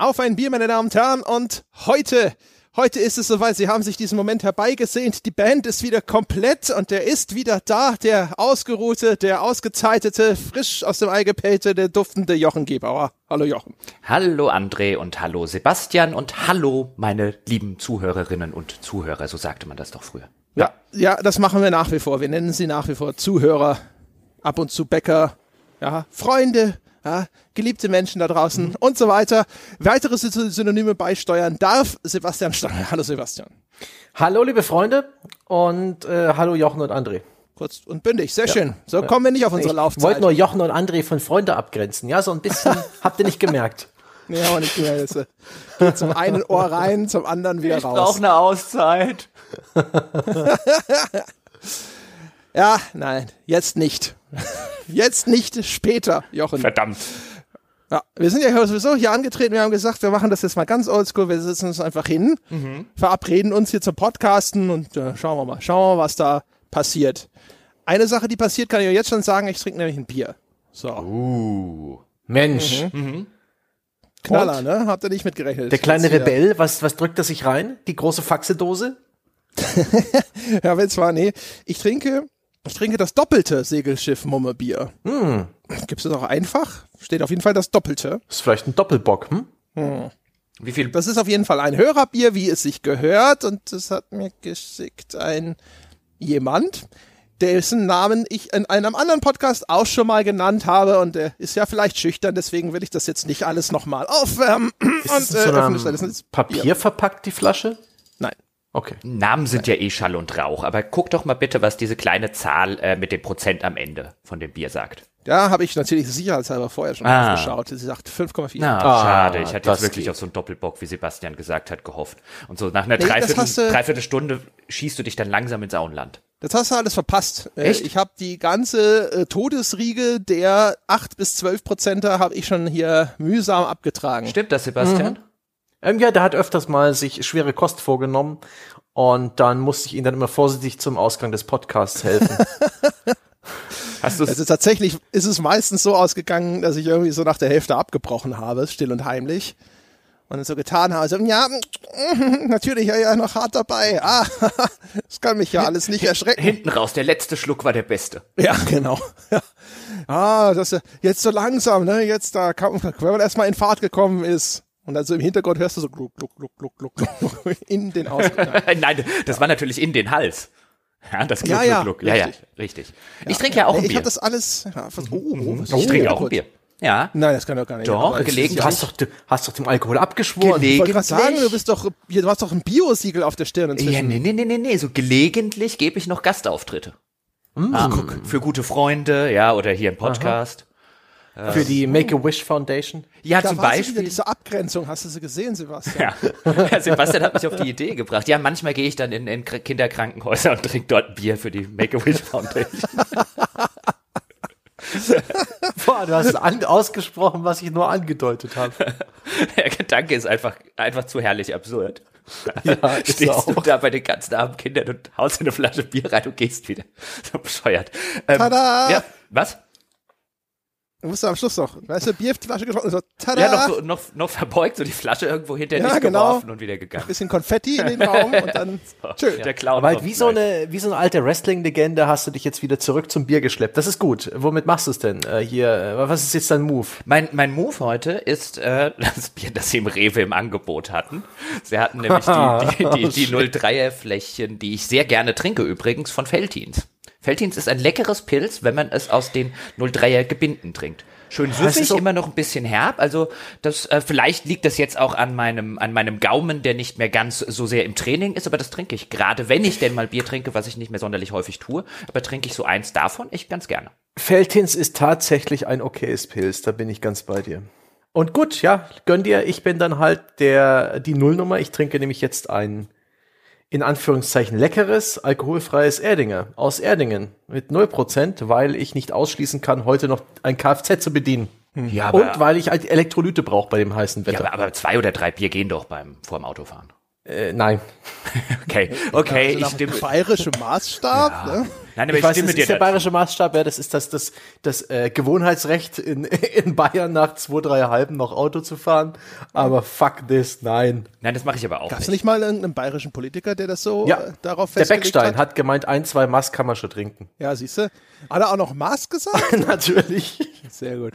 Auf ein Bier, meine Damen und Herren. Und heute, heute ist es soweit. Sie haben sich diesen Moment herbeigesehnt. Die Band ist wieder komplett und der ist wieder da. Der ausgeruhte, der ausgezeitete, frisch aus dem Ei gepellte, der duftende Jochen Gebauer. Hallo Jochen. Hallo André und hallo Sebastian und hallo meine lieben Zuhörerinnen und Zuhörer. So sagte man das doch früher. Ja, ja, das machen wir nach wie vor. Wir nennen sie nach wie vor Zuhörer, ab und zu Bäcker, ja, Freunde, ja, geliebte Menschen da draußen mhm. und so weiter. Weitere Synonyme beisteuern darf Sebastian Stange. Hallo Sebastian. Hallo liebe Freunde und äh, hallo Jochen und André. Kurz und bündig, sehr ja. schön. So kommen wir nicht auf unsere ich Laufzeit. Ich wollte nur Jochen und André von Freunde abgrenzen. Ja, so ein bisschen habt ihr nicht gemerkt. Nee, aber nicht gemerkt. Geht zum einen Ohr rein, zum anderen wieder ich raus. Ich brauche eine Auszeit. ja, nein, jetzt nicht. Jetzt nicht später, Jochen. Verdammt. Ja, wir sind ja sowieso hier angetreten, wir haben gesagt, wir machen das jetzt mal ganz oldschool, wir setzen uns einfach hin, mhm. verabreden uns hier zum Podcasten und äh, schauen wir mal, schauen wir mal, was da passiert. Eine Sache, die passiert, kann ich euch jetzt schon sagen, ich trinke nämlich ein Bier. So. Uh, Mensch. Mhm. Mhm. Knaller, und? ne? Habt ihr nicht mitgerechnet. Der kleine Rebell, was, was drückt er sich rein? Die große Faxedose? ja, wenn zwar, nee. Ich trinke ich trinke das doppelte Segelschiff Mummebier. Hm. Gibt es das auch einfach? Steht auf jeden Fall das doppelte. Ist vielleicht ein Doppelbock, hm? hm? Wie viel? Das ist auf jeden Fall ein Hörerbier, wie es sich gehört. Und das hat mir geschickt ein jemand, dessen Namen ich in einem anderen Podcast auch schon mal genannt habe. Und er ist ja vielleicht schüchtern, deswegen will ich das jetzt nicht alles nochmal aufwärmen. Ist und, äh, so öffnen. Papier verpackt, die Flasche? Okay. Namen sind ja eh Schall und Rauch, aber guck doch mal bitte, was diese kleine Zahl äh, mit dem Prozent am Ende von dem Bier sagt. Ja, habe ich natürlich sicherheitshalber vorher schon ah. geschaut. Sie sagt 5,4. Ah, ah, schade. Ich hatte jetzt wirklich geht. auf so einen Doppelbock, wie Sebastian gesagt hat, gehofft. Und so nach einer nee, Dreiviertel, Dreiviertelstunde schießt du dich dann langsam ins Auenland. Das hast du alles verpasst. Äh, Echt? Ich habe die ganze äh, Todesriege der 8 bis 12 Prozenter habe ich schon hier mühsam abgetragen. Stimmt das, Sebastian? Mhm. Ähm, ja, der hat öfters mal sich schwere Kost vorgenommen und dann musste ich ihn dann immer vorsichtig zum Ausgang des Podcasts helfen. Hast also tatsächlich ist es meistens so ausgegangen, dass ich irgendwie so nach der Hälfte abgebrochen habe, still und heimlich. Und so getan habe, so, ja, natürlich, ja, ja, noch hart dabei. Ah, das kann mich ja alles nicht erschrecken. Hinten raus, der letzte Schluck war der beste. Ja, genau. Ja. Ah, das jetzt so langsam, ne, jetzt da, wenn man erstmal in Fahrt gekommen ist. Und also im Hintergrund hörst du so gluck, gluck, gluck, gluck, gluck, gluck in den Ausgang. Nein, das ja. war natürlich in den Hals. Ja, das Gluck, ja, Gluck, Gluck. Ja, richtig. ja, richtig. Ich trinke ja auch ein Bier. Ich habe das alles, ja, oh, oh, ich trinke auch ein Bier. Ja. Nein, das kann doch gar nicht. Doch, gelegentlich. Du hast doch, du hast doch dem Alkohol abgeschworen. Ich wollte sagen, du bist doch, du hast doch ein Biosiegel auf der Stirn inzwischen. Ja, nee, nee, nee, nee, nee. So gelegentlich gebe ich noch Gastauftritte. Mm. Um, für gute Freunde, ja, oder hier im Podcast. Aha. Für die Make-A-Wish Foundation? Ja, da zum Beispiel. diese Abgrenzung, hast du sie gesehen, Sebastian? Ja. ja, Sebastian hat mich auf die Idee gebracht. Ja, manchmal gehe ich dann in, in Kinderkrankenhäuser und trinke dort ein Bier für die Make-A-Wish Foundation. Boah, du hast an, ausgesprochen, was ich nur angedeutet habe. Der Gedanke ist einfach, einfach zu herrlich absurd. Ja, Stehst du da bei den ganzen armen Kindern und haust eine Flasche Bier rein und gehst wieder. So bescheuert. Ähm, Tada! Ja, was? Du musst am Schluss noch, weißt du, Bierflasche getrocknet, so, tada! Ja, noch, so, noch, noch verbeugt, so die Flasche irgendwo hinter ja, dich genau. geworfen und wieder gegangen. Ein bisschen Konfetti in den Raum und dann, so, tschö. Der Clown. Aber halt wie so eine, wie so eine alte Wrestling-Legende hast du dich jetzt wieder zurück zum Bier geschleppt. Das ist gut. Womit machst du es denn? Äh, hier, äh, was ist jetzt dein Move? Mein, mein Move heute ist, äh, das Bier, das sie im Rewe im Angebot hatten. Sie hatten nämlich die, die, die, die, die 03er Fläschchen, die ich sehr gerne trinke übrigens, von Feltins. Feltins ist ein leckeres Pilz, wenn man es aus den 03er Gebinden trinkt schön süffig, immer noch ein bisschen herb. Also das äh, vielleicht liegt das jetzt auch an meinem an meinem Gaumen, der nicht mehr ganz so sehr im Training ist, aber das trinke ich gerade, wenn ich denn mal Bier trinke, was ich nicht mehr sonderlich häufig tue, aber trinke ich so eins davon echt ganz gerne. Feltins ist tatsächlich ein okayes Pilz, da bin ich ganz bei dir. Und gut, ja, gönn dir, ich bin dann halt der die Nullnummer. Ich trinke nämlich jetzt einen in Anführungszeichen leckeres, alkoholfreies Erdinger aus Erdingen mit 0%, weil ich nicht ausschließen kann, heute noch ein Kfz zu bedienen. Hm. Ja, aber, Und weil ich halt Elektrolyte brauche bei dem heißen Wetter. Ja, aber, aber, zwei oder drei Bier gehen doch beim vorm Autofahren. Äh, nein. Okay, okay, Also ich stimme. bayerischem Maßstab. Ne? Nein, aber Ich ich, weiß, stimme das dir ist der bayerische Maßstab, ja, das ist das, das, das äh, Gewohnheitsrecht in, in Bayern nach zwei, drei halben noch Auto zu fahren. Aber fuck this, nein. Nein, das mache ich aber auch Gab es nicht. nicht mal irgendeinen bayerischen Politiker, der das so Ja, äh, darauf Der festgelegt Beckstein hat? hat gemeint, ein, zwei Maß kann man schon trinken. Ja, siehst du. Hat er auch noch Maß gesagt? Natürlich. Sehr gut.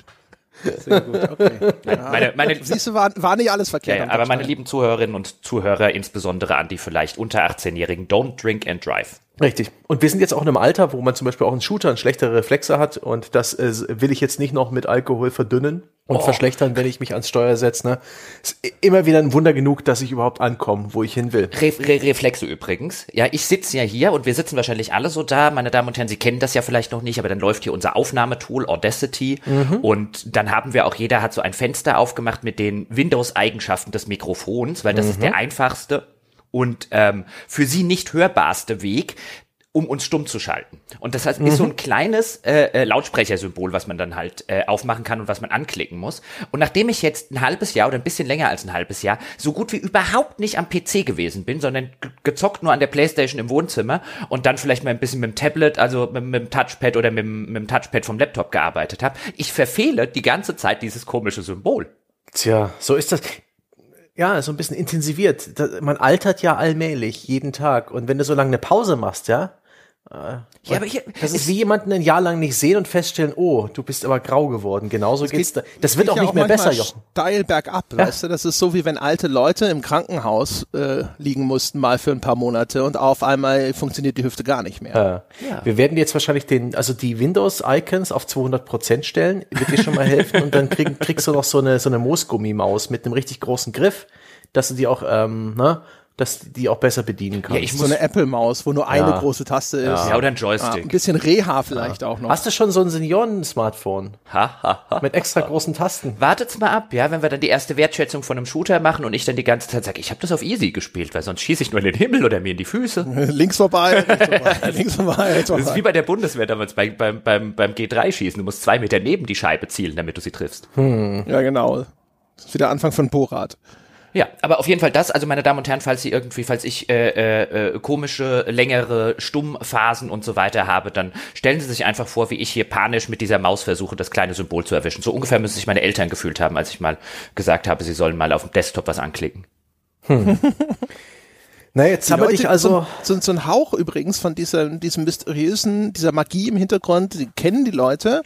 Sehr gut, okay. Ja. Meine, meine, Siehst du, war, war nicht alles ja, verkehrt. ja, am aber meine lieben Zuhörerinnen und Zuhörer, insbesondere an die vielleicht unter 18-Jährigen, don't drink and drive. Richtig. Und wir sind jetzt auch in einem Alter, wo man zum Beispiel auch einen Shooter einen schlechtere Reflexe hat und das äh, will ich jetzt nicht noch mit Alkohol verdünnen und Oh. verschlechtern, wenn ich mich ans Steuer setze. Ne? Ist immer wieder ein Wunder genug, dass ich überhaupt ankomme, wo ich hin will. Re Re Reflexe übrigens. Ja, ich sitze ja hier und wir sitzen wahrscheinlich alle so da. Meine Damen und Herren, Sie kennen das ja vielleicht noch nicht, aber dann läuft hier unser Aufnahmetool Audacity und dann haben wir auch, jeder hat so ein Fenster aufgemacht mit den Windows-Eigenschaften des Mikrofons, weil das ist der einfachste und ähm, für Sie nicht hörbarste Weg, um uns stumm zu schalten. Und das heißt, ist so ein kleines äh, äh, Lautsprechersymbol, was man dann halt äh, aufmachen kann und was man anklicken muss. Und nachdem ich jetzt ein halbes Jahr oder ein bisschen länger als ein halbes Jahr so gut wie überhaupt nicht am PC gewesen bin, sondern ge- gezockt nur an der Playstation im Wohnzimmer und dann vielleicht mal ein bisschen mit dem Tablet, also mit, mit dem Touchpad oder mit, dem- mit dem Touchpad vom Laptop gearbeitet habe, ich verfehle die ganze Zeit dieses komische Symbol. Tja, so ist das. Ja, so ein bisschen intensiviert. Man altert ja allmählich jeden Tag. Und wenn du so lange eine Pause machst, ja, Ja, aber hier, das ist wie jemanden ein Jahr lang nicht sehen und feststellen, oh, du bist aber grau geworden. Genauso geht's da. Das wird Geht auch ja nicht mehr besser, Jochen. Steil bergab, weißt du, das ist so wie wenn alte Leute im Krankenhaus äh, liegen mussten mal für ein paar Monate und auf einmal funktioniert die Hüfte gar nicht mehr. Äh, Ja. Wir werden jetzt wahrscheinlich den, also die Windows-Icons auf 200 Prozent stellen, wird dir schon mal helfen und dann krieg, kriegst du noch so eine, so eine Moosgummimaus mit einem richtig großen Griff, dass du die auch, ähm, ne, dass die auch besser bedienen kannst. ich So muss- eine Apple-Maus, wo nur eine Ja. große Taste ist. ja, oder ein Ja, ein Joystick. bisschen Reha vielleicht auch noch. Hast du schon so ein Senioren-Smartphone Ha, ha, ha. mit extra großen Tasten? Wartet's mal ab, ja, wenn wir dann die erste Wertschätzung von einem Shooter machen und ich dann die ganze Zeit sage, ich habe das auf easy gespielt, weil sonst schieße ich nur in den Himmel oder mir in die Füße. Links vorbei, rechts vorbei, links vorbei, rechts Das ist wie bei der Bundeswehr damals bei, beim, beim, beim G3-Schießen. Du musst zwei Meter neben die Scheibe zielen, damit du sie triffst. Ja, genau. Das ist wieder Anfang von Borat. Ja, aber auf jeden Fall das, also meine Damen und Herren, falls Sie irgendwie, falls ich äh, äh, äh, komische, längere Stummphasen und so weiter habe, dann stellen Sie sich einfach vor, wie ich hier panisch mit dieser Maus versuche, das kleine Symbol zu erwischen. So ungefähr müssen sich meine Eltern gefühlt haben, als ich mal gesagt habe, sie sollen mal auf dem Desktop was anklicken. Na, jetzt habe Leute, ich also, so, so, so ein Hauch übrigens von dieser, diesem mysteriösen, dieser Magie im Hintergrund, die kennen die Leute,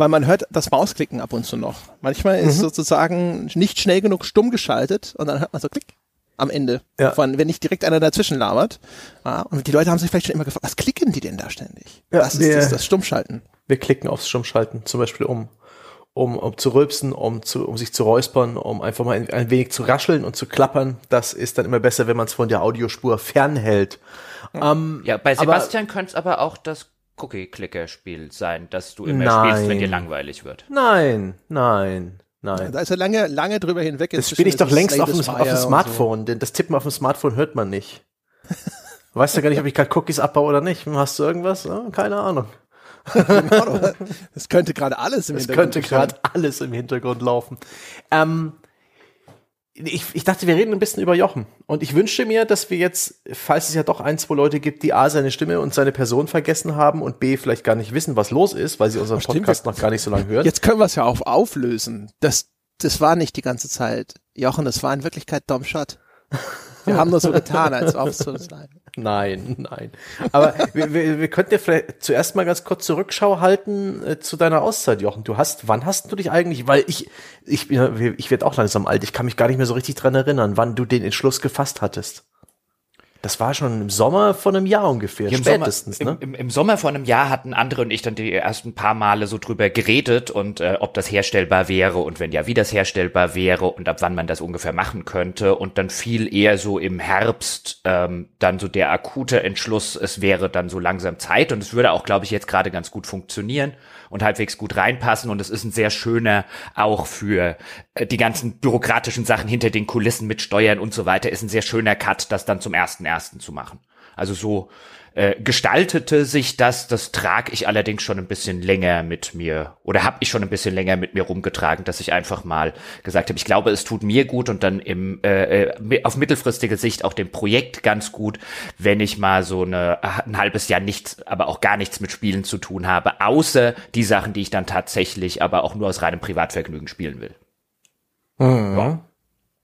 weil man hört das Mausklicken ab und zu noch. Manchmal ist Mhm. sozusagen nicht schnell genug stumm geschaltet und dann hört man so Klick am Ende, Ja. von, wenn nicht direkt einer dazwischen labert. Ja, und die Leute haben sich vielleicht schon immer gefragt, was klicken die denn da ständig? Ja, das ist der- das, das Stummschalten. wir klicken aufs Stummschalten, zum Beispiel um, um, um zu rülpsen, um, zu, um sich zu räuspern, um einfach mal ein, ein wenig zu rascheln und zu klappern. Das ist dann immer besser, wenn man es von der Audiospur fernhält. Ähm, Ja, bei Sebastian könnte es aber auch das Cookie-Clicker-Spiel sein, dass du immer Nein. spielst, wenn dir langweilig wird. nein, nein, nein. Da ist er lange, lange drüber hinweg. Das spiele ich doch längst auf dem, auf dem Smartphone, denn das Tippen auf dem Smartphone hört man nicht. Weißt du gar nicht, ob ich gerade Cookies abbaue oder nicht? Hast du irgendwas? Ja, keine Ahnung. Das könnte gerade alles im Es Hintergrund könnte gerade alles im Hintergrund laufen. Ähm, ich, ich dachte, wir reden ein bisschen über Jochen. Und ich wünschte mir, dass wir jetzt, falls es ja doch ein, zwei Leute gibt, die A, seine Stimme und seine Person vergessen haben und B, vielleicht gar nicht wissen, was los ist, weil sie unseren stimmt. Podcast noch gar nicht so lange hören. Jetzt können wir es ja auch auflösen. Das, das war nicht die ganze Zeit. Jochen, das war in Wirklichkeit Dom Schott. Wir haben nur so getan, als ob es so sei. Nein, nein. Aber wir, wir, wir könnten ja vielleicht zuerst mal ganz kurz Zurückschau halten äh, zu deiner Auszeit, Jochen. Du hast, wann hast du dich eigentlich, weil ich, ich, ich werde auch langsam alt, ich kann mich gar nicht mehr so richtig dran erinnern, wann du den Entschluss gefasst hattest. Das war schon im Sommer von einem Jahr ungefähr, Im spätestens, Sommer, ne? im, im, Sommer vor einem Jahr hatten andere und ich dann die ersten paar Male so drüber geredet und äh, ob das herstellbar wäre und wenn ja, wie das herstellbar wäre und ab wann man das ungefähr machen könnte. Und dann fiel eher so im Herbst ähm, dann so der akute Entschluss, es wäre dann so langsam Zeit und es würde auch, glaube ich, jetzt gerade ganz gut funktionieren und halbwegs gut reinpassen und es ist ein sehr schöner auch für äh, die ganzen bürokratischen Sachen hinter den Kulissen mit Steuern und so weiter ist ein sehr schöner Cut, das dann zum ersten ersten zu machen. Also so äh, gestaltete sich das, das trage ich allerdings schon ein bisschen länger mit mir oder habe ich schon ein bisschen länger mit mir rumgetragen, dass ich einfach mal gesagt habe, ich glaube, es tut mir gut und dann im äh, äh auf mittelfristige Sicht auch dem Projekt ganz gut, wenn ich mal so eine, ein halbes Jahr nichts, aber auch gar nichts mit Spielen zu tun habe, außer die Sachen, die ich dann tatsächlich aber auch nur aus reinem Privatvergnügen spielen will. Mhm. Ja.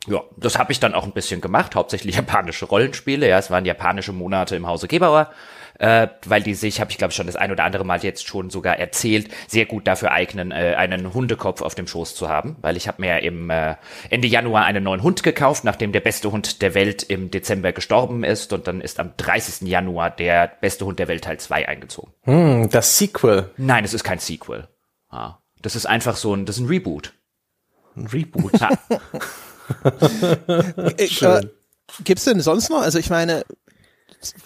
Ja, das habe ich dann auch ein bisschen gemacht, hauptsächlich japanische Rollenspiele. Ja, es waren japanische Monate im Hause Gebauer, äh, weil die sich, habe ich glaube schon das ein oder andere Mal jetzt schon sogar erzählt, sehr gut dafür eignen, äh, einen Hundekopf auf dem Schoß zu haben, weil ich habe mir im äh, Ende Januar einen neuen Hund gekauft, nachdem der beste Hund der Welt im Dezember gestorben ist und dann ist am 30. Januar der beste Hund der Welt Teil 2 eingezogen. Hm, das Sequel. Nein, es ist kein Sequel. Ja, das ist einfach so ein, das ist ein Reboot. Ein Reboot. Ja. äh, äh, Gibt es denn sonst noch? Also ich meine,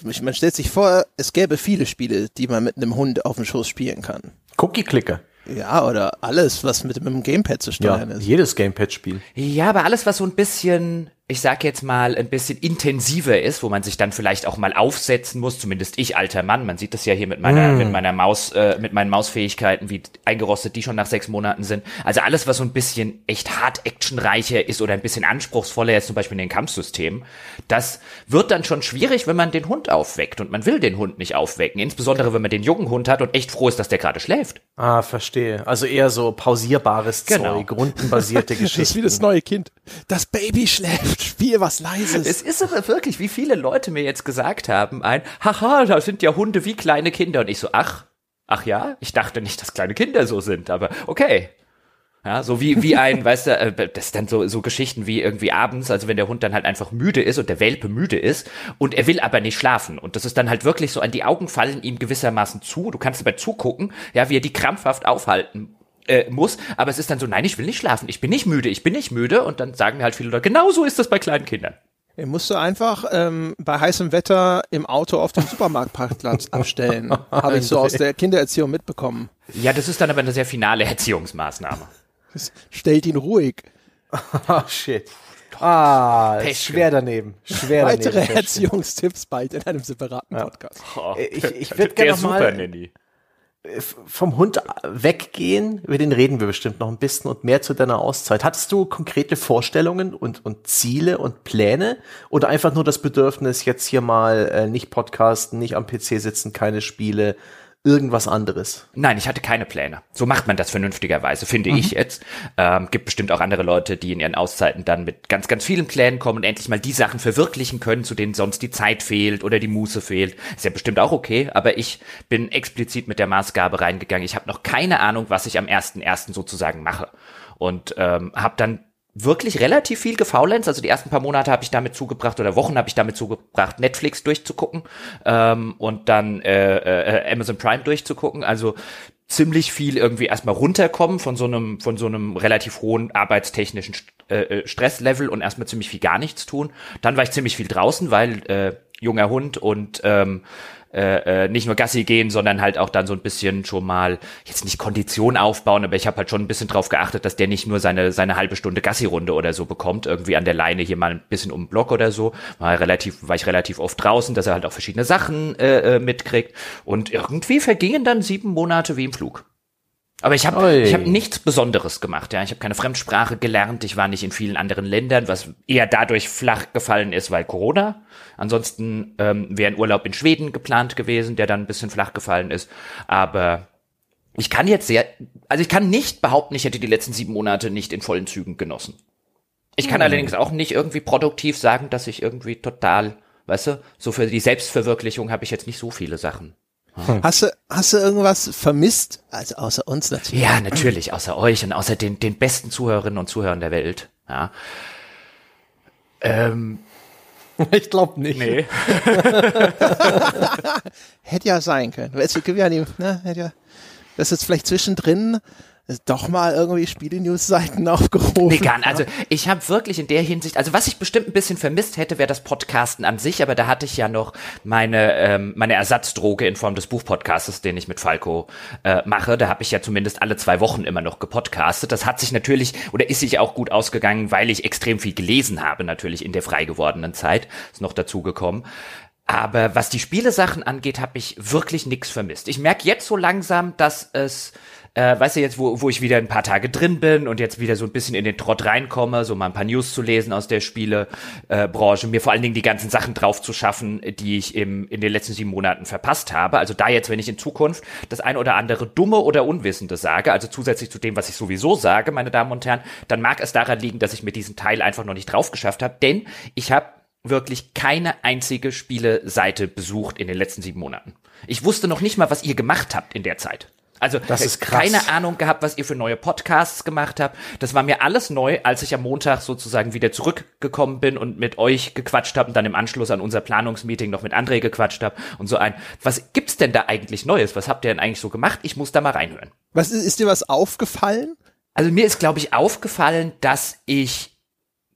man stellt sich vor, es gäbe viele Spiele, die man mit einem Hund auf dem Schoß spielen kann. Cookie-Clicker. Ja, oder alles, was mit, mit dem Gamepad zu steuern ja, ist. Jedes Gamepad-Spiel. Ja, aber alles, was so ein bisschen ich sag jetzt mal, ein bisschen intensiver ist, wo man sich dann vielleicht auch mal aufsetzen muss, zumindest ich, alter Mann, man sieht das ja hier mit meiner, mm. mit meiner Maus, äh, mit meinen Mausfähigkeiten, wie eingerostet die schon nach sechs Monaten sind. Also alles, was so ein bisschen echt hart actionreicher ist oder ein bisschen anspruchsvoller ist, zum Beispiel in den Kampfsystemen, das wird dann schon schwierig, wenn man den Hund aufweckt und man will den Hund nicht aufwecken, insbesondere wenn man den jungen Hund hat und echt froh ist, dass der gerade schläft. Ah, verstehe. Also eher so pausierbares genau. Zeug, rundenbasierte Geschichten. das ist wie das neue Kind. Das Baby schläft. Spiel was Leises. Es ist aber wirklich, wie viele Leute mir jetzt gesagt haben, ein, haha, da sind ja Hunde wie kleine Kinder. Und ich so, ach, ach ja, ich dachte nicht, dass kleine Kinder so sind, aber okay. Ja, so wie, wie ein, weißt du, äh, das ist dann so, so Geschichten wie irgendwie abends, also wenn der Hund dann halt einfach müde ist und der Welpe müde ist und er will aber nicht schlafen. Und das ist dann halt wirklich so an die Augen fallen ihm gewissermaßen zu. Du kannst dabei zugucken, ja, wie er die krampfhaft aufhalten äh, muss, aber es ist dann so, nein, ich will nicht schlafen, ich bin nicht müde, ich bin nicht müde und dann sagen mir halt viele Leute, genau so ist das bei kleinen Kindern. Den musst du einfach ähm, bei heißem Wetter im Auto auf dem Supermarktparkplatz abstellen. Habe ich so aus der Kindererziehung mitbekommen. Ja, das ist dann aber eine sehr finale Erziehungsmaßnahme. stellt ihn ruhig. oh, shit. Ah, Pech. schwer daneben. Schwer Weitere daneben. Erziehungstipps bald in einem separaten Podcast. Oh, ich ich würde gerne mal, Nanny vom Hund weggehen, über den reden wir bestimmt noch ein bisschen und mehr zu deiner Auszeit. Hattest du konkrete Vorstellungen und, und Ziele und Pläne oder einfach nur das Bedürfnis, jetzt hier mal äh, nicht podcasten, nicht am PC sitzen, keine Spiele, irgendwas anderes? Nein, ich hatte keine Pläne. So macht man das vernünftigerweise, finde mhm. ich jetzt. Ähm, gibt bestimmt auch andere Leute, die in ihren Auszeiten dann mit ganz, ganz vielen Plänen kommen und endlich mal die Sachen verwirklichen können, zu denen sonst die Zeit fehlt oder die Muße fehlt. Ist ja bestimmt auch okay, aber ich bin explizit mit der Maßgabe reingegangen. Ich habe noch keine Ahnung, was ich am ersten ersten sozusagen mache und ähm, habe dann wirklich relativ viel gefaulenzt. Also die ersten paar Monate habe ich damit zugebracht oder Wochen habe ich damit zugebracht, Netflix durchzugucken ähm, und dann äh, äh, Amazon Prime durchzugucken. Also ziemlich viel irgendwie erstmal runterkommen von so einem von so einem relativ hohen arbeitstechnischen äh, äh, Stresslevel und erstmal ziemlich viel gar nichts tun. Dann war ich ziemlich viel draußen, weil äh, junger Hund und ähm, äh, äh, nicht nur Gassi gehen, sondern halt auch dann so ein bisschen schon mal jetzt nicht Kondition aufbauen, aber ich habe halt schon ein bisschen drauf geachtet, dass der nicht nur seine seine halbe Stunde Gassi-Runde oder so bekommt, irgendwie an der Leine hier mal ein bisschen um den Block oder so. War relativ, war ich relativ oft draußen, dass er halt auch verschiedene Sachen äh, äh mitkriegt und irgendwie vergingen dann sieben Monate wie im Flug. Aber ich habe ich hab nichts Besonderes gemacht. Ja, ich habe keine Fremdsprache gelernt. Ich war nicht in vielen anderen Ländern, was eher dadurch flach gefallen ist, weil Corona. Ansonsten ähm, wäre ein Urlaub in Schweden geplant gewesen, der dann ein bisschen flach gefallen ist. Aber ich kann jetzt sehr, also ich kann nicht behaupten, ich hätte die letzten sieben Monate nicht in vollen Zügen genossen. Ich kann hm. allerdings auch nicht irgendwie produktiv sagen, dass ich irgendwie total, weißt du, so für die Selbstverwirklichung habe ich jetzt nicht so viele Sachen. Hm. Hast du, hast du irgendwas vermisst? Also außer uns natürlich. Ja, natürlich, außer euch und außer den, den besten Zuhörerinnen und Zuhörern der Welt. Ja. Ähm, ich glaube nicht. Nee. Hätte ja sein können. Weißt du, ja die, ne, hätte ja, das ist vielleicht zwischendrin doch mal irgendwie Spiele-News-Seiten aufgerufen. Nicht. Also ich habe wirklich in der Hinsicht, also was ich bestimmt ein bisschen vermisst hätte, wäre das Podcasten an sich, aber da hatte ich ja noch meine, ähm, meine Ersatzdroge in Form des Buchpodcastes, den ich mit Falco äh, mache. Da habe ich ja zumindest alle zwei Wochen immer noch gepodcastet. Das hat sich natürlich, oder ist sich auch gut ausgegangen, weil ich extrem viel gelesen habe, natürlich in der frei gewordenen Zeit. Ist noch dazu gekommen. Aber was die Spielesachen angeht, habe ich wirklich nichts vermisst. Ich merke jetzt so langsam, dass es äh, weißt du, jetzt, wo, wo ich wieder ein paar Tage drin bin und jetzt wieder so ein bisschen in den Trott reinkomme, so mal ein paar News zu lesen aus der Spielebranche, mir vor allen Dingen die ganzen Sachen drauf zu schaffen, die ich im, in den letzten sieben Monaten verpasst habe. Also da jetzt, wenn ich in Zukunft das ein oder andere Dumme oder Unwissende sage, also zusätzlich zu dem, was ich sowieso sage, meine Damen und Herren, dann mag es daran liegen, dass ich mir diesen Teil einfach noch nicht drauf geschafft habe, denn ich habe wirklich keine einzige Spieleseite besucht in den letzten sieben Monaten. Ich wusste noch nicht mal, was ihr gemacht habt in der Zeit. Also das ist krass. keine Ahnung gehabt, was ihr für neue Podcasts gemacht habt. Das war mir alles neu, als ich am Montag sozusagen wieder zurückgekommen bin und mit euch gequatscht habe und dann im Anschluss an unser Planungsmeeting noch mit André gequatscht habe und so ein. Was gibt's denn da eigentlich Neues? Was habt ihr denn eigentlich so gemacht? Ich muss da mal reinhören. Was ist, ist dir was aufgefallen? Also mir ist, glaube ich, aufgefallen, dass ich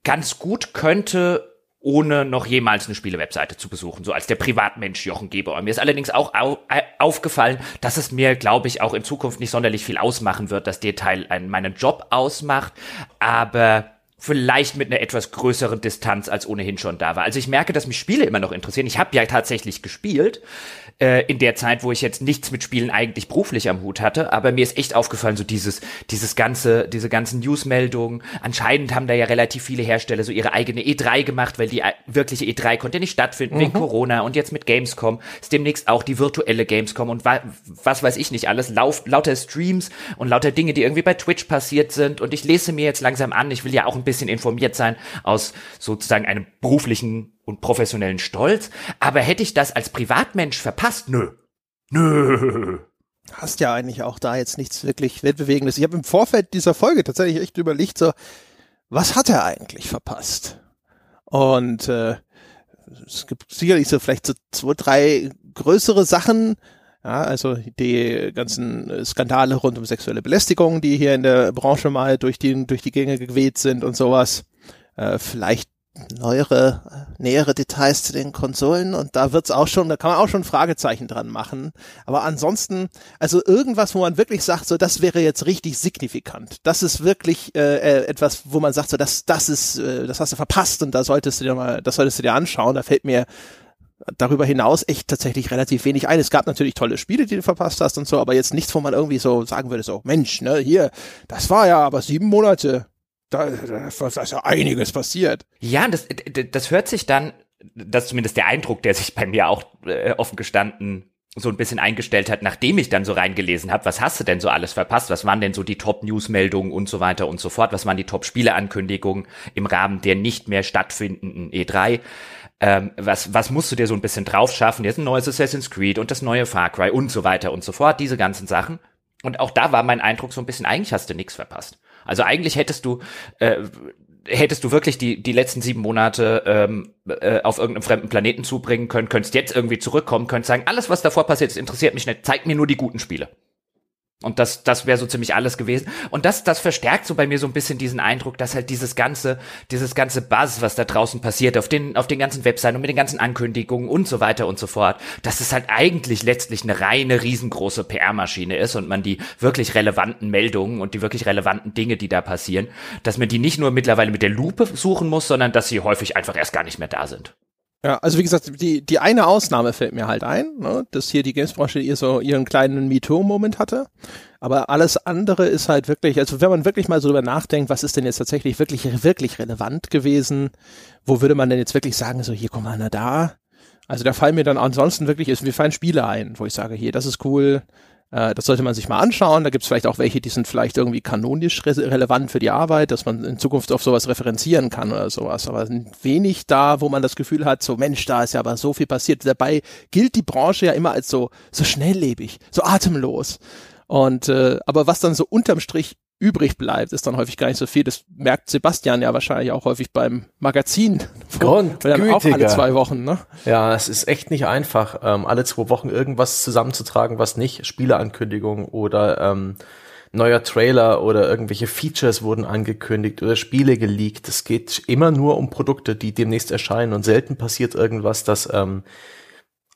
ganz gut könnte ohne noch jemals eine Spiele-Webseite zu besuchen, so als der Privatmensch Jochen Geber. Mir ist allerdings auch au äh, aufgefallen, dass es mir, glaube ich, auch in Zukunft nicht sonderlich viel ausmachen wird, dass der Teil einen, meinen Job ausmacht, aber vielleicht mit einer etwas größeren Distanz als ohnehin schon da war. Also ich merke, dass mich Spiele immer noch interessieren. Ich habe ja tatsächlich gespielt, äh, in der Zeit, wo ich jetzt nichts mit Spielen eigentlich beruflich am Hut hatte. Aber mir ist echt aufgefallen, so dieses, dieses ganze, diese ganzen Newsmeldungen. Anscheinend haben da ja relativ viele Hersteller so ihre eigene E3 gemacht, weil die äh, wirkliche E3 konnte nicht stattfinden mhm. wegen Corona und jetzt mit Gamescom ist demnächst auch die virtuelle Gamescom und wa was weiß ich nicht alles, lauf, lauter Streams und lauter Dinge, die irgendwie bei Twitch passiert sind und ich lese mir jetzt langsam an, ich will ja auch ein bisschen informiert sein aus sozusagen einem beruflichen und professionellen Stolz. Aber hätte ich das als Privatmensch verpasst? Nö. Nö. Hast ja eigentlich auch da jetzt nichts wirklich Weltbewegendes. Ich habe im Vorfeld dieser Folge tatsächlich echt überlegt, so, was hat er eigentlich verpasst? Und äh, es gibt sicherlich so vielleicht so zwei, drei größere Sachen, ja, also die ganzen Skandale rund um sexuelle Belästigung, die hier in der Branche mal durch die, durch die Gänge geweht sind und sowas. Äh, vielleicht neuere, nähere Details zu den Konsolen und da wird's auch schon, da kann man auch schon Fragezeichen dran machen. Aber ansonsten, also irgendwas, wo man wirklich sagt, so das wäre jetzt richtig signifikant. Das ist wirklich äh, äh, etwas, wo man sagt, so das, das ist, äh, das hast du verpasst und da solltest du dir mal, das solltest du dir anschauen. Da fällt mir darüber hinaus echt tatsächlich relativ wenig ein. Es gab natürlich tolle Spiele, die du verpasst hast und so, aber jetzt nichts, wo man irgendwie so sagen würde, so Mensch, ne, hier, das war ja aber sieben Monate da, da, da ist ja einiges passiert. Ja, das, das hört sich dann, das ist zumindest der Eindruck, der sich bei mir auch äh, offen gestanden so ein bisschen eingestellt hat, nachdem ich dann so reingelesen habe, was hast du denn so alles verpasst? Was waren denn so die Top-News-Meldungen und so weiter und so fort? Was waren die Top-Spiele-Ankündigungen im Rahmen der nicht mehr stattfindenden E3? Ähm, was, was musst du dir so ein bisschen drauf schaffen? Jetzt ein neues Assassin's Creed und das neue Far Cry und so weiter und so fort, diese ganzen Sachen. Und auch da war mein Eindruck so ein bisschen, eigentlich hast du nichts verpasst. Also eigentlich hättest du äh, hättest du wirklich die, die letzten sieben Monate ähm, äh, auf irgendeinem fremden Planeten zubringen können, könntest jetzt irgendwie zurückkommen, könntest sagen, alles, was davor passiert ist, interessiert mich nicht, zeig mir nur die guten Spiele. Und das, das wäre so ziemlich alles gewesen. Und das, das verstärkt so bei mir so ein bisschen diesen Eindruck, dass halt dieses ganze, dieses ganze Buzz, was da draußen passiert, auf den, auf den ganzen Webseiten und mit den ganzen Ankündigungen und so weiter und so fort, dass es halt eigentlich letztlich eine reine, riesengroße PR-Maschine ist und man die wirklich relevanten Meldungen und die wirklich relevanten Dinge, die da passieren, dass man die nicht nur mittlerweile mit der Lupe suchen muss, sondern dass sie häufig einfach erst gar nicht mehr da sind. Ja, also wie gesagt, die, die eine Ausnahme fällt mir halt ein, ne, dass hier die Gamesbranche ihr so ihren kleinen MeToo-Moment hatte. Aber alles andere ist halt wirklich, also wenn man wirklich mal so drüber nachdenkt, was ist denn jetzt tatsächlich wirklich, wirklich relevant gewesen, wo würde man denn jetzt wirklich sagen, so hier, guck mal, na da. Also da fallen mir dann ansonsten wirklich, ist, mir fallen Spiele ein, wo ich sage, hier, das ist cool, das sollte man sich mal anschauen. Da gibt es vielleicht auch welche, die sind vielleicht irgendwie kanonisch re relevant für die Arbeit, dass man in Zukunft auf sowas referenzieren kann oder sowas. Aber wenig da, wo man das Gefühl hat, so Mensch, da ist ja aber so viel passiert. Dabei gilt die Branche ja immer als so, so schnelllebig, so atemlos. Und äh, aber was dann so unterm Strich übrig bleibt, ist dann häufig gar nicht so viel. Das merkt Sebastian ja wahrscheinlich auch häufig beim Magazin. Grundgütiger. Auch alle zwei Wochen, ne? Ja, es ist echt nicht einfach, ähm, alle zwei Wochen irgendwas zusammenzutragen, was nicht Spieleankündigung oder ähm, neuer Trailer oder irgendwelche Features wurden angekündigt oder Spiele geleakt. Es geht immer nur um Produkte, die demnächst erscheinen und selten passiert irgendwas, das ähm,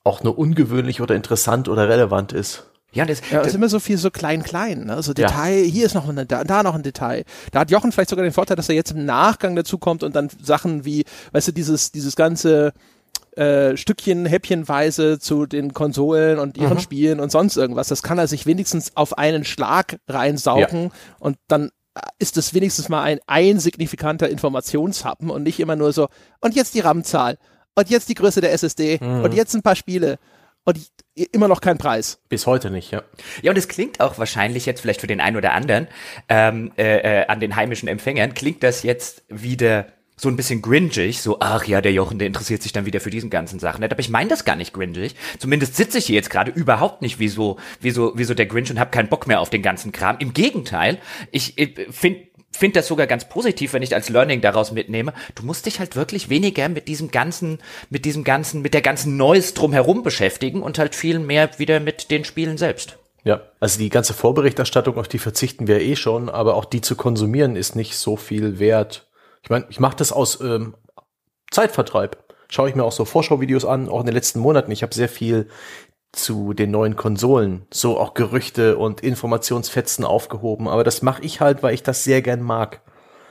auch nur ungewöhnlich oder interessant oder relevant ist. Ja, das, ja, ist immer so viel so klein, klein, ne? So Detail, ja. hier ist noch ein, da, da noch ein Detail. Da hat Jochen vielleicht sogar den Vorteil, dass er jetzt im Nachgang dazu kommt und dann Sachen wie, weißt du, dieses, dieses ganze, äh, Stückchen, häppchenweise zu den Konsolen und ihren mhm. Spielen und sonst irgendwas. Das kann er sich wenigstens auf einen Schlag reinsaugen ja. und dann ist es wenigstens mal ein, ein signifikanter Informationshappen und nicht immer nur so, und jetzt die RAM-Zahl und jetzt die Größe der SSD mhm. und jetzt ein paar Spiele und immer noch kein Preis. Bis heute nicht, ja. Ja, und es klingt auch wahrscheinlich jetzt vielleicht für den einen oder anderen ähm, äh, äh, an den heimischen Empfängern, klingt das jetzt wieder so ein bisschen gringig, so, ach ja, der Jochen, der interessiert sich dann wieder für diesen ganzen Sachen. Aber ich meine das gar nicht gringig. Zumindest sitze ich hier jetzt gerade überhaupt nicht wie so, wie so, wie so der Grinch und habe keinen Bock mehr auf den ganzen Kram. Im Gegenteil, ich, ich finde finde das sogar ganz positiv, wenn ich als Learning daraus mitnehme. Du musst dich halt wirklich weniger mit diesem ganzen, mit diesem ganzen, mit der ganzen Neues drumherum beschäftigen und halt viel mehr wieder mit den Spielen selbst. Ja, also die ganze Vorberichterstattung, auf die verzichten wir eh schon, aber auch die zu konsumieren ist nicht so viel wert, ich meine, ich mache das aus ähm, Zeitvertreib. Schaue ich mir auch so Vorschauvideos an, auch in den letzten Monaten. Ich habe sehr viel zu den neuen Konsolen, so auch Gerüchte und Informationsfetzen aufgehoben. Aber das mache ich halt, weil ich das sehr gern mag.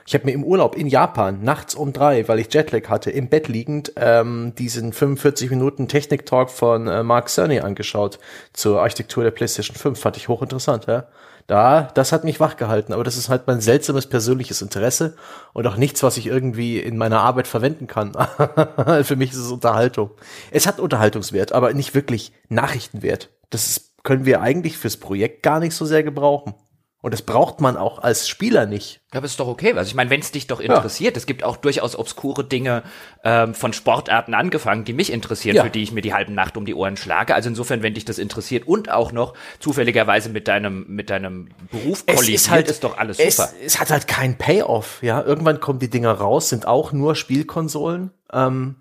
Ich habe mir im Urlaub in Japan nachts um drei, weil ich Jetlag hatte, im Bett liegend ähm, diesen 45 Minuten Technik-Talk von äh, Mark Cerny angeschaut zur Architektur der PlayStation 5. Fand ich hochinteressant, ja da, das hat mich wachgehalten. Aber das ist halt mein seltsames persönliches Interesse und auch nichts, was ich irgendwie in meiner Arbeit verwenden kann. Für mich ist es Unterhaltung. Es hat Unterhaltungswert, aber nicht wirklich Nachrichtenwert. Das können wir eigentlich fürs Projekt gar nicht so sehr gebrauchen. Und das braucht man auch als Spieler nicht. Aber ist doch okay. Also ich meine, wenn es dich doch interessiert, ja. es gibt auch durchaus obskure Dinge ähm, von Sportarten angefangen, die mich interessieren, ja. für die ich mir die halben Nacht um die Ohren schlage. Also insofern, wenn dich das interessiert und auch noch zufälligerweise mit deinem mit deinem Beruf kollidiert, ist, halt, ist doch alles super. Es, es hat halt keinen Payoff. Ja, irgendwann kommen die Dinger raus, sind auch nur Spielkonsolen. Ähm,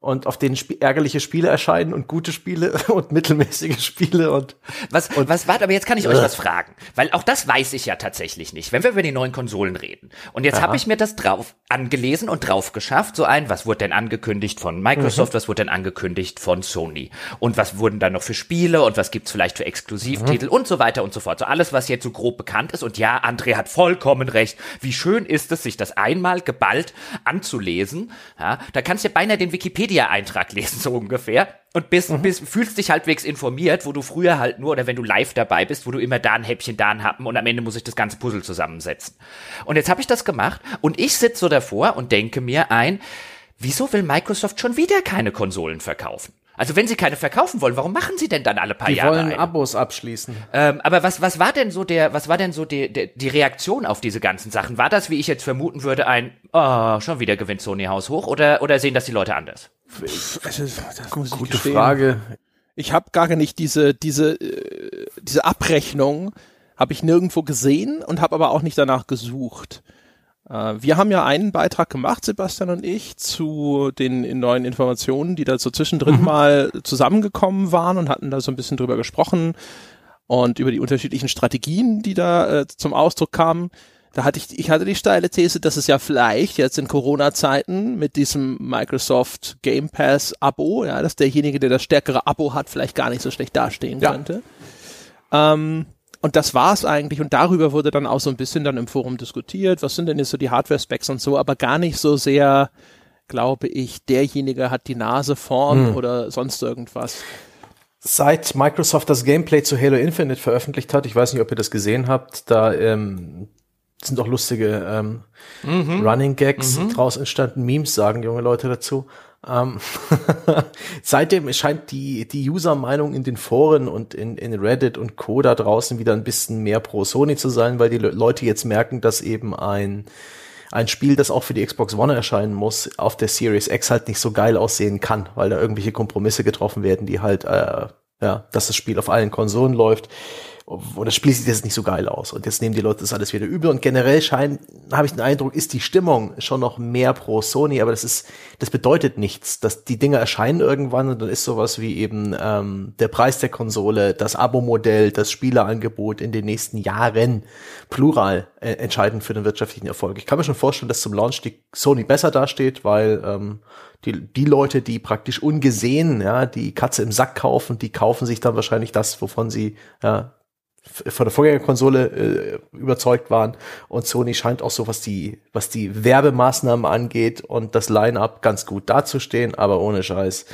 und auf denen sp ärgerliche Spiele erscheinen und gute Spiele und mittelmäßige Spiele und was und was warte aber jetzt kann ich euch äh. was fragen weil auch das weiß ich ja tatsächlich nicht. Wenn wir über die neuen Konsolen reden und jetzt habe ich mir das drauf angelesen und drauf geschafft so ein was wurde denn angekündigt von Microsoft mhm. was wurde denn angekündigt von Sony? Und was wurden da noch für Spiele und was gibt's vielleicht für Exklusivtitel mhm. und so weiter und so fort. So alles was jetzt so grob bekannt ist. Und ja André hat vollkommen recht. Wie schön ist es sich das einmal geballt anzulesen. Ja da kannst du ja beinahe den Wikipedia Wikipedia-Eintrag lesen, so ungefähr. Und bist, mhm. bist, fühlst dich halbwegs informiert, wo du früher halt nur, oder wenn du live dabei bist, wo du immer da ein Häppchen, da ein Happen und am Ende muss ich das ganze Puzzle zusammensetzen. Und jetzt habe ich das gemacht und ich sitze so davor und denke mir ein, wieso will Microsoft schon wieder keine Konsolen verkaufen? Also wenn sie keine verkaufen wollen, warum machen sie denn dann alle paar die Jahre? Die wollen eine? Abos abschließen. Ähm, aber was, was war denn so der, was war denn so die, die, die Reaktion auf diese ganzen Sachen? War das, wie ich jetzt vermuten würde, ein, oh, schon wieder gewinnt Sony Haus hoch oder, oder sehen das die Leute anders? Also, Gute Frage. Ich habe gar nicht diese, diese, äh, diese Abrechnung habe ich nirgendwo gesehen und habe aber auch nicht danach gesucht. Äh, wir haben ja einen Beitrag gemacht, Sebastian und ich, zu den neuen Informationen, die da so zwischendrin mhm. mal zusammengekommen waren und hatten da so ein bisschen drüber gesprochen und über die unterschiedlichen Strategien, die da äh, zum Ausdruck kamen. Da hatte ich, ich hatte die steile These, dass es ja vielleicht jetzt in Corona-Zeiten mit diesem Microsoft Game Pass Abo, ja, dass derjenige, der das stärkere Abo hat, vielleicht gar nicht so schlecht dastehen ja. könnte. Ähm, und das war's eigentlich. Und darüber wurde dann auch so ein bisschen dann im Forum diskutiert. Was sind denn jetzt so die Hardware-Specs und so, aber gar nicht so sehr, glaube ich, derjenige hat die Nase vorn hm. oder sonst irgendwas. Seit Microsoft das Gameplay zu Halo Infinite veröffentlicht hat, ich weiß nicht, ob ihr das gesehen habt, da ähm, sind auch lustige ähm, mhm. Running Gags mhm. draus entstanden, Memes sagen junge Leute dazu. Ähm, seitdem scheint die, die User-Meinung in den Foren und in, in Reddit und Co. da draußen wieder ein bisschen mehr pro Sony zu sein, weil die Leute jetzt merken, dass eben ein, ein Spiel, das auch für die Xbox One erscheinen muss, auf der Series X halt nicht so geil aussehen kann, weil da irgendwelche Kompromisse getroffen werden, die halt, äh, ja, dass das Spiel auf allen Konsolen läuft und das Spiel sieht jetzt nicht so geil aus. Und jetzt nehmen die Leute das alles wieder übel. Und generell scheint, habe ich den Eindruck, ist die Stimmung schon noch mehr pro Sony, aber das ist, das bedeutet nichts. Dass die Dinge erscheinen irgendwann und dann ist sowas wie eben ähm, der Preis der Konsole, das Abo-Modell, das Spielerangebot in den nächsten Jahren plural äh, entscheidend für den wirtschaftlichen Erfolg. Ich kann mir schon vorstellen, dass zum Launch die Sony besser dasteht, weil ähm, die, die Leute, die praktisch ungesehen ja, die Katze im Sack kaufen, die kaufen sich dann wahrscheinlich das, wovon sie ja, von der Vorgängerkonsole äh, überzeugt waren und Sony scheint auch so, was die, was die Werbemaßnahmen angeht und das Line-up ganz gut dazustehen, aber ohne Scheiß.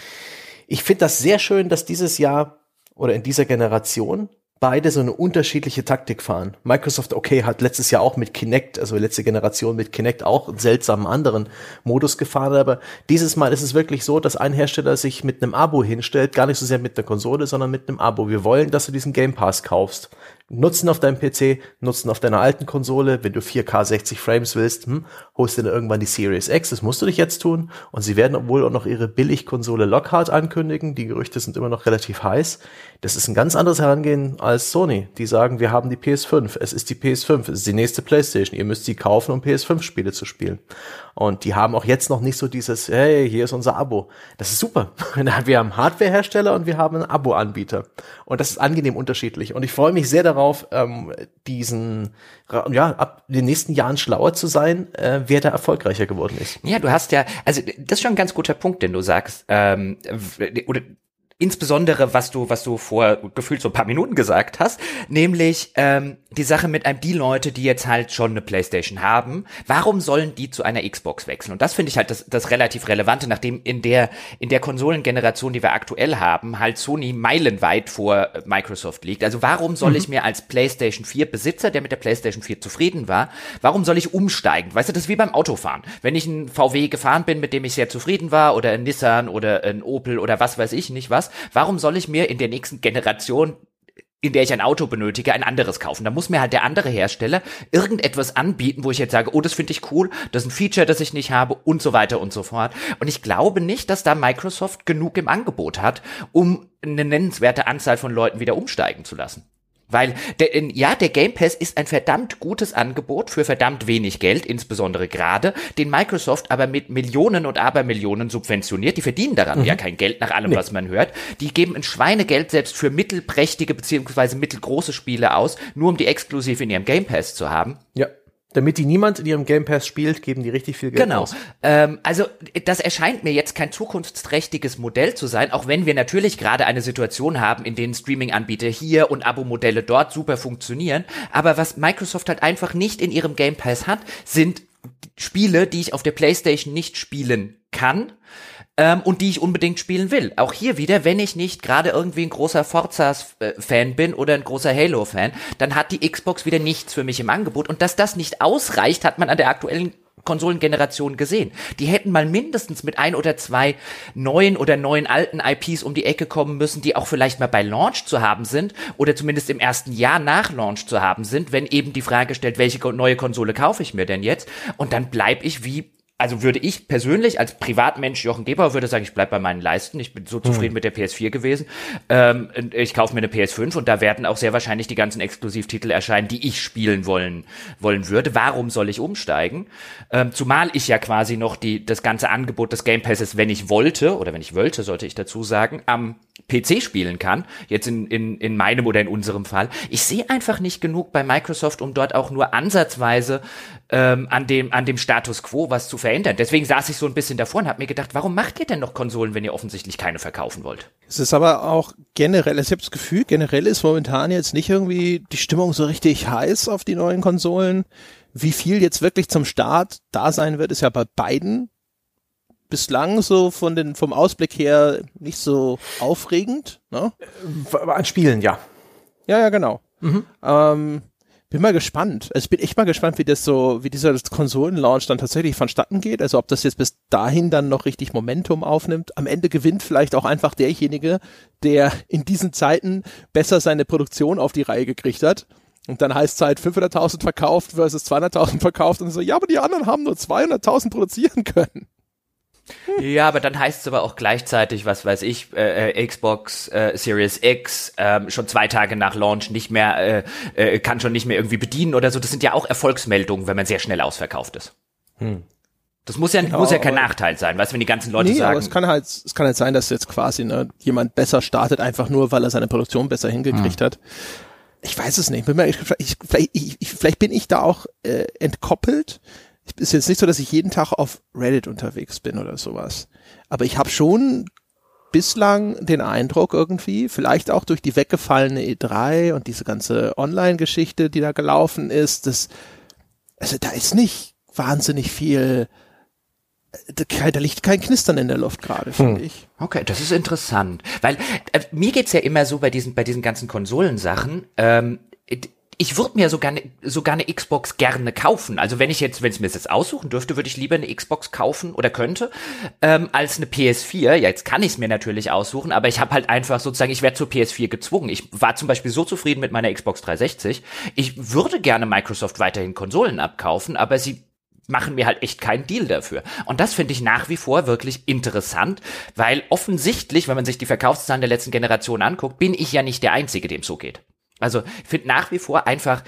Ich finde das sehr schön, dass dieses Jahr oder in dieser Generation beide so eine unterschiedliche Taktik fahren. Microsoft, okay, hat letztes Jahr auch mit Kinect, also letzte Generation mit Kinect auch einen seltsamen anderen Modus gefahren, aber dieses Mal ist es wirklich so, dass ein Hersteller sich mit einem Abo hinstellt, gar nicht so sehr mit der Konsole, sondern mit einem Abo. Wir wollen, dass du diesen Game Pass kaufst. Nutzen auf deinem PC, nutzen auf deiner alten Konsole. Wenn du 4K 60 Frames willst, hm, holst du dann irgendwann die Series X. Das musst du dich jetzt tun. Und sie werden wohl auch noch ihre Billigkonsole Lockhart ankündigen. Die Gerüchte sind immer noch relativ heiß. Das ist ein ganz anderes Herangehen als Sony. Die sagen, wir haben die PS5. Es ist die PS5. Es ist die nächste PlayStation. Ihr müsst sie kaufen, um PS5-Spiele zu spielen. Und die haben auch jetzt noch nicht so dieses, hey, hier ist unser Abo. Das ist super. Wir haben Hardwarehersteller und wir haben einen Abo-Anbieter. Und das ist angenehm unterschiedlich. Und ich freue mich sehr darauf, ähm, diesen, ja, ab den nächsten Jahren schlauer zu sein, äh, wer da erfolgreicher geworden ist. Ja, du hast ja, also das ist schon ein ganz guter Punkt, den du sagst. Ähm, oder Insbesondere, was du, was du vor gefühlt so ein paar Minuten gesagt hast, nämlich ähm, die Sache mit einem die Leute, die jetzt halt schon eine PlayStation haben, warum sollen die zu einer Xbox wechseln? Und das finde ich halt das, das relativ relevante, nachdem in der in der Konsolengeneration, die wir aktuell haben, halt Sony meilenweit vor Microsoft liegt. Also warum soll mhm. ich mir als PlayStation 4 Besitzer, der mit der PlayStation 4 zufrieden war, warum soll ich umsteigen? Weißt du, das ist wie beim Autofahren. Wenn ich ein VW gefahren bin, mit dem ich sehr zufrieden war, oder ein Nissan oder ein Opel oder was weiß ich nicht was was. Warum soll ich mir in der nächsten Generation in der ich ein Auto benötige, ein anderes kaufen. Da muss mir halt der andere Hersteller irgendetwas anbieten, wo ich jetzt sage, oh, das finde ich cool, das ist ein Feature, das ich nicht habe und so weiter und so fort. Und ich glaube nicht, dass da Microsoft genug im Angebot hat, um eine nennenswerte Anzahl von Leuten wieder umsteigen zu lassen. Weil, der, ja, der Game Pass ist ein verdammt gutes Angebot für verdammt wenig Geld, insbesondere gerade, den Microsoft aber mit Millionen und Abermillionen subventioniert. Die verdienen daran mhm. ja kein Geld nach allem, nee. was man hört. Die geben ein Schweinegeld selbst für mittelprächtige beziehungsweise mittelgroße Spiele aus, nur um die exklusiv in ihrem Game Pass zu haben. Ja. Damit die niemand in ihrem Game Pass spielt, geben die richtig viel Geld genau. aus. Ähm, also das erscheint mir jetzt kein zukunftsträchtiges Modell zu sein, auch wenn wir natürlich gerade eine Situation haben, in denen Streaming-Anbieter hier und Abo-Modelle dort super funktionieren. Aber was Microsoft halt einfach nicht in ihrem Game Pass hat, sind Spiele, die ich auf der PlayStation nicht spielen kann ähm, und die ich unbedingt spielen will. Auch hier wieder, wenn ich nicht gerade irgendwie ein großer Forza-Fan bin oder ein großer Halo-Fan, dann hat die Xbox wieder nichts für mich im Angebot. Und dass das nicht ausreicht, hat man an der aktuellen Konsolengeneration gesehen. Die hätten mal mindestens mit ein oder zwei neuen oder neuen alten IPs um die Ecke kommen müssen, die auch vielleicht mal bei Launch zu haben sind oder zumindest im ersten Jahr nach Launch zu haben sind, wenn eben die Frage stellt, welche neue Konsole kaufe ich mir denn jetzt? Und dann bleib ich wie also würde ich persönlich als Privatmensch Jochen Geber würde sagen, ich bleib bei meinen Leisten. Ich bin so zufrieden hm. mit der PS4 gewesen. Ähm, ich kaufe mir eine PS5 und da werden auch sehr wahrscheinlich die ganzen Exklusivtitel erscheinen, die ich spielen wollen wollen würde. Warum soll ich umsteigen? Ähm, zumal ich ja quasi noch die das ganze Angebot des Game Passes, wenn ich wollte oder wenn ich wollte, sollte ich dazu sagen, am PC spielen kann. Jetzt in, in, in meinem oder in unserem Fall. Ich sehe einfach nicht genug bei Microsoft, um dort auch nur ansatzweise ähm, an dem an dem Status Quo was zu verändern. Deswegen saß ich so ein bisschen davor und habe mir gedacht, warum macht ihr denn noch Konsolen, wenn ihr offensichtlich keine verkaufen wollt? Es ist aber auch generell, ich habe das Gefühl, generell ist momentan jetzt nicht irgendwie die Stimmung so richtig heiß auf die neuen Konsolen. Wie viel jetzt wirklich zum Start da sein wird, ist ja bei beiden bislang so von den, vom Ausblick her nicht so aufregend. Ne? An Spielen, ja. Ja, ja, genau. Mhm. Ähm, bin mal gespannt. Also ich bin echt mal gespannt, wie das so, wie dieser Konsolenlaunch dann tatsächlich vonstatten geht. Also ob das jetzt bis dahin dann noch richtig Momentum aufnimmt. Am Ende gewinnt vielleicht auch einfach derjenige, der in diesen Zeiten besser seine Produktion auf die Reihe gekriegt hat. Und dann heißt es halt 500.000 verkauft versus 200.000 verkauft und so, ja, aber die anderen haben nur 200.000 produzieren können. Ja, aber dann heißt es aber auch gleichzeitig, was weiß ich, äh, äh Xbox äh, Series X äh, schon zwei Tage nach Launch nicht mehr, äh, äh, kann schon nicht mehr irgendwie bedienen oder so. Das sind ja auch Erfolgsmeldungen, wenn man sehr schnell ausverkauft ist. Hm. Das muss ja, genau, muss ja kein Nachteil sein, weißt du, wenn die ganzen Leute nee, sagen. Aber es kann halt, es kann halt sein, dass jetzt quasi ne, jemand besser startet, einfach nur, weil er seine Produktion besser hingekriegt hm. hat. Ich weiß es nicht. Ich, vielleicht, ich, vielleicht bin ich da auch äh, entkoppelt ist jetzt nicht so, dass ich jeden Tag auf Reddit unterwegs bin oder sowas. Aber ich habe schon bislang den Eindruck irgendwie, vielleicht auch durch die weggefallene E3 und diese ganze Online-Geschichte, die da gelaufen ist, dass, also da ist nicht wahnsinnig viel, da, liegt kein Knistern in der Luft gerade, finde hm. ich. Okay, das ist interessant, weil äh, mir geht's ja immer so bei diesen, bei diesen ganzen Konsolensachen, ähm, ich würde mir sogar, ne, sogar eine Xbox gerne kaufen. Also wenn ich jetzt, wenn ich mir jetzt aussuchen dürfte, würde ich lieber eine Xbox kaufen oder könnte, ähm, als eine PS4. Ja, jetzt kann ich es mir natürlich aussuchen, aber ich habe halt einfach sozusagen, ich werde zur PS4 gezwungen. Ich war zum Beispiel so zufrieden mit meiner Xbox 360. Ich würde gerne Microsoft weiterhin Konsolen abkaufen, aber sie machen mir halt echt keinen Deal dafür. Und das finde ich nach wie vor wirklich interessant, weil offensichtlich, wenn man sich die Verkaufszahlen der letzten Generation anguckt, bin ich ja nicht der Einzige, dem so geht. Also ich finde nach wie vor einfach,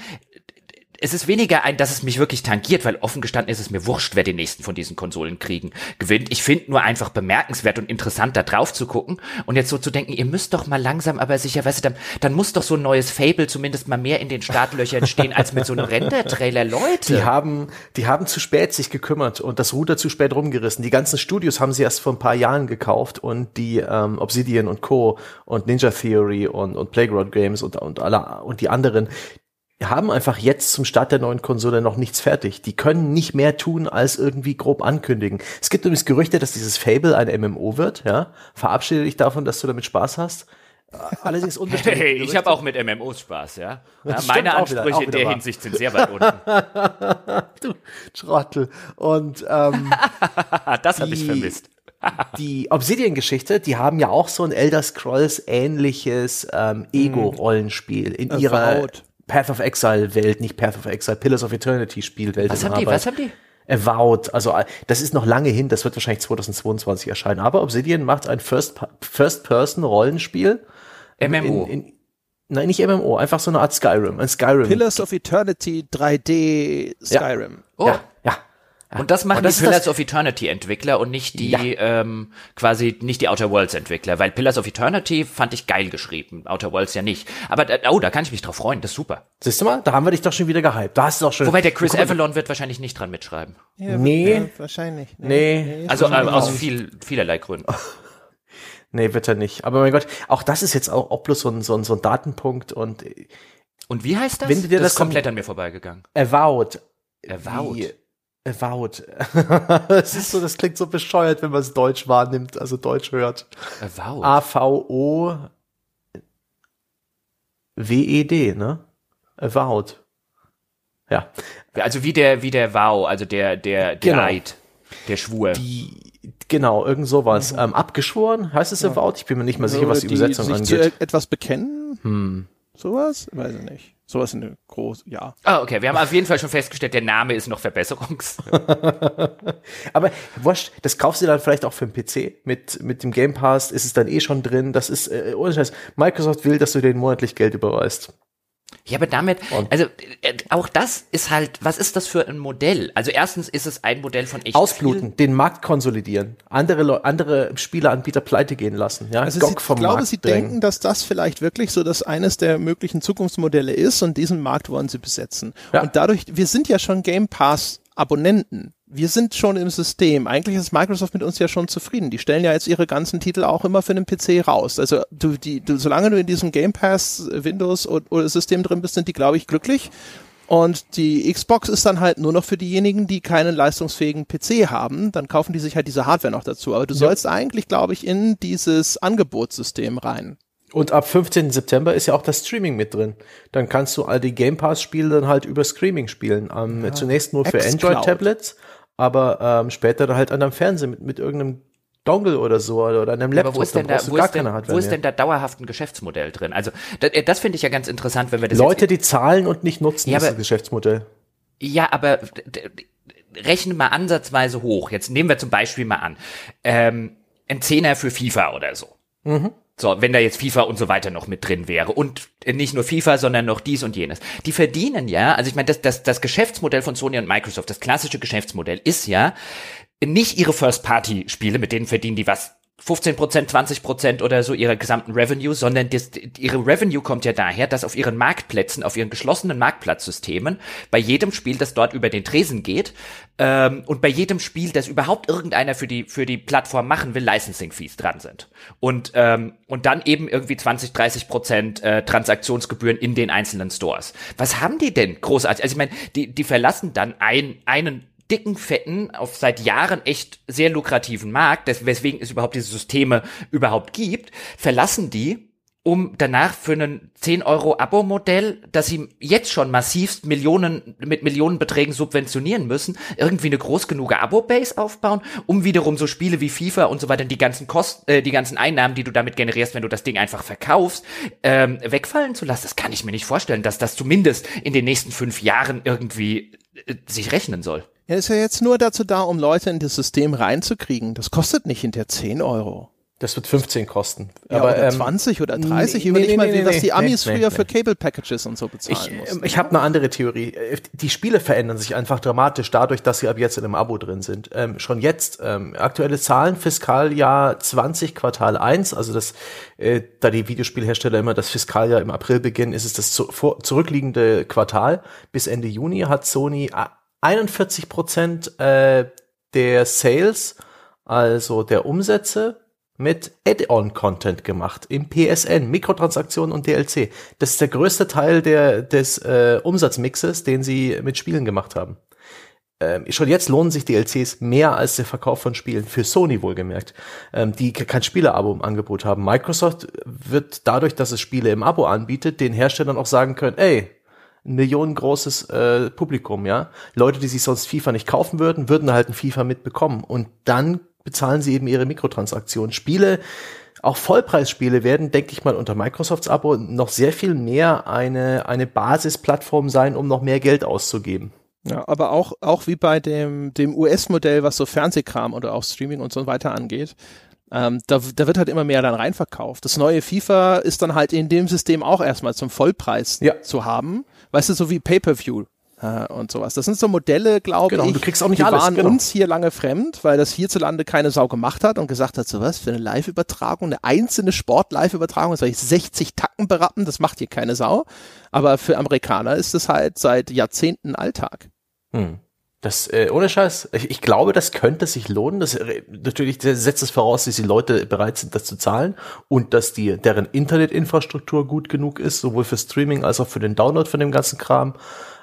es ist weniger ein, dass es mich wirklich tangiert, weil offen gestanden ist es mir wurscht, wer den nächsten von diesen Konsolenkriegen gewinnt. Ich finde nur einfach bemerkenswert und interessant, da drauf zu gucken und jetzt so zu denken, ihr müsst doch mal langsam, aber sicher, weißt du, dann, dann muss doch so ein neues Fable zumindest mal mehr in den Startlöchern stehen, als mit so einem Render-Trailer, Leute. Die haben, die haben zu spät sich gekümmert und das Ruder zu spät rumgerissen. Die ganzen Studios haben sie erst vor ein paar Jahren gekauft und die ähm, Obsidian und Co. und Ninja Theory und, und Playground Games und, und alle und die anderen, haben einfach jetzt zum Start der neuen Konsole noch nichts fertig. Die können nicht mehr tun, als irgendwie grob ankündigen. Es gibt übrigens Gerüchte, dass dieses Fable ein MMO wird, ja. Verabschiede dich davon, dass du damit Spaß hast. Allerdings unbestätigt. Hey, ich habe auch mit MMOs Spaß, ja. ja meine Ansprüche wieder, in der wahr. Hinsicht sind sehr weit unten. du Trottel. Und ähm, das habe ich vermisst. die Obsidian-Geschichte, die haben ja auch so ein Elder Scrolls ähnliches ähm, Ego-Rollenspiel in Avowed. ihrer Path of Exile Welt, nicht Path of Exile, Pillars of Eternity Spielwelt. Was haben die? Was haben die? Avowed, also das ist noch lange hin, das wird wahrscheinlich 2022 erscheinen. Aber Obsidian macht ein First-Person-Rollenspiel. MMO. In, in, nein, nicht MMO, einfach so eine Art Skyrim, ein Skyrim. Pillars of Eternity 3D Skyrim. Ja. Oh. Ja. Und das machen und das die Pillars of Eternity Entwickler und nicht die ja. ähm, quasi nicht die Outer Worlds Entwickler, weil Pillars of Eternity fand ich geil geschrieben, Outer Worlds ja nicht. Aber äh, oh, da kann ich mich drauf freuen, das ist super. Siehst du mal, da haben wir dich doch schon wieder gehypt. Da hast du doch schon. Wobei der Chris Avalon wird wahrscheinlich nicht dran mitschreiben. Ja, nee, ja, wahrscheinlich. Nee, nee. also äh, aus viel, vielerlei Gründen. nee, wird er nicht. Aber mein Gott, auch das ist jetzt auch, auch bloß so ein, so ein, so ein Datenpunkt und und wie heißt das? Wenn du dir das, das komplett an mir vorbeigegangen. Avowed. Avowed. Wie, Avowed. Es ist so, das klingt so bescheuert, wenn man es Deutsch wahrnimmt, also Deutsch hört. Avowed. A-V-O W-E-D, ne? Avowed. Ja. Also wie der, wie der Vow, also der, der, der genau. Eid, der Schwur. Die, genau, irgend sowas. Mhm. Ähm, abgeschworen heißt es ja. Avowed? Ich bin mir nicht mal sicher, was die, die Übersetzung sich angeht. Zu etwas bekennen? Hm. Sowas? Weiß ich nicht. Sowas in der groß, ja. Ah, okay. Wir haben auf jeden Fall schon festgestellt, der Name ist noch Verbesserungs. Aber wurscht, das kaufst du dann vielleicht auch für den PC. Mit, mit dem Game Pass ist es dann eh schon drin. Das ist, äh, ohne Scheiß. Microsoft will, dass du denen monatlich Geld überweist. Ja, aber damit, also äh, auch das ist halt, was ist das für ein Modell? Also erstens ist es ein Modell von echt Ausbluten, viel. den Markt konsolidieren, andere andere Spieleanbieter pleite gehen lassen, ja, also Gok sie, ich glaube, Markt sie drängen. denken, dass das vielleicht wirklich so das eines der möglichen Zukunftsmodelle ist und diesen Markt wollen sie besetzen. Ja. Und dadurch, wir sind ja schon Game Pass Abonnenten wir sind schon im System. Eigentlich ist Microsoft mit uns ja schon zufrieden. Die stellen ja jetzt ihre ganzen Titel auch immer für den PC raus. Also du, die, du, solange du in diesem Game Pass Windows oder System drin bist, sind die, glaube ich, glücklich. Und die Xbox ist dann halt nur noch für diejenigen, die keinen leistungsfähigen PC haben. Dann kaufen die sich halt diese Hardware noch dazu. Aber du ja. sollst eigentlich, glaube ich, in dieses Angebotssystem rein. Und ab 15. September ist ja auch das Streaming mit drin. Dann kannst du all die Game Pass Spiele dann halt über Streaming spielen. Ähm, ja. Zunächst nur für Android Tablets aber ähm, später dann halt an einem Fernseher mit, mit irgendeinem Dongle oder so oder einem Laptop. Aber wo ist denn da, wo ist denn, wo ist denn da dauerhaft ein Geschäftsmodell drin? Also das, äh, das finde ich ja ganz interessant, wenn wir das Leute, die zahlen und nicht nutzen, ja, ist das Geschäftsmodell. Ja, aber rechne mal ansatzweise hoch. Jetzt nehmen wir zum Beispiel mal an, ähm, ein Zehner für FIFA oder so. Mhm. So, wenn da jetzt FIFA und so weiter noch mit drin wäre. Und nicht nur FIFA, sondern noch dies und jenes. Die verdienen ja, also ich meine, das, das, das Geschäftsmodell von Sony und Microsoft, das klassische Geschäftsmodell ist ja, nicht ihre First-Party-Spiele, mit denen verdienen die was 15 Prozent, 20 Prozent oder so ihrer gesamten Revenue, sondern das, ihre Revenue kommt ja daher, dass auf ihren Marktplätzen, auf ihren geschlossenen Marktplatzsystemen, bei jedem Spiel, das dort über den Tresen geht, ähm, und bei jedem Spiel, das überhaupt irgendeiner für die für die Plattform machen will, Licensing Fees dran sind und ähm, und dann eben irgendwie 20, 30 Prozent äh, Transaktionsgebühren in den einzelnen Stores. Was haben die denn großartig? Also ich meine, die die verlassen dann ein, einen dicken, fetten, auf seit Jahren echt sehr lukrativen Markt, weswegen es überhaupt diese Systeme überhaupt gibt, verlassen die um danach für einen 10 Euro Abo-Modell, das sie jetzt schon massivst Millionen, mit Millionenbeträgen subventionieren müssen, irgendwie eine groß genug Abo-Base aufbauen, um wiederum so Spiele wie FIFA und so weiter, die ganzen Kosten, äh, die ganzen Einnahmen, die du damit generierst, wenn du das Ding einfach verkaufst, ähm, wegfallen zu lassen. Das kann ich mir nicht vorstellen, dass das zumindest in den nächsten fünf Jahren irgendwie äh, sich rechnen soll. Er ist ja jetzt nur dazu da, um Leute in das System reinzukriegen. Das kostet nicht hinter 10 Euro. Das wird 15 kosten. Ja, aber oder ähm, 20 oder 30. nee, Überleg nee, mal, nee, was die Amis früher für Cable Packages und so bezahlen Ich, mussten. ähm, ich habe eine andere Theorie. Äh, Die Spiele verändern sich einfach dramatisch dadurch, dass sie ab jetzt in einem Abo drin sind. Ähm, schon jetzt, ähm, aktuelle Zahlen, Fiskaljahr 20, Quartal 1, also das, äh, da die Videospielhersteller immer das Fiskaljahr im April beginnen, ist es das zu, vor, zurückliegende Quartal. Bis Ende Juni hat Sony a- 41 Prozent äh, der Sales, also der Umsätze, mit Add-on-Content gemacht im PSN, Mikrotransaktionen und DLC. Das ist der größte Teil der, des äh, Umsatzmixes, den sie mit Spielen gemacht haben. Ähm, schon jetzt lohnen sich DLCs mehr als der Verkauf von Spielen, für Sony wohlgemerkt, ähm, die ke- kein Spieleabo im Angebot haben. Microsoft wird dadurch, dass es Spiele im Abo anbietet, den Herstellern auch sagen können, ey, ein millionengroßes äh, Publikum, ja. Leute, die sich sonst FIFA nicht kaufen würden, würden halt ein FIFA mitbekommen. Und dann bezahlen sie eben ihre Mikrotransaktionen. Spiele, auch Vollpreisspiele werden, denke ich mal, unter Microsofts Abo noch sehr viel mehr eine, eine Basisplattform sein, um noch mehr Geld auszugeben. Ja, aber auch, auch wie bei dem, dem US-Modell, was so Fernsehkram oder auch Streaming und so weiter angeht, ähm, da, da wird halt immer mehr dann reinverkauft. Das neue FIFA ist dann halt in dem System auch erstmal zum Vollpreis Ja. zu haben. Weißt du, so wie Pay-Per-View äh, und sowas. Das sind so Modelle, glaube Genau, ich, du kriegst auch nicht die alles, waren genau. uns hier lange fremd, weil das hierzulande keine Sau gemacht hat und gesagt hat, so was für eine Live-Übertragung, eine einzelne Sport-Live-Übertragung, das soll ich 60 Tacken berappen, das macht hier keine Sau. Aber für Amerikaner ist es halt seit Jahrzehnten Alltag. Hm. Das, äh, ohne Scheiß, ich, ich glaube, das könnte sich lohnen. Das äh, natürlich setzt es voraus, dass die Leute bereit sind, das zu zahlen und dass die, deren Internetinfrastruktur gut genug ist, sowohl für Streaming als auch für den Download von dem ganzen Kram.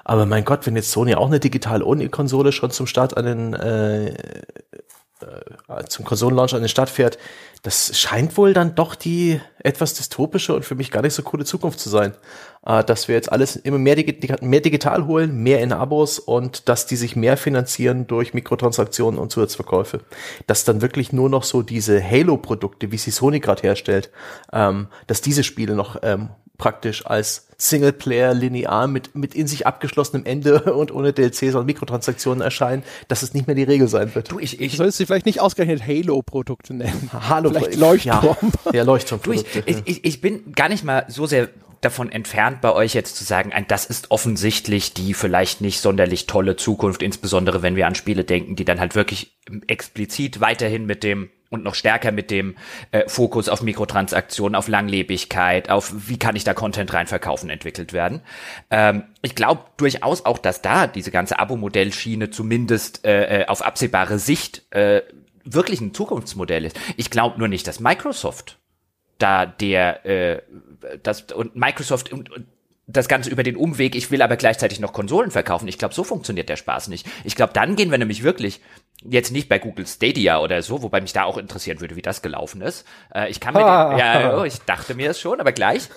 Aber mein Gott, wenn jetzt Sony auch eine Digital-Only-Konsole schon zum Start an den, äh, äh, zum Konsolenlaunch an den Start fährt, das scheint wohl dann doch die etwas dystopische und für mich gar nicht so coole Zukunft zu sein. Äh, dass wir jetzt alles immer mehr, digi mehr digital holen, mehr in Abos und dass die sich mehr finanzieren durch Mikrotransaktionen und Zusatzverkäufe. Dass dann wirklich nur noch so diese Halo-Produkte, wie sie Sony gerade herstellt, ähm, dass diese Spiele noch ähm, praktisch als Singleplayer linear mit, mit in sich abgeschlossenem Ende und ohne DLCs und Mikrotransaktionen erscheinen, dass es nicht mehr die Regel sein wird. Du, ich, Du ich, solltest sie vielleicht nicht ausgerechnet Halo-Produkte nennen. Hallo, Vielleicht Leuchtturm. Ja, ja du, Leuchtturmprodukte. ich, ich, ich, ich bin gar nicht mal so sehr davon entfernt, bei euch jetzt zu sagen, das ist offensichtlich die vielleicht nicht sonderlich tolle Zukunft, insbesondere wenn wir an Spiele denken, die dann halt wirklich explizit weiterhin mit dem und noch stärker mit dem äh, Fokus auf Mikrotransaktionen, auf Langlebigkeit, auf wie kann ich da Content reinverkaufen, entwickelt werden. Ähm, ich glaube durchaus auch, dass da diese ganze Abo-Modellschiene zumindest äh, äh, auf absehbare Sicht äh, wirklich ein Zukunftsmodell ist. Ich glaube nur nicht, dass Microsoft da der äh, das und Microsoft und, und das Ganze über den Umweg, ich will aber gleichzeitig noch Konsolen verkaufen. Ich glaube, so funktioniert der Spaß nicht. Ich glaube, dann gehen wir nämlich wirklich jetzt nicht bei Google Stadia oder so, wobei mich da auch interessieren würde, wie das gelaufen ist. Äh, ich kann mir den, ja, oh, ich dachte mir es schon, aber gleich.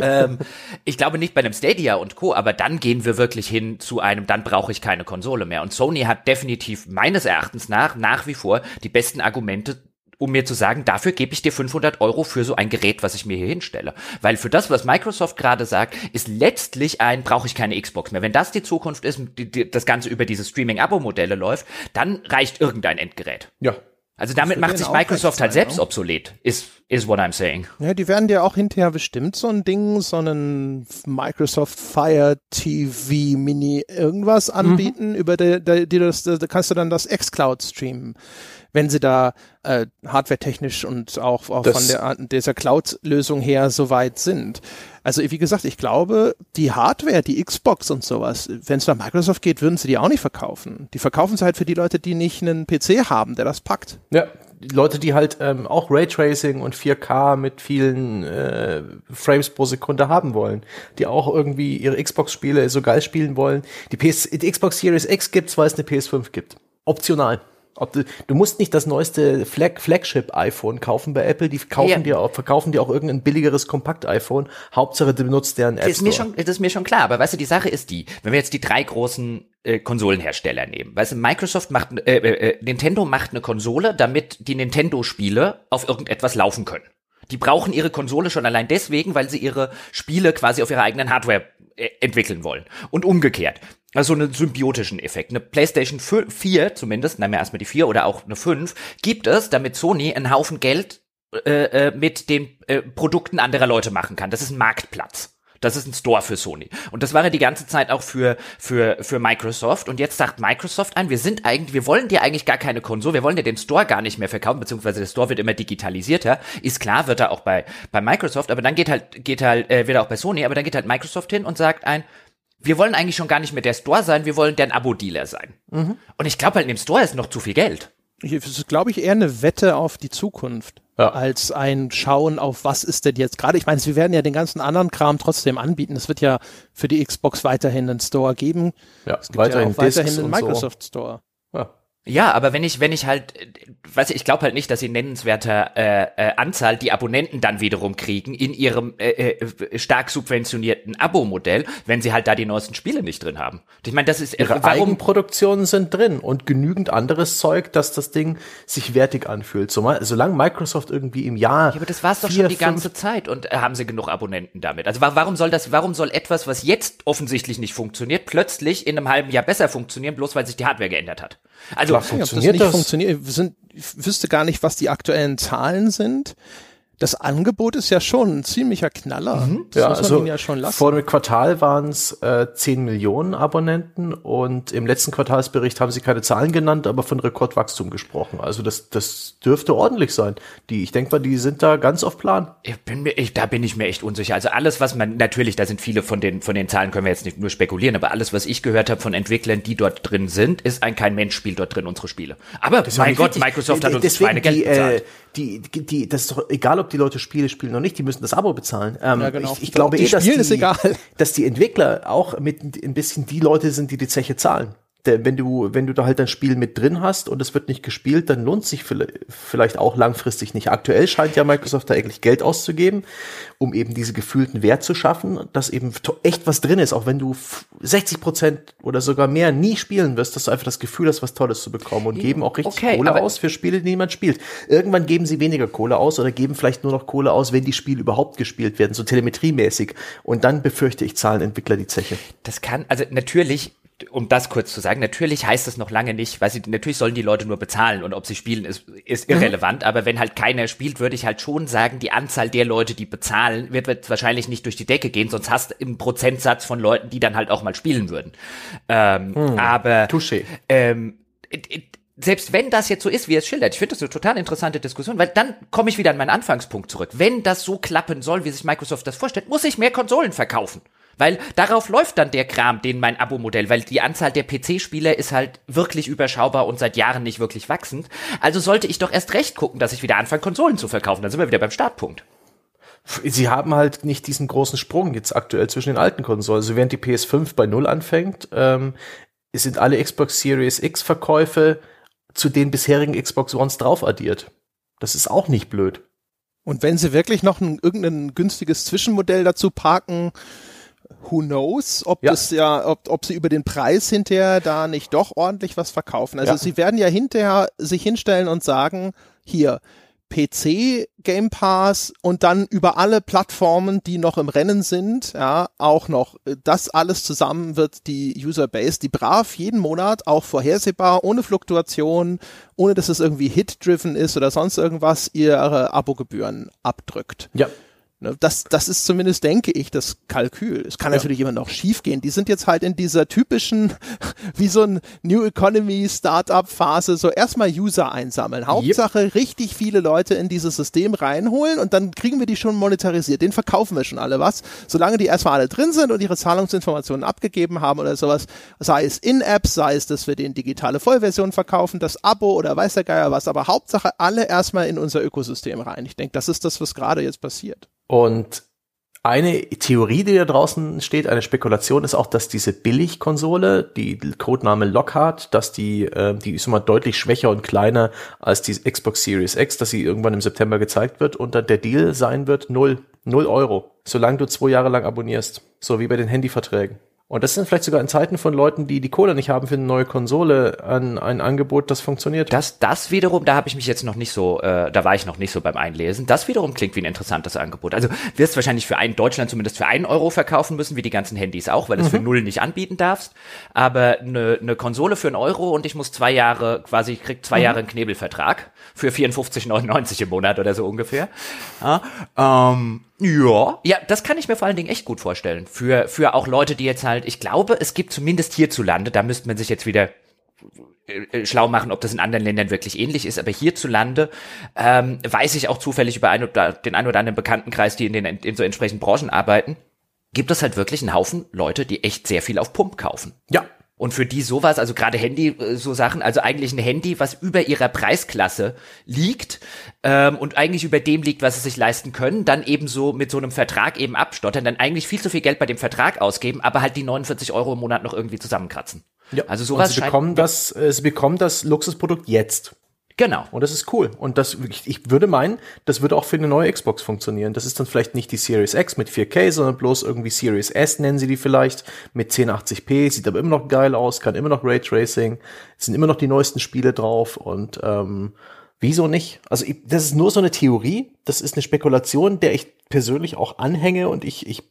ähm, ich glaube nicht bei einem Stadia und Co., aber dann gehen wir wirklich hin zu einem, dann brauche ich keine Konsole mehr. Und Sony hat definitiv meines Erachtens nach, nach wie vor die besten Argumente um mir zu sagen, dafür gebe ich dir 500 Euro für so ein Gerät, was ich mir hier hinstelle. Weil für das, was Microsoft gerade sagt, ist letztlich ein, brauche ich keine Xbox mehr. Wenn das die Zukunft ist, die, die, das Ganze über diese Streaming-Abo-Modelle läuft, dann reicht irgendein Endgerät. Ja. Also damit macht sich Microsoft halt selbst obsolet, ist, is what I'm saying. Ja, die werden dir auch hinterher bestimmt so ein Ding, so einen Microsoft Fire TV Mini irgendwas mhm. anbieten, mhm. über die, die, die das, da kannst du dann das xCloud streamen wenn sie da äh, hardwaretechnisch und auch, auch von der, dieser Cloud-Lösung her so weit sind. Also wie gesagt, ich glaube, die Hardware, die Xbox und sowas, wenn es nach Microsoft geht, würden sie die auch nicht verkaufen. Die verkaufen sie halt für die Leute, die nicht einen PC haben, der das packt. Ja, die Leute, die halt ähm, auch Raytracing und 4K mit vielen äh, Frames pro Sekunde haben wollen, die auch irgendwie ihre Xbox-Spiele so geil spielen wollen. Die, PS die Xbox Series X gibt's, weil es eine PS5 gibt. Optional. Du, du musst nicht das neueste Flag, Flagship-iPhone kaufen bei Apple, die kaufen ja. dir auch, verkaufen dir auch irgendein billigeres Kompakt-iPhone. Hauptsache, du benutzt deren App das ist mir schon, Das ist mir schon klar, aber weißt du, die Sache ist die, wenn wir jetzt die drei großen äh, Konsolenhersteller nehmen, weißt du, Microsoft macht, äh, äh, äh, Nintendo macht eine Konsole, damit die Nintendo-Spiele auf irgendetwas laufen können. Die brauchen ihre Konsole schon allein deswegen, weil sie ihre Spiele quasi auf ihrer eigenen Hardware entwickeln wollen. Und umgekehrt. Also einen symbiotischen Effekt. Eine PlayStation 4 zumindest, nehmen wir erstmal die 4 oder auch eine 5, gibt es, damit Sony einen Haufen Geld äh, äh, mit den äh, Produkten anderer Leute machen kann. Das ist ein Marktplatz. Das ist ein Store für Sony. Und das war ja die ganze Zeit auch für, für, für Microsoft. Und jetzt sagt Microsoft ein, wir sind eigentlich, wir wollen dir eigentlich gar keine Konsole, wir wollen dir den Store gar nicht mehr verkaufen, beziehungsweise der Store wird immer digitalisierter. Ist klar, wird er auch bei, bei Microsoft, aber dann geht halt, geht halt, äh, wird er auch bei Sony, aber dann geht halt Microsoft hin und sagt ein, wir wollen eigentlich schon gar nicht mehr der Store sein, wir wollen deren Abo-Dealer sein. Mhm. Und ich glaube halt, in dem Store ist noch zu viel Geld. Das ist, glaube ich, eher eine Wette auf die Zukunft. Ja. als ein Schauen auf, was ist denn jetzt gerade. Ich meine, sie werden ja den ganzen anderen Kram trotzdem anbieten. Es wird ja für die Xbox weiterhin einen Store geben. Ja, es gibt weiterhin, ja auch weiterhin einen Microsoft so. Store. Ja. Aber wenn ich, wenn ich halt, weiß ich, ich glaube halt nicht, dass sie nennenswerter äh, äh, Anzahl die Abonnenten dann wiederum kriegen in ihrem äh, äh, stark subventionierten Abo-Modell, wenn sie halt da die neuesten Spiele nicht drin haben. Ich meine, das ist äh, Ihre warum Eigenproduktionen sind drin und genügend anderes Zeug, dass das Ding sich wertig anfühlt. So, solange Microsoft irgendwie im Jahr. Ja, aber das war's doch vier, schon die ganze Zeit und äh, haben sie genug Abonnenten damit. Also warum soll das, warum soll etwas, was jetzt offensichtlich nicht funktioniert, plötzlich in einem halben Jahr besser funktionieren, bloß weil sich die Hardware geändert hat? Also Klar, funktioniert das, nicht das? funktioniert. Sind, ich wüsste gar nicht, was die aktuellen Zahlen sind das Angebot ist ja schon ein ziemlicher Knaller. Mhm. Das ja, muss man also ja schon lassen. Vor dem Quartal waren es äh, 10 Millionen Abonnenten und im letzten Quartalsbericht haben sie keine Zahlen genannt, aber von Rekordwachstum gesprochen. Also das, das dürfte ordentlich sein. Die, ich denke mal, die sind da ganz auf Plan. Ich bin mir, ich, da bin ich mir echt unsicher. Also alles, was man, natürlich, da sind viele von den, von den Zahlen können wir jetzt nicht nur spekulieren, aber alles, was ich gehört habe von Entwicklern, die dort drin sind, ist ein kein Mensch spielt dort drin unsere Spiele. Aber mein Gott. Microsoft hat uns Deswegen Schweinegeld bezahlt. Äh, die, die, das ist doch egal, ob die Leute Spiele spielen oder nicht, die müssen das Abo bezahlen. Ähm, ja, genau. Ich, ich glaube eh, dass die, dass die Entwickler auch mit ein bisschen die Leute sind, die die Zeche zahlen wenn du, wenn du da halt ein Spiel mit drin hast und es wird nicht gespielt, dann lohnt sich vielleicht auch langfristig nicht. Aktuell scheint ja Microsoft da eigentlich Geld auszugeben, um eben diese gefühlten Wert zu schaffen, dass eben echt was drin ist, auch wenn du 60 Prozent oder sogar mehr nie spielen wirst, dass du einfach das Gefühl hast, was Tolles zu bekommen und geben auch richtig okay, Kohle aus für Spiele, die niemand spielt. Irgendwann geben sie weniger Kohle aus oder geben vielleicht nur noch Kohle aus, wenn die Spiele überhaupt gespielt werden, so telemetriemäßig. Und dann befürchte ich, zahlen Entwickler die Zeche. Das kann, also natürlich um das kurz zu sagen, natürlich heißt es noch lange nicht, weil sie, natürlich sollen die Leute nur bezahlen und ob sie spielen, ist, ist mhm. irrelevant, mhm. aber wenn halt keiner spielt, würde ich halt schon sagen, die Anzahl der Leute, die bezahlen, wird, wird wahrscheinlich nicht durch die Decke gehen, sonst hast du im Prozentsatz von Leuten, die dann halt auch mal spielen würden. Ähm, mhm. Aber Touché. Ähm, selbst wenn das jetzt so ist, wie es schildert, ich finde das eine total interessante Diskussion, weil dann komme ich wieder an meinen Anfangspunkt zurück. Wenn das so klappen soll, wie sich Microsoft das vorstellt, muss ich mehr Konsolen verkaufen. Weil darauf läuft dann der Kram, den mein Abo-Modell, weil die Anzahl der PC-Spieler ist halt wirklich überschaubar und seit Jahren nicht wirklich wachsend. Also sollte ich doch erst recht gucken, dass ich wieder anfange, Konsolen zu verkaufen. Dann sind wir wieder beim Startpunkt. Sie haben halt nicht diesen großen Sprung jetzt aktuell zwischen den alten Konsolen. Also während die PS5 bei Null anfängt, ähm, sind alle Xbox Series X Verkäufe zu den bisherigen Xbox Ones drauf addiert. Das ist auch nicht blöd. Und wenn sie wirklich noch ein, irgendein günstiges Zwischenmodell dazu parken, who knows, ob ja. das ja, ob, ob sie über den Preis hinterher da nicht doch ordentlich was verkaufen. Also ja. sie werden ja hinterher sich hinstellen und sagen, hier, PC Game Pass und dann über alle Plattformen, die noch im Rennen sind, ja, auch noch. Das alles zusammen wird die Userbase, die brav jeden Monat auch vorhersehbar, ohne Fluktuation, ohne dass es irgendwie hit-driven ist oder sonst irgendwas, ihre Abogebühren abdrückt. Ja. Ne, das, das ist zumindest, denke ich, das Kalkül. Es kann ja. natürlich immer noch schiefgehen. Die sind jetzt halt in dieser typischen, wie so ein New Economy Startup Phase, so erstmal User einsammeln. Hauptsache yep. richtig viele Leute in dieses System reinholen und dann kriegen wir die schon monetarisiert. Den verkaufen wir schon alle was. Solange die erstmal alle drin sind und ihre Zahlungsinformationen abgegeben haben oder sowas, sei es in-Apps, sei es, dass wir den digitale Vollversion verkaufen, das Abo oder weiß der Geier was, aber Hauptsache alle erstmal in unser Ökosystem rein. Ich denke, das ist das, was gerade jetzt passiert. Und eine Theorie, die da draußen steht, eine Spekulation ist auch, dass diese Billigkonsole, die Codename Lockhart, dass die, äh, die ist immer deutlich schwächer und kleiner als die Xbox Series X, dass sie irgendwann im September gezeigt wird und dann der Deal sein wird null, null Euro, solange du zwei Jahre lang abonnierst, so wie bei den Handyverträgen. Und das sind vielleicht sogar in Zeiten von Leuten, die die Kohle nicht haben für eine neue Konsole, ein, ein Angebot, das funktioniert. Das, das wiederum, da habe ich mich jetzt noch nicht so, äh, da war ich noch nicht so beim Einlesen. Das wiederum klingt wie ein interessantes Angebot. Also wirst wahrscheinlich für ein Deutschland zumindest für einen Euro verkaufen müssen, wie die ganzen Handys auch, weil du es mhm. für null nicht anbieten darfst. Aber eine, eine Konsole für einen Euro und ich muss zwei Jahre, quasi, ich krieg zwei mhm. Jahre einen Knebelvertrag für 54,99 im Monat oder so ungefähr. Ja, ähm, ja, ja, das kann ich mir vor allen Dingen echt gut vorstellen. Für, für auch Leute, die jetzt halt, ich glaube, es gibt zumindest hierzulande, da müsste man sich jetzt wieder äh, schlau machen, ob das in anderen Ländern wirklich ähnlich ist, aber hierzulande ähm, weiß ich auch zufällig über ein oder, den ein oder anderen Bekanntenkreis, die in den in so entsprechenden Branchen arbeiten, gibt es halt wirklich einen Haufen Leute, die echt sehr viel auf Pump kaufen. Ja, und für die sowas, also gerade Handy, äh, so Sachen, also eigentlich ein Handy, was über ihrer Preisklasse liegt ähm, und eigentlich über dem liegt, was sie sich leisten können, dann eben so mit so einem Vertrag eben abstottern, dann eigentlich viel zu viel Geld bei dem Vertrag ausgeben, aber halt die 49 Euro im Monat noch irgendwie zusammenkratzen. Ja, also sowas. Und sie bekommen das, äh, sie bekommen das Luxusprodukt jetzt. Genau. Und das ist cool. Und das, ich, ich würde meinen, das würde auch für eine neue Xbox funktionieren. Das ist dann vielleicht nicht die Series X mit 4K, sondern bloß irgendwie Series S nennen sie die vielleicht mit 1080p, sieht aber immer noch geil aus, kann immer noch Raytracing, sind immer noch die neuesten Spiele drauf und ähm, wieso nicht? Also ich, das ist nur so eine Theorie, das ist eine Spekulation, der ich persönlich auch anhänge und ich, ich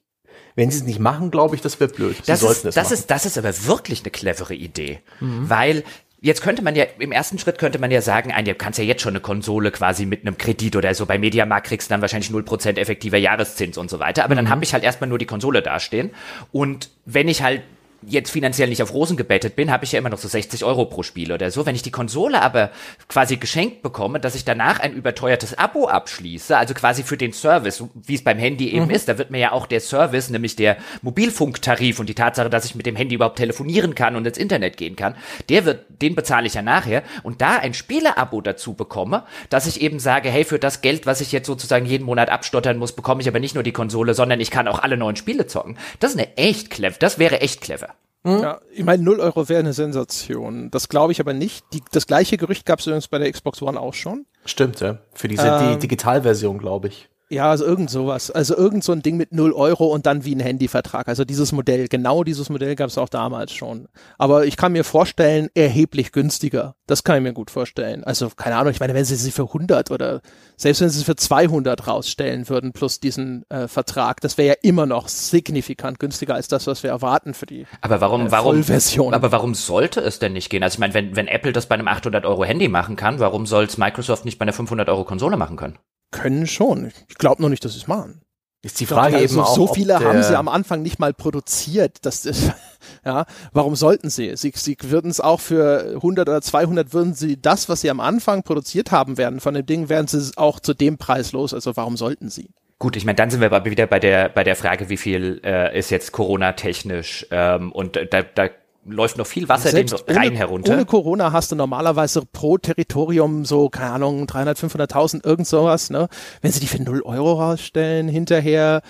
wenn sie es nicht machen, glaube ich, das wäre blöd. Sie das ist, das machen. ist, das ist aber wirklich eine clevere Idee, mhm. weil Jetzt könnte man ja, im ersten Schritt könnte man ja sagen, ein, du kannst ja jetzt schon eine Konsole quasi mit einem Kredit oder so. Bei Mediamarkt kriegst du dann wahrscheinlich 0% effektiver Jahreszins und so weiter. Aber mhm. dann habe ich halt erstmal nur die Konsole dastehen. Und wenn ich halt jetzt finanziell nicht auf Rosen gebettet bin, habe ich ja immer noch so 60 Euro pro Spiel oder so. Wenn ich die Konsole aber quasi geschenkt bekomme, dass ich danach ein überteuertes Abo abschließe, also quasi für den Service, wie es beim Handy eben mhm. ist, da wird mir ja auch der Service, nämlich der Mobilfunktarif und die Tatsache, dass ich mit dem Handy überhaupt telefonieren kann und ins Internet gehen kann, der wird, den bezahle ich ja nachher und da ein Spieleabo dazu bekomme, dass ich eben sage, hey, für das Geld, was ich jetzt sozusagen jeden Monat abstottern muss, bekomme ich aber nicht nur die Konsole, sondern ich kann auch alle neuen Spiele zocken. Das ist eine echt clever, das wäre echt clever. Hm? Ja, ich meine, 0 Euro wäre eine Sensation. Das glaube ich aber nicht. Die, das gleiche Gerücht gab es übrigens bei der Xbox One auch schon. Stimmt, ja. Für diese ähm, die Digitalversion, glaube ich. Ja, also irgend sowas. Also irgend so ein Ding mit 0 Euro und dann wie ein Handyvertrag. Also dieses Modell, genau dieses Modell gab es auch damals schon. Aber ich kann mir vorstellen, erheblich günstiger. Das kann ich mir gut vorstellen. Also keine Ahnung, ich meine, wenn sie sie für 100 oder selbst wenn sie sie für 200 rausstellen würden plus diesen äh, Vertrag, das wäre ja immer noch signifikant günstiger als das, was wir erwarten für die aber warum, äh, Vollversion. Warum, aber warum sollte es denn nicht gehen? Also ich meine, wenn, wenn Apple das bei einem 800 Euro Handy machen kann, warum soll es Microsoft nicht bei einer 500 Euro Konsole machen können? Können schon. Ich glaube nur nicht, dass sie es machen. Ist die Frage also, eben auch. So viele haben sie am Anfang nicht mal produziert. Das ist, ja, warum sollten sie? Sie, sie würden es auch für 100 oder 200 würden sie das, was sie am Anfang produziert haben werden von dem Ding, wären sie auch zu dem Preis los. Also warum sollten sie? Gut, ich meine, dann sind wir aber wieder bei der bei der Frage, wie viel äh, ist jetzt Corona technisch ähm, und da, da läuft noch viel Wasser den Rhein ohne, herunter. Ohne Corona hast du normalerweise pro Territorium so, keine Ahnung, 300, 500.000, irgend sowas, ne? Wenn sie die für 0 Euro rausstellen, hinterher,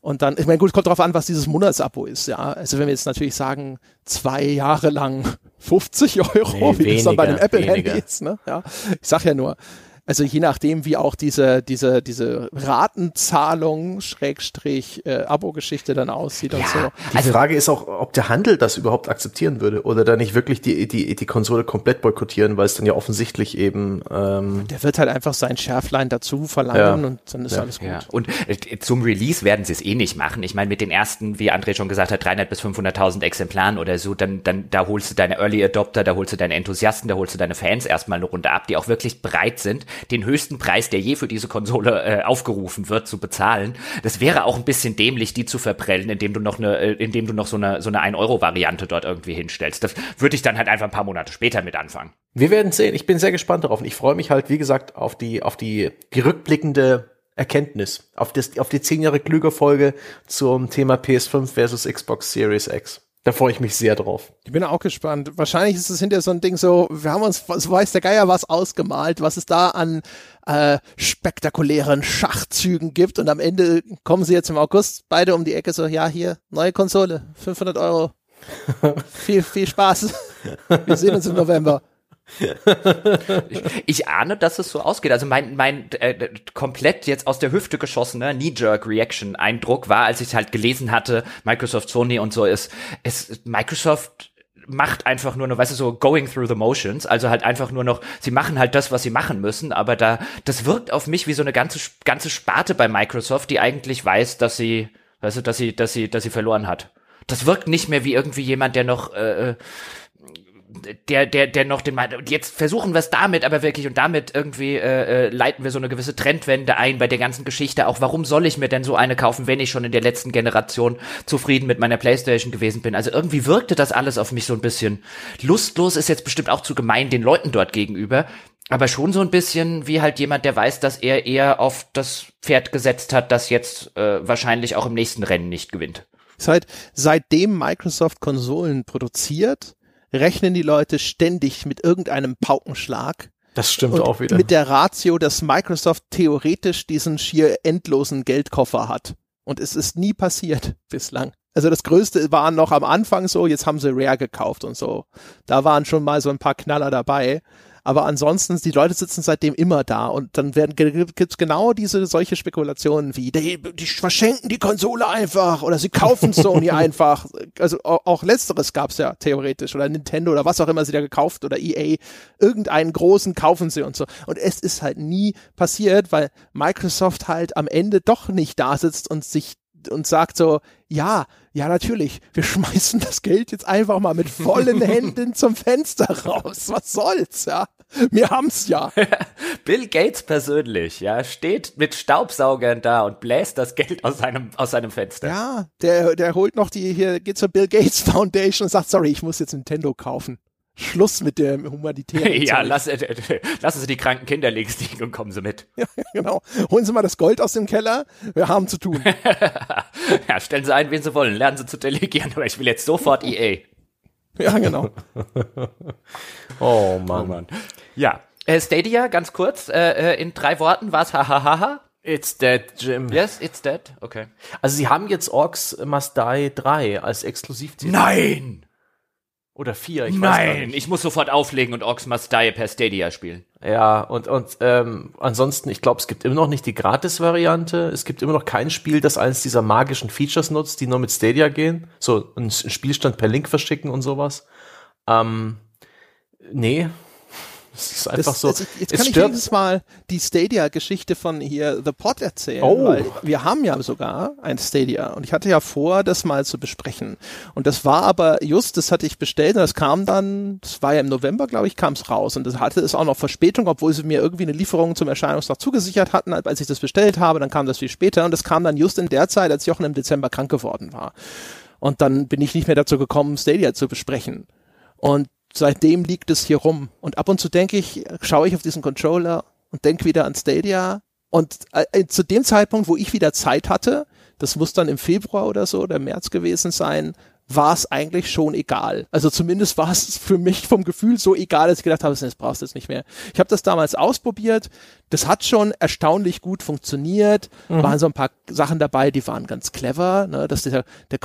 und dann, ich meine, gut, es kommt darauf an, was dieses Monatsabo ist, ja. Also wenn wir jetzt natürlich sagen, zwei Jahre lang 50 Euro, nee, wie weniger, das dann bei dem Apple-Handy ist, ne? Ja. Ich sag ja nur, also je nachdem, wie auch diese, diese, diese Ratenzahlung, Schrägstrich, äh, Abo-Geschichte dann aussieht ja, und so. Die also, Frage ist auch, ob der Handel das überhaupt akzeptieren würde oder da nicht wirklich die, die, die Konsole komplett boykottieren, weil es dann ja offensichtlich eben. Ähm der wird halt einfach sein Schärflein dazu verlangen ja. und dann ist ja. alles gut. Ja. Und äh, zum Release werden sie es eh nicht machen. Ich meine, mit den ersten, wie André schon gesagt hat, 300 bis 500.000 Exemplaren oder so, dann, dann, da holst du deine Early Adopter, da holst du deine Enthusiasten, da holst du deine Fans erstmal eine Runde ab, die auch wirklich bereit sind, den höchsten Preis, der je für diese Konsole äh, aufgerufen wird, zu bezahlen. Das wäre auch ein bisschen dämlich, die zu verprellen, indem du noch eine, äh, indem du noch so eine, so eine 1-Euro-Variante dort irgendwie hinstellst. Das würde ich dann halt einfach ein paar Monate später mit anfangen. Wir werden sehen. Ich bin sehr gespannt darauf. Und ich freue mich halt, wie gesagt, auf die, auf die, die rückblickende Erkenntnis, auf, das, auf die zehn Jahre Klüger-Folge zum Thema PS5 versus Xbox Series X. Da freue ich mich sehr drauf. Ich bin auch gespannt. Wahrscheinlich ist es hinterher so ein Ding so, wir haben uns, so weiß der Geier was ausgemalt, was es da an äh, spektakulären Schachzügen gibt und am Ende kommen sie jetzt im August beide um die Ecke so, ja, hier, neue Konsole, 500 Euro. viel, viel Spaß. Wir sehen uns im November ich, ahne, dass es so ausgeht. Also mein, mein äh, komplett jetzt aus der Hüfte geschossene Knee-Jerk-Reaction-Eindruck war, als ich halt gelesen hatte, Microsoft, Sony und so ist, es Microsoft macht einfach nur noch, weißt du, so going through the motions, also halt einfach nur noch, sie machen halt das, was sie machen müssen, aber da, das wirkt auf mich wie so eine ganze, ganze Sparte bei Microsoft, die eigentlich weiß, dass sie, weißt du, dass sie, dass sie, dass sie verloren hat. Das wirkt nicht mehr wie irgendwie jemand, der noch, äh, äh der, der, der noch den, jetzt versuchen wir es damit, aber wirklich und damit irgendwie äh, äh, leiten wir so eine gewisse Trendwende ein bei der ganzen Geschichte. Auch warum soll ich mir denn so eine kaufen, wenn ich schon in der letzten Generation zufrieden mit meiner Playstation gewesen bin? Also irgendwie wirkte das alles auf mich so ein bisschen lustlos, ist jetzt bestimmt auch zu gemein den Leuten dort gegenüber. Aber schon so ein bisschen wie halt jemand, der weiß, dass er eher auf das Pferd gesetzt hat, das jetzt äh, wahrscheinlich auch im nächsten Rennen nicht gewinnt. Seit, seitdem Microsoft Konsolen produziert, rechnen die Leute ständig mit irgendeinem Paukenschlag. Das stimmt auch wieder. Mit der Ratio, dass Microsoft theoretisch diesen schier endlosen Geldkoffer hat. Und es ist nie passiert bislang. Also das Größte war noch am Anfang so, jetzt haben sie Rare gekauft und so. Da waren schon mal so ein paar Knaller dabei. Aber ansonsten, die Leute sitzen seitdem immer da und dann werden gibt's genau diese solche Spekulationen wie, die, die verschenken die Konsole einfach oder sie kaufen Sony einfach. Also auch, auch letzteres gab's ja theoretisch oder Nintendo oder was auch immer sie da gekauft oder EA. Irgendeinen großen kaufen sie und so. Und es ist halt nie passiert, weil Microsoft halt am Ende doch nicht da sitzt und sich und sagt so, ja, ja natürlich, wir schmeißen das Geld jetzt einfach mal mit vollen Händen zum Fenster raus. Was soll's, ja? Wir haben's ja. Bill Gates persönlich, ja, steht mit Staubsaugern da und bläst das Geld aus seinem, aus seinem Fenster. Ja, der, der holt noch die, hier geht zur Bill Gates Foundation und sagt, sorry, ich muss jetzt Nintendo kaufen. Schluss mit dem humanitären. ja, lass, äh, äh, lassen Sie die kranken Kinder links liegen und kommen Sie mit. Ja, genau. Holen Sie mal das Gold aus dem Keller. Wir haben zu tun. ja, stellen Sie ein, wen Sie wollen. Lernen Sie zu delegieren, aber ich will jetzt sofort EA. Ja, genau. oh, Mann. oh Mann. Ja. Äh, Stadia, ganz kurz, äh, äh in drei Worten war es hahaha. It's dead, Jim. Yes, it's dead. Okay. Also sie haben jetzt Orcs Must Die 3 als Exklusivtitel. Nein! Oder vier, ich Nein, ich muss sofort auflegen und Orcs Must Die per Stadia spielen. Ja, und, und ähm, ansonsten, ich glaube, es gibt immer noch nicht die Gratis-Variante. Es gibt immer noch kein Spiel, das eines dieser magischen Features nutzt, die nur mit Stadia gehen. So einen Spielstand per Link verschicken und sowas. Ähm, nee, es ist einfach das, so. Also jetzt kann ich jedes Mal die Stadia-Geschichte von hier The Pod erzählen, oh. weil wir haben ja sogar ein Stadia und ich hatte ja vor, das mal zu besprechen. Und das war aber just, das hatte ich bestellt und das kam dann, das war ja im November, glaube ich, kam es raus und das hatte es auch noch Verspätung, obwohl sie mir irgendwie eine Lieferung zum Erscheinungstag zugesichert hatten, als ich das bestellt habe, dann kam das viel später und das kam dann just in der Zeit, als Jochen im Dezember krank geworden war. Und dann bin ich nicht mehr dazu gekommen, Stadia zu besprechen. Und seitdem liegt es hier rum. Und ab und zu denke ich, schaue ich auf diesen Controller und denke wieder an Stadia. Und äh, äh, zu dem Zeitpunkt, wo ich wieder Zeit hatte, das muss dann im Februar oder so oder März gewesen sein, war es eigentlich schon egal. Also zumindest war es für mich vom Gefühl so egal, dass ich gedacht habe, das brauchst du jetzt nicht mehr. Ich habe das damals ausprobiert. Das hat schon erstaunlich gut funktioniert. Mhm. Waren so ein paar Sachen dabei, die waren ganz clever. Ne? Dass der, der,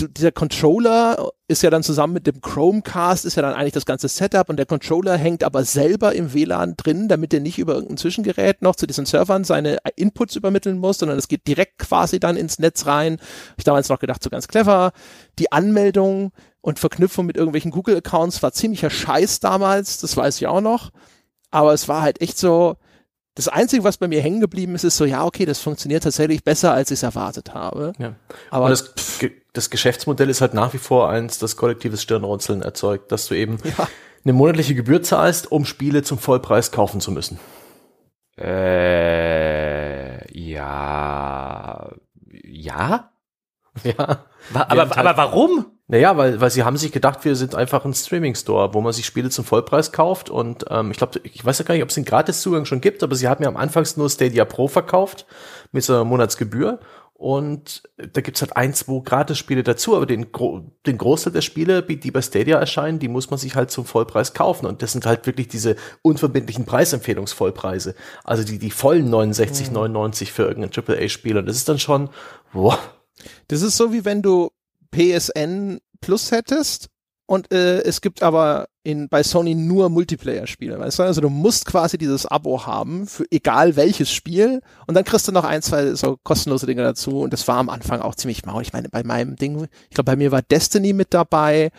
dieser Controller ist ja dann zusammen mit dem Chromecast ist ja dann eigentlich das ganze Setup und der Controller hängt aber selber im WLAN drin, damit er nicht über irgendein Zwischengerät noch zu diesen Servern seine Inputs übermitteln muss, sondern es geht direkt quasi dann ins Netz rein. Ich damals noch gedacht, so ganz clever. Die Anmeldung und Verknüpfung mit irgendwelchen Google-Accounts war ziemlicher Scheiß damals, das weiß ich auch noch. Aber es war halt echt so, das Einzige, was bei mir hängen geblieben ist, ist so, ja, okay, das funktioniert tatsächlich besser, als ich es erwartet habe. Ja. Aber das, das, Geschäftsmodell ist halt nach wie vor eins, das kollektives Stirnrunzeln erzeugt, dass du eben ja. eine monatliche Gebühr zahlst, um Spiele zum Vollpreis kaufen zu müssen. Äh, ja, ja, ja. Aber, aber, aber warum? Naja, weil, weil sie haben sich gedacht, wir sind einfach ein Streaming-Store, wo man sich Spiele zum Vollpreis kauft. Und ähm, ich glaube, ich weiß ja gar nicht, ob es den Gratiszugang schon gibt, aber sie haben ja am Anfang nur Stadia Pro verkauft mit so einer Monatsgebühr. Und da gibt's halt ein, zwei Gratis-Spiele dazu, aber den, den Großteil der Spiele, die bei Stadia erscheinen, die muss man sich halt zum Vollpreis kaufen. Und das sind halt wirklich diese unverbindlichen Preisempfehlungsvollpreise. Also die, die vollen 69,99 für irgendein AAA-Spiel. Und das ist dann schon, boah, das ist so wie wenn du PSN Plus hättest und äh, es gibt aber in bei Sony nur Multiplayer-Spiele, weißt du? Also du musst quasi dieses Abo haben für egal welches Spiel und dann kriegst du noch ein, zwei so kostenlose Dinge dazu und das war am Anfang auch ziemlich mau. Ich meine, bei meinem Ding, ich glaube, bei mir war Destiny mit dabei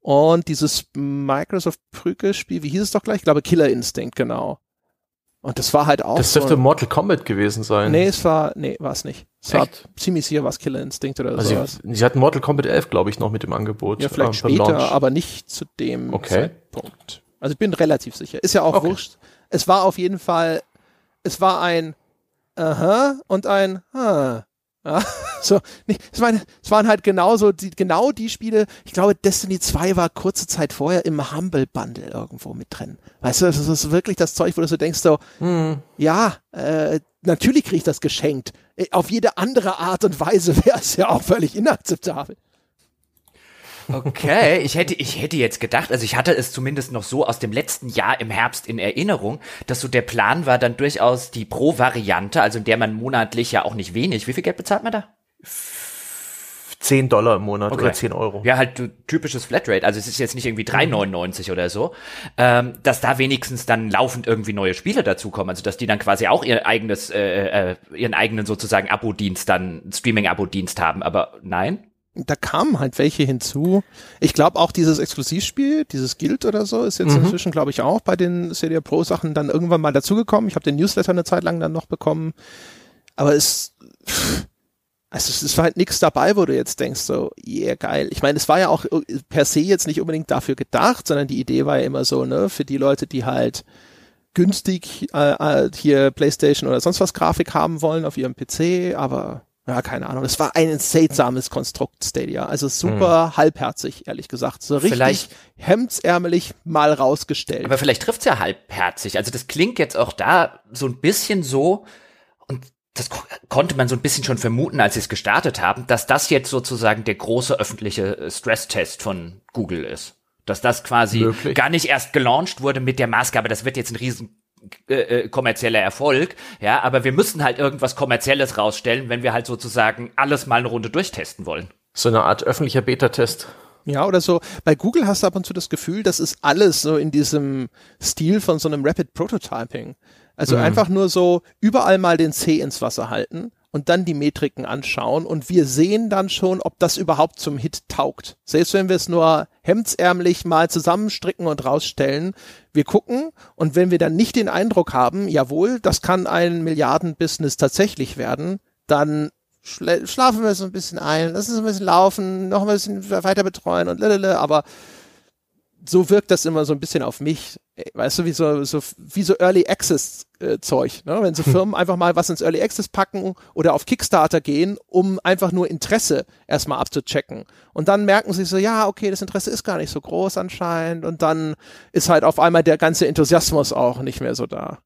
und dieses Microsoft Prügel-Spiel, wie hieß es doch gleich? Ich glaube Killer Instinct, genau. Und das war halt auch. Das dürfte so, Mortal Kombat gewesen sein. Nee, es war, nee, war es nicht. Es Echt? war ziemlich sicher was Killer Instinct oder also sowas. Sie, sie hatten Mortal Kombat 11, glaube ich, noch mit dem Angebot. Ja, vielleicht äh, später, Launch. aber nicht zu dem okay. Zeitpunkt. Also ich bin relativ sicher. Ist ja auch okay. wurscht. Es war auf jeden Fall, es war ein Aha und ein Ha. Ja, so, nee, es, waren, es waren halt genauso, die, genau die Spiele, ich glaube, Destiny 2 war kurze Zeit vorher im Humble Bundle irgendwo mit drin. Weißt du, das ist wirklich das Zeug, wo du so denkst, so, hm. ja, äh, natürlich krieg ich das geschenkt. Äh, auf jede andere Art und Weise wäre es ja auch völlig inakzeptabel. Okay, ich hätte, ich hätte jetzt gedacht, also ich hatte es zumindest noch so aus dem letzten Jahr im Herbst in Erinnerung, dass so der Plan war, dann durchaus die Pro-Variante, also in der man monatlich ja auch nicht wenig, wie viel Geld bezahlt man da? 10 Dollar im Monat okay. oder 10 Euro. Ja, halt typisches Flatrate. Also es ist jetzt nicht irgendwie 3,99 mhm. oder so, ähm, dass da wenigstens dann laufend irgendwie neue Spiele dazukommen. Also dass die dann quasi auch ihr eigenes, äh, äh, ihren eigenen sozusagen Abo-Dienst dann, Streaming-Abo-Dienst haben. Aber nein, da kamen halt welche hinzu. Ich glaube auch dieses Exklusivspiel, dieses Guild oder so, ist jetzt mhm. inzwischen, glaube ich, auch bei den Stadia Pro Sachen dann irgendwann mal dazugekommen. Ich habe den Newsletter eine Zeit lang dann noch bekommen. Aber es, also es ist halt nichts dabei, wo du jetzt denkst, so, yeah, geil. Ich meine, es war ja auch per se jetzt nicht unbedingt dafür gedacht, sondern die Idee war ja immer so, ne, für die Leute, die halt günstig äh, äh hier PlayStation oder sonst was Grafik haben wollen auf ihrem PC, aber ja, keine Ahnung. Es war ein seltsames Konstrukt Stadia. Also super hm. halbherzig, ehrlich gesagt. So richtig vielleicht, hemdsärmelig mal rausgestellt. Aber vielleicht trifft's ja halbherzig. Also das klingt jetzt auch da so ein bisschen so und das konnte man so ein bisschen schon vermuten, als sie es gestartet haben, dass das jetzt sozusagen der große öffentliche äh, Stresstest von Google ist. Dass das quasi Möglich. gar nicht erst gelauncht wurde mit der Maßgabe, das wird jetzt ein riesen äh, äh, kommerzieller Erfolg, ja, aber wir müssen halt irgendwas kommerzielles rausstellen, wenn wir halt sozusagen alles mal eine Runde durchtesten wollen. So eine Art öffentlicher Beta-Test. Ja, oder so. Bei Google hast du ab und zu das Gefühl, das ist alles so in diesem Stil von so einem Rapid Prototyping. Also mhm. einfach nur so überall mal den C ins Wasser halten und dann die Metriken anschauen und wir sehen dann schon, ob das überhaupt zum Hit taugt. Selbst wenn wir es nur hemdsärmlich mal zusammenstricken und rausstellen, wir gucken und wenn wir dann nicht den Eindruck haben, jawohl, das kann ein Milliardenbusiness tatsächlich werden, dann schlafen wir so ein bisschen ein, lassen es ein bisschen laufen, noch ein bisschen weiter betreuen und lalala, aber so wirkt das immer so ein bisschen auf mich. Weißt du, wie so, so, wie so Early Access äh, Zeug, ne? Wenn so. Firmen einfach mal was ins Early Access packen oder auf Kickstarter gehen, um einfach nur Interesse erstmal abzuchecken. Und dann merken sie so, ja, okay, das Interesse ist gar nicht so groß anscheinend. Und dann ist halt auf einmal der ganze Enthusiasmus auch nicht mehr so da.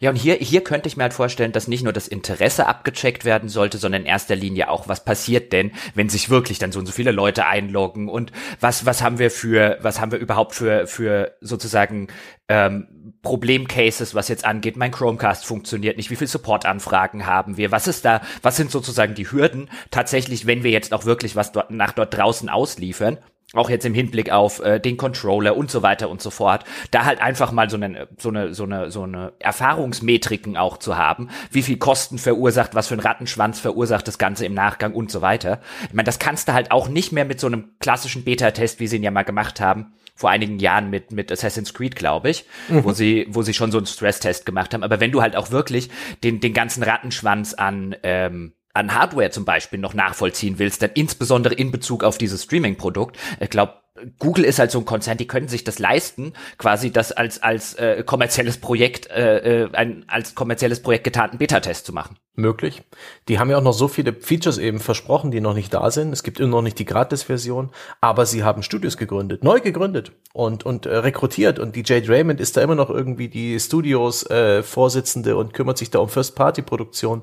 Ja, und hier, hier könnte ich mir halt vorstellen, dass nicht nur das Interesse abgecheckt werden sollte, sondern in erster Linie auch, was passiert denn, wenn sich wirklich dann so und so viele Leute einloggen? Und was, was haben wir für, was haben wir überhaupt für, für sozusagen ähm, Problemcases, was jetzt angeht, mein Chromecast funktioniert nicht, wie viel Supportanfragen haben wir, was ist da, was sind sozusagen die Hürden tatsächlich, wenn wir jetzt auch wirklich was dort nach dort draußen ausliefern auch jetzt im Hinblick auf äh, den Controller und so weiter und so fort, da halt einfach mal so eine so eine so eine so eine Erfahrungsmetriken auch zu haben, wie viel Kosten verursacht, was für ein Rattenschwanz verursacht das Ganze im Nachgang und so weiter. Ich meine, das kannst du halt auch nicht mehr mit so einem klassischen Beta-Test, wie sie ihn ja mal gemacht haben, vor einigen Jahren mit mit Assassin's Creed, glaube ich, mhm. wo sie wo sie schon so einen Stresstest gemacht haben. Aber wenn du halt auch wirklich den den ganzen Rattenschwanz an ähm, an Hardware zum Beispiel noch nachvollziehen willst, dann insbesondere in Bezug auf dieses Streaming-Produkt. Ich glaube, Google ist halt so ein Konzern, die können sich das leisten, quasi das als als äh, kommerzielles Projekt, äh, äh, ein als kommerzielles Projekt getarnten Beta-Test zu machen. Möglich. Die haben ja auch noch so viele Features eben versprochen, die noch nicht da sind. Es gibt immer noch nicht die Gratis-Version, aber sie haben Studios gegründet, neu gegründet und und äh, rekrutiert und die Jade Raymond ist da immer noch irgendwie die Studios äh, Vorsitzende und kümmert sich da um First-Party-Produktion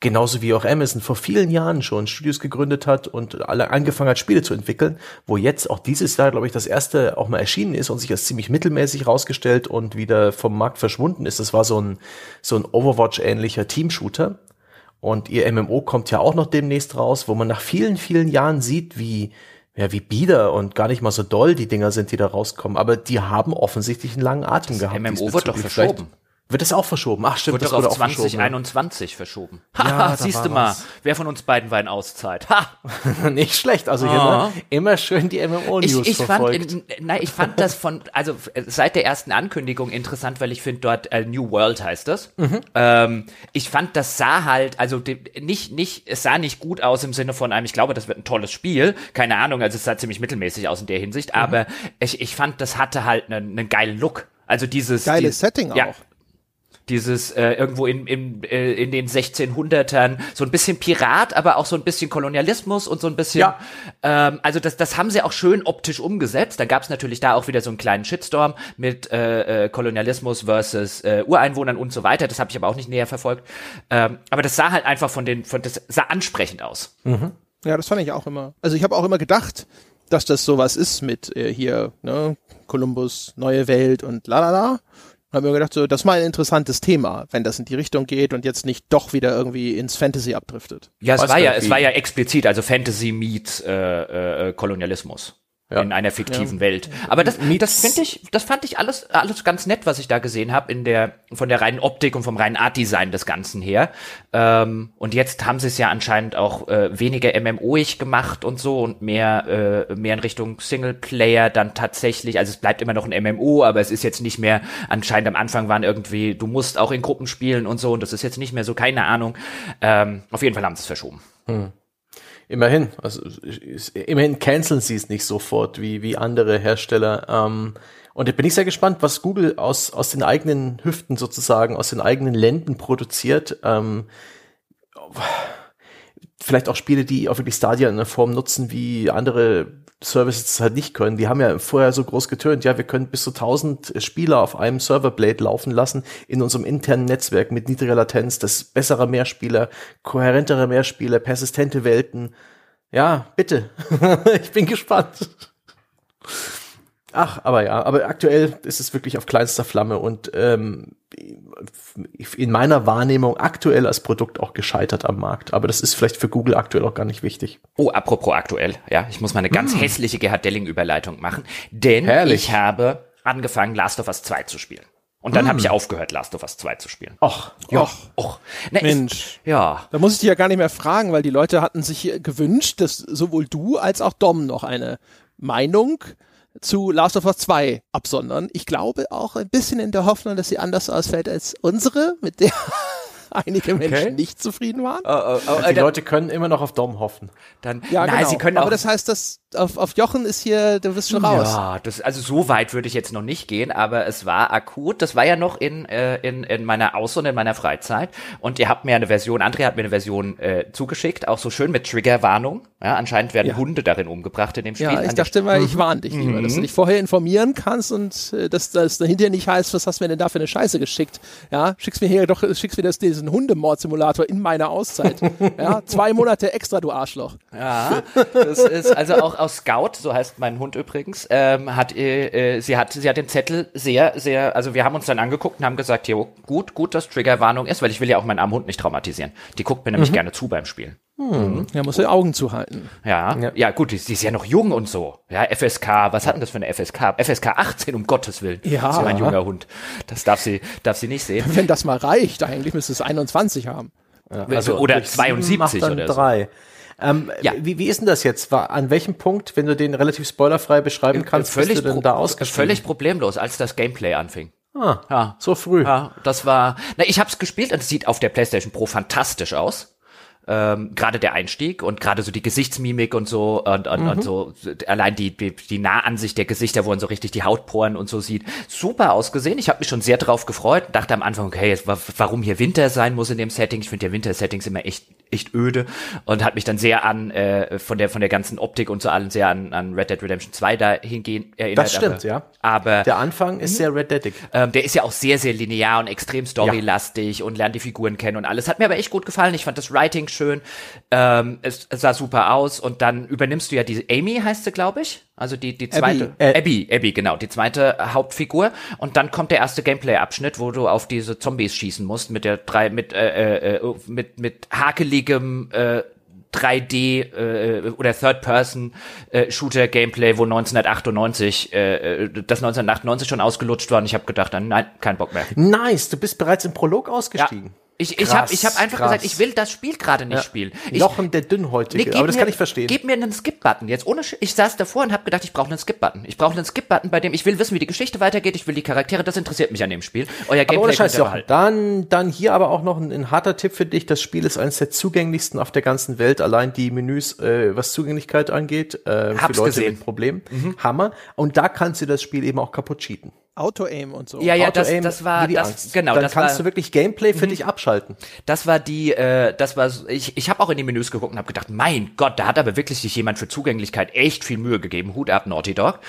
genauso wie auch Amazon vor vielen Jahren schon Studios gegründet hat und alle angefangen hat, Spiele zu entwickeln, wo jetzt auch dieses Jahr, glaube ich, das erste auch mal erschienen ist und sich als ziemlich mittelmäßig rausgestellt und wieder vom Markt verschwunden ist. Das war so ein, so ein Overwatch-ähnlicher Team-Shooter. Und ihr MMO kommt ja auch noch demnächst raus, wo man nach vielen, vielen Jahren sieht, wie ja, wie bieder und gar nicht mal so doll die Dinger sind, die da rauskommen. Aber die haben offensichtlich einen langen Atem das gehabt. MMO wird doch verschoben. Wird das auch verschoben? Ach stimmt, wird das doch wurde auf auch 2021 verschoben. verschoben. Ja, ha, siehst du mal, was. wer von uns beiden war in Auszeit? Ha! Nicht schlecht, also hier ah. immer schön die MMO-News verfolgt. Fand, in, nein, ich fand das von, also seit der ersten Ankündigung interessant, weil ich finde dort äh, New World heißt das. Mhm. Ähm, ich fand, das sah halt, also nicht, nicht, es sah nicht gut aus im Sinne von einem, ich glaube, das wird ein tolles Spiel. Keine Ahnung, also es sah ziemlich mittelmäßig aus in der Hinsicht, mhm. aber ich, ich fand, das hatte halt einen, einen geilen Look. Also dieses geiles die, Setting ja, auch dieses äh, irgendwo in, in, äh, in den 1600ern so ein bisschen Pirat, aber auch so ein bisschen Kolonialismus und so ein bisschen, ja. ähm, also das, das haben sie auch schön optisch umgesetzt. Da gab es natürlich da auch wieder so einen kleinen Shitstorm mit äh, äh, Kolonialismus versus äh, Ureinwohnern und so weiter. Das habe ich aber auch nicht näher verfolgt. Ähm, aber das sah halt einfach von den, von das sah ansprechend aus. Mhm. Ja, das fand ich auch immer. Also ich habe auch immer gedacht, dass das sowas ist mit äh, hier, ne, Kolumbus, neue Welt und la la la habe mir gedacht, so, das ist mal ein interessantes Thema, wenn das in die Richtung geht und jetzt nicht doch wieder irgendwie ins Fantasy abdriftet. Ja, es war ja, es war ja explizit, also Fantasy meets äh, äh, Kolonialismus ja. in einer fiktiven ja. Welt. Aber das, das finde ich, das fand ich alles, alles ganz nett, was ich da gesehen habe in der von der reinen Optik und vom reinen Art-Design des Ganzen her. Ähm, und jetzt haben sie es ja anscheinend auch äh, weniger MMOig gemacht und so und mehr äh, mehr in Richtung Singleplayer dann tatsächlich. Also es bleibt immer noch ein MMO, aber es ist jetzt nicht mehr. Anscheinend am Anfang waren irgendwie, du musst auch in Gruppen spielen und so und das ist jetzt nicht mehr so. Keine Ahnung. Ähm, auf jeden Fall haben sie es verschoben. Hm. Immerhin, also immerhin canceln sie es nicht sofort wie, wie andere Hersteller. Ähm, und da bin ich sehr gespannt, was Google aus, aus den eigenen Hüften sozusagen, aus den eigenen Länden produziert. Ähm, vielleicht auch Spiele, die auch wirklich Stadia in einer Form nutzen, wie andere Services halt nicht können. Die haben ja vorher so groß getönt, ja, wir können bis zu 1000 Spieler auf einem Serverblade laufen lassen in unserem internen Netzwerk mit niedriger Latenz, das bessere Mehrspieler, kohärentere Mehrspieler, persistente Welten. Ja, bitte. ich bin gespannt. Ach, aber ja, aber aktuell ist es wirklich auf kleinster Flamme und ähm, in meiner Wahrnehmung aktuell als Produkt auch gescheitert am Markt. Aber das ist vielleicht für Google aktuell auch gar nicht wichtig. Oh, apropos aktuell, ja, ich muss mal eine ganz hm. hässliche Gerhard Delling-Überleitung machen, denn Herrlich. ich habe angefangen, Last of Us 2 zu spielen. Und dann hm. habe ich aufgehört, Last of Us 2 zu spielen. Ach, ja. Och, och. Na, Mensch. Ich, ja. Da muss ich dich ja gar nicht mehr fragen, weil die Leute hatten sich gewünscht, dass sowohl du als auch Dom noch eine Meinung zu Last of Us 2 absondern. Ich glaube auch ein bisschen in der Hoffnung, dass sie anders ausfällt als unsere, mit der einige Menschen okay. nicht zufrieden waren. Oh, oh, oh, die Leute können immer noch auf Dom hoffen. Dann, ja, nein, genau. sie können auch. Aber das heißt, dass auf, auf Jochen ist hier, du bist schon raus. Ja, das, also so weit würde ich jetzt noch nicht gehen, aber es war akut. Das war ja noch in, äh, in, in meiner Aus- und in meiner Freizeit. Und ihr habt mir eine Version, André hat mir eine Version äh, zugeschickt, auch so schön mit Triggerwarnung. Ja, anscheinend werden Ja. Hunde darin umgebracht in dem Spiel. Ja, ich dachte mal, ich warne dich lieber, dass du dich vorher informieren kannst und äh, dass das dahinter nicht heißt, was hast du mir denn da für eine Scheiße geschickt? Ja, schickst mir hier doch, schickst mir das, diesen Hundemord-Simulator in meiner Auszeit. ja, zwei Monate extra, du Arschloch. Ja, das ist also auch aus Scout, so heißt mein Hund übrigens, ähm, hat äh, äh, sie hat sie hat den Zettel sehr sehr, also wir haben uns dann angeguckt und haben gesagt, jo, gut, gut, dass Triggerwarnung ist, weil ich will ja auch meinen armen Hund nicht traumatisieren. Die guckt mir nämlich gerne zu beim Spielen. Ja, musst du die Augen zuhalten. Ja, ja, Ja. gut, die, die ist ja noch jung und so. Ja, FSK, was hat denn das für eine FSK? FSK 18, um Gottes Willen. Ja. Das ist ja ein junger Hund. Das darf sie, darf sie nicht sehen. Wenn das mal reicht, eigentlich müsste es 21 haben. Also, oder durch sieben 72 macht dann oder so. drei. Ähm, Ja. wie, wie ist denn das jetzt? War, an welchem Punkt, wenn du den relativ spoilerfrei beschreiben kannst, völlig, bist du denn da ausgestiegen? völlig problemlos, als das Gameplay anfing. Ah, Ja. so früh. Ja, das war. Na, ich habe es gespielt und es sieht auf der PlayStation Pro fantastisch aus. Ähm, gerade der Einstieg und gerade so die Gesichtsmimik und so und, und, und so allein die, die die Nahansicht der Gesichter, wo man so richtig die Hautporen und so sieht, super ausgesehen. Ich habe mich schon sehr drauf gefreut. Dachte am Anfang, okay, warum hier Winter sein muss in dem Setting? Ich finde ja Winter-Settings immer echt echt öde und hat mich dann sehr an äh, von der von der ganzen Optik und so allen sehr an, an Red Dead Redemption 2 dahingehend erinnert. Das stimmt, aber, ja. Aber Der Anfang ist sehr Red Deadig. ähm, der ist ja auch sehr, sehr linear und extrem storylastig und lernt die Figuren kennen und alles. Hat mir aber echt gut gefallen. Ich fand das Writing schön. Ähm, es, es sah super aus. Und dann übernimmst du ja diese Amy, heißt sie, glaube ich. Also die, die zweite. Äh, Abby, Abby, genau. Die zweite Hauptfigur. Und dann kommt der erste Gameplay-Abschnitt, wo du auf diese Zombies schießen musst mit der drei, mit, äh, äh, mit, mit hakeligem, äh, 3D äh, oder Third-Person-Shooter-Gameplay, wo 1998 äh, äh, das 1998 schon ausgelutscht war und ich habe gedacht, nein, kein Bock mehr. Nice, du bist bereits im Prolog Ja. Ich, ich habe ich hab einfach krass. gesagt, ich will das Spiel gerade nicht spielen. Ich, Jochen der Dünnhäutige, gib aber das mir, kann ich verstehen. Gib mir einen Skip-Button. Jetzt ohne, Sch- ich saß davor und habe gedacht, ich brauche einen Skip-Button. Ich brauche einen Skip-Button, bei dem ich will wissen, wie die Geschichte weitergeht. Ich will die Charaktere. Das interessiert mich an dem Spiel. Euer aber Gameplay ohne Scheiß, Jochen. Dann, dann hier aber auch noch ein, ein harter Tipp für dich. Das Spiel ist eines der zugänglichsten auf der ganzen Welt. Allein die Menüs, äh, was Zugänglichkeit angeht, äh, für Leute gesehen. Mhm. mit Problemen. Hammer. Und da kannst du das Spiel eben auch kaputt cheaten. Auto-Aim und so. Ja, ja, das, das war das, Angst. genau, Dann das kannst war, Mhm. du wirklich Gameplay für dich abschalten. Das war die, äh, das war, so- ich, ich habe auch in die Menüs geguckt und habe gedacht, mein Gott, da hat aber wirklich sich jemand für Zugänglichkeit echt viel Mühe gegeben. Hut ab, Naughty Dog.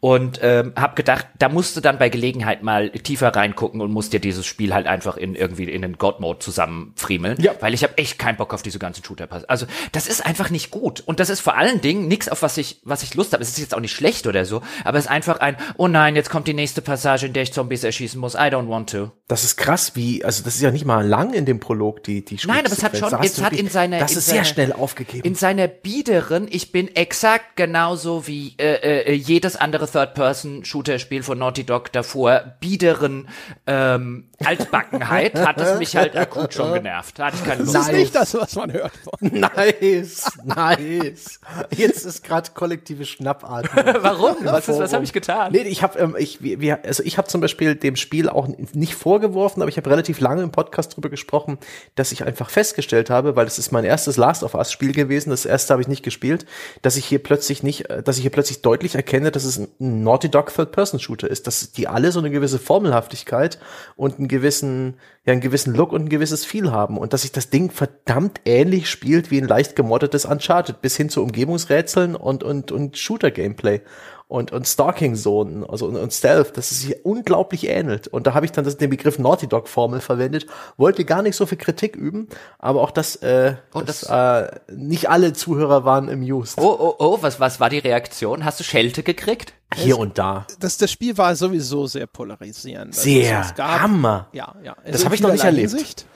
Und ähm, habe gedacht, da musst du dann bei Gelegenheit mal tiefer reingucken und musst dir dieses Spiel halt einfach in irgendwie in den God-Mode zusammenfriemeln. Ja. Weil ich habe echt keinen Bock auf diese ganzen shooter -Pass. Also das ist einfach nicht gut. Und das ist vor allen Dingen nichts, auf was ich, was ich Lust habe. Es ist jetzt auch nicht schlecht oder so, aber es ist einfach ein, oh nein, jetzt kommt die nächste Passage, in der ich Zombies erschießen muss. I don't want to. Das ist krass, wie, also das ist ja nicht mal lang in dem Prolog, die, die Nein, aber es hat schon- es hat in seiner- Das in ist sehr seiner- schnell aufgegeben. in seiner biederen, ich bin exakt genauso wie äh, äh, jedes andere Third-Person-Shooter-Spiel von Naughty Dog davor, biederen ähm, Altbackenheit, hat es mich halt akut schon genervt. Hatte ich keine Lust. Das ist nicht das, was man hört. Nice, nice. Jetzt ist gerade kollektive Schnappatmung. Warum? Was, ist, was habe ich getan? Nee, ich habe ähm, ich wir, wir- also ich habe zum Beispiel dem Spiel auch nicht vorgeworfen, aber ich habe relativ lange im Podcast drüber gesprochen, dass ich einfach festgestellt habe, weil das ist mein erstes Last of Us Spiel gewesen, das erste habe ich nicht gespielt, dass ich hier plötzlich nicht, äh, dass ich hier plötzlich deutlich erkenne, dass es ein Naughty Dog Third Person Shooter ist, dass die alle so eine gewisse Formelhaftigkeit und einen gewissen ja einen gewissen Look und ein gewisses Feel haben und dass sich das Ding verdammt ähnlich spielt wie ein leicht gemoddetes Uncharted bis hin zu Umgebungsrätseln und und und Shooter Gameplay und, und Stalking-Zonen, also und, und Stealth, dass es sich unglaublich ähnelt. Und da habe ich dann das, den Begriff Naughty Dog-Formel verwendet, wollte gar nicht so viel Kritik üben, aber auch das, äh, Oh, das, äh, nicht alle Zuhörer waren amused. Oh, oh, oh, was, was war die Reaktion? Hast du Schelte gekriegt? Hier und da. Das, das Spiel war sowieso sehr polarisierend. Also Sehr. es gab- Hammer. Ja, ja. Das in habe ich noch nicht erlebt. Hinsicht.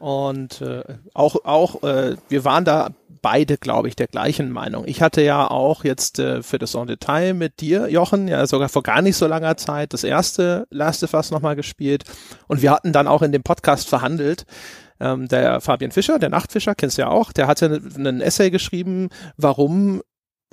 Und äh, auch, auch äh, wir waren da beide, glaube ich, der gleichen Meinung. Ich hatte ja auch jetzt äh, für das En Detail mit dir, Jochen, ja sogar vor gar nicht so langer Zeit das erste Last of Us nochmal gespielt. Und wir hatten dann auch in dem Podcast verhandelt. Ähm, der Fabian Fischer, der Nachtfischer, kennst du ja auch, der hatte einen Essay geschrieben, warum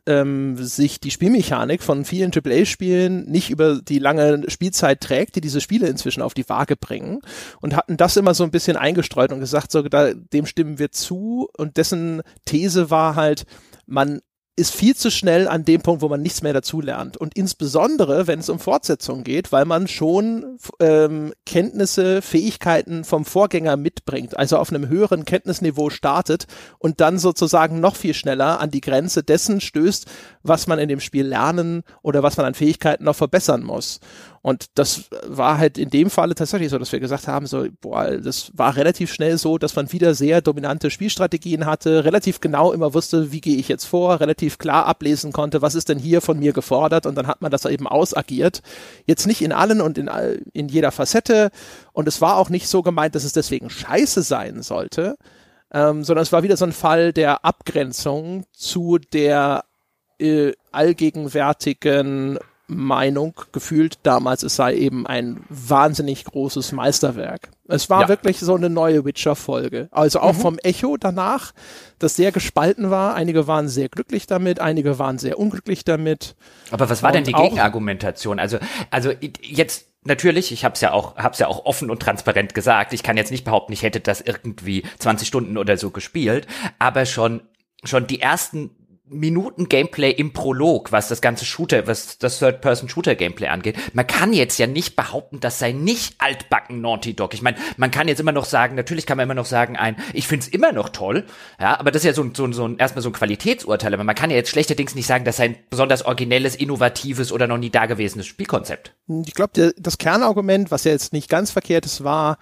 ähm, sich die Spielmechanik von vielen AAA-Spielen nicht über die lange Spielzeit trägt, die diese Spiele inzwischen auf die Waage bringen und hatten das immer so ein bisschen eingestreut und gesagt, so, da, dem stimmen wir zu. Und dessen These war halt, man ist viel zu schnell an dem Punkt, wo man nichts mehr dazulernt. Und insbesondere, wenn es um Fortsetzung geht, weil man schon ähm, Kenntnisse, Fähigkeiten vom Vorgänger mitbringt, also auf einem höheren Kenntnisniveau startet und dann sozusagen noch viel schneller an die Grenze dessen stößt, was man in dem Spiel lernen oder was man an Fähigkeiten noch verbessern muss. Und das war halt in dem Falle tatsächlich so, dass wir gesagt haben, so, boah, das war relativ schnell so, dass man wieder sehr dominante Spielstrategien hatte, relativ genau immer wusste, wie gehe ich jetzt vor, relativ klar ablesen konnte, was ist denn hier von mir gefordert und dann hat man das eben ausagiert. Jetzt nicht in allen und in, in jeder Facette und es war auch nicht so gemeint, dass es deswegen scheiße sein sollte, ähm, sondern es war wieder so ein Fall der Abgrenzung zu der äh, allgegenwärtigen Meinung gefühlt damals, es sei eben ein wahnsinnig großes Meisterwerk. Es war ja. wirklich so eine neue Witcher-Folge. Also auch mhm. vom Echo danach, das sehr gespalten war. Einige waren sehr glücklich damit, einige waren sehr unglücklich damit. Aber was war Und denn die Gegenargumentation? Also, also jetzt natürlich, ich habe es ja auch, hab's ja auch offen und transparent gesagt. Ich kann jetzt nicht behaupten, ich hätte das irgendwie 20 Stunden oder so gespielt, aber schon schon die ersten Minuten Gameplay im Prolog, was das ganze Shooter, was das Third-Person-Shooter-Gameplay angeht. Man kann jetzt ja nicht behaupten, das sei nicht altbacken Naughty Dog. Ich meine, man kann jetzt immer noch sagen, natürlich kann man immer noch sagen, ein, ich find's immer noch toll, ja, aber das ist ja so, ein so, so ein, erstmal so ein Qualitätsurteil, aber man kann ja jetzt schlechterdings nicht sagen, das sei ein besonders originelles, innovatives oder noch nie dagewesenes Spielkonzept. Ich glaube, das Kernargument, was ja jetzt nicht ganz verkehrt ist, war,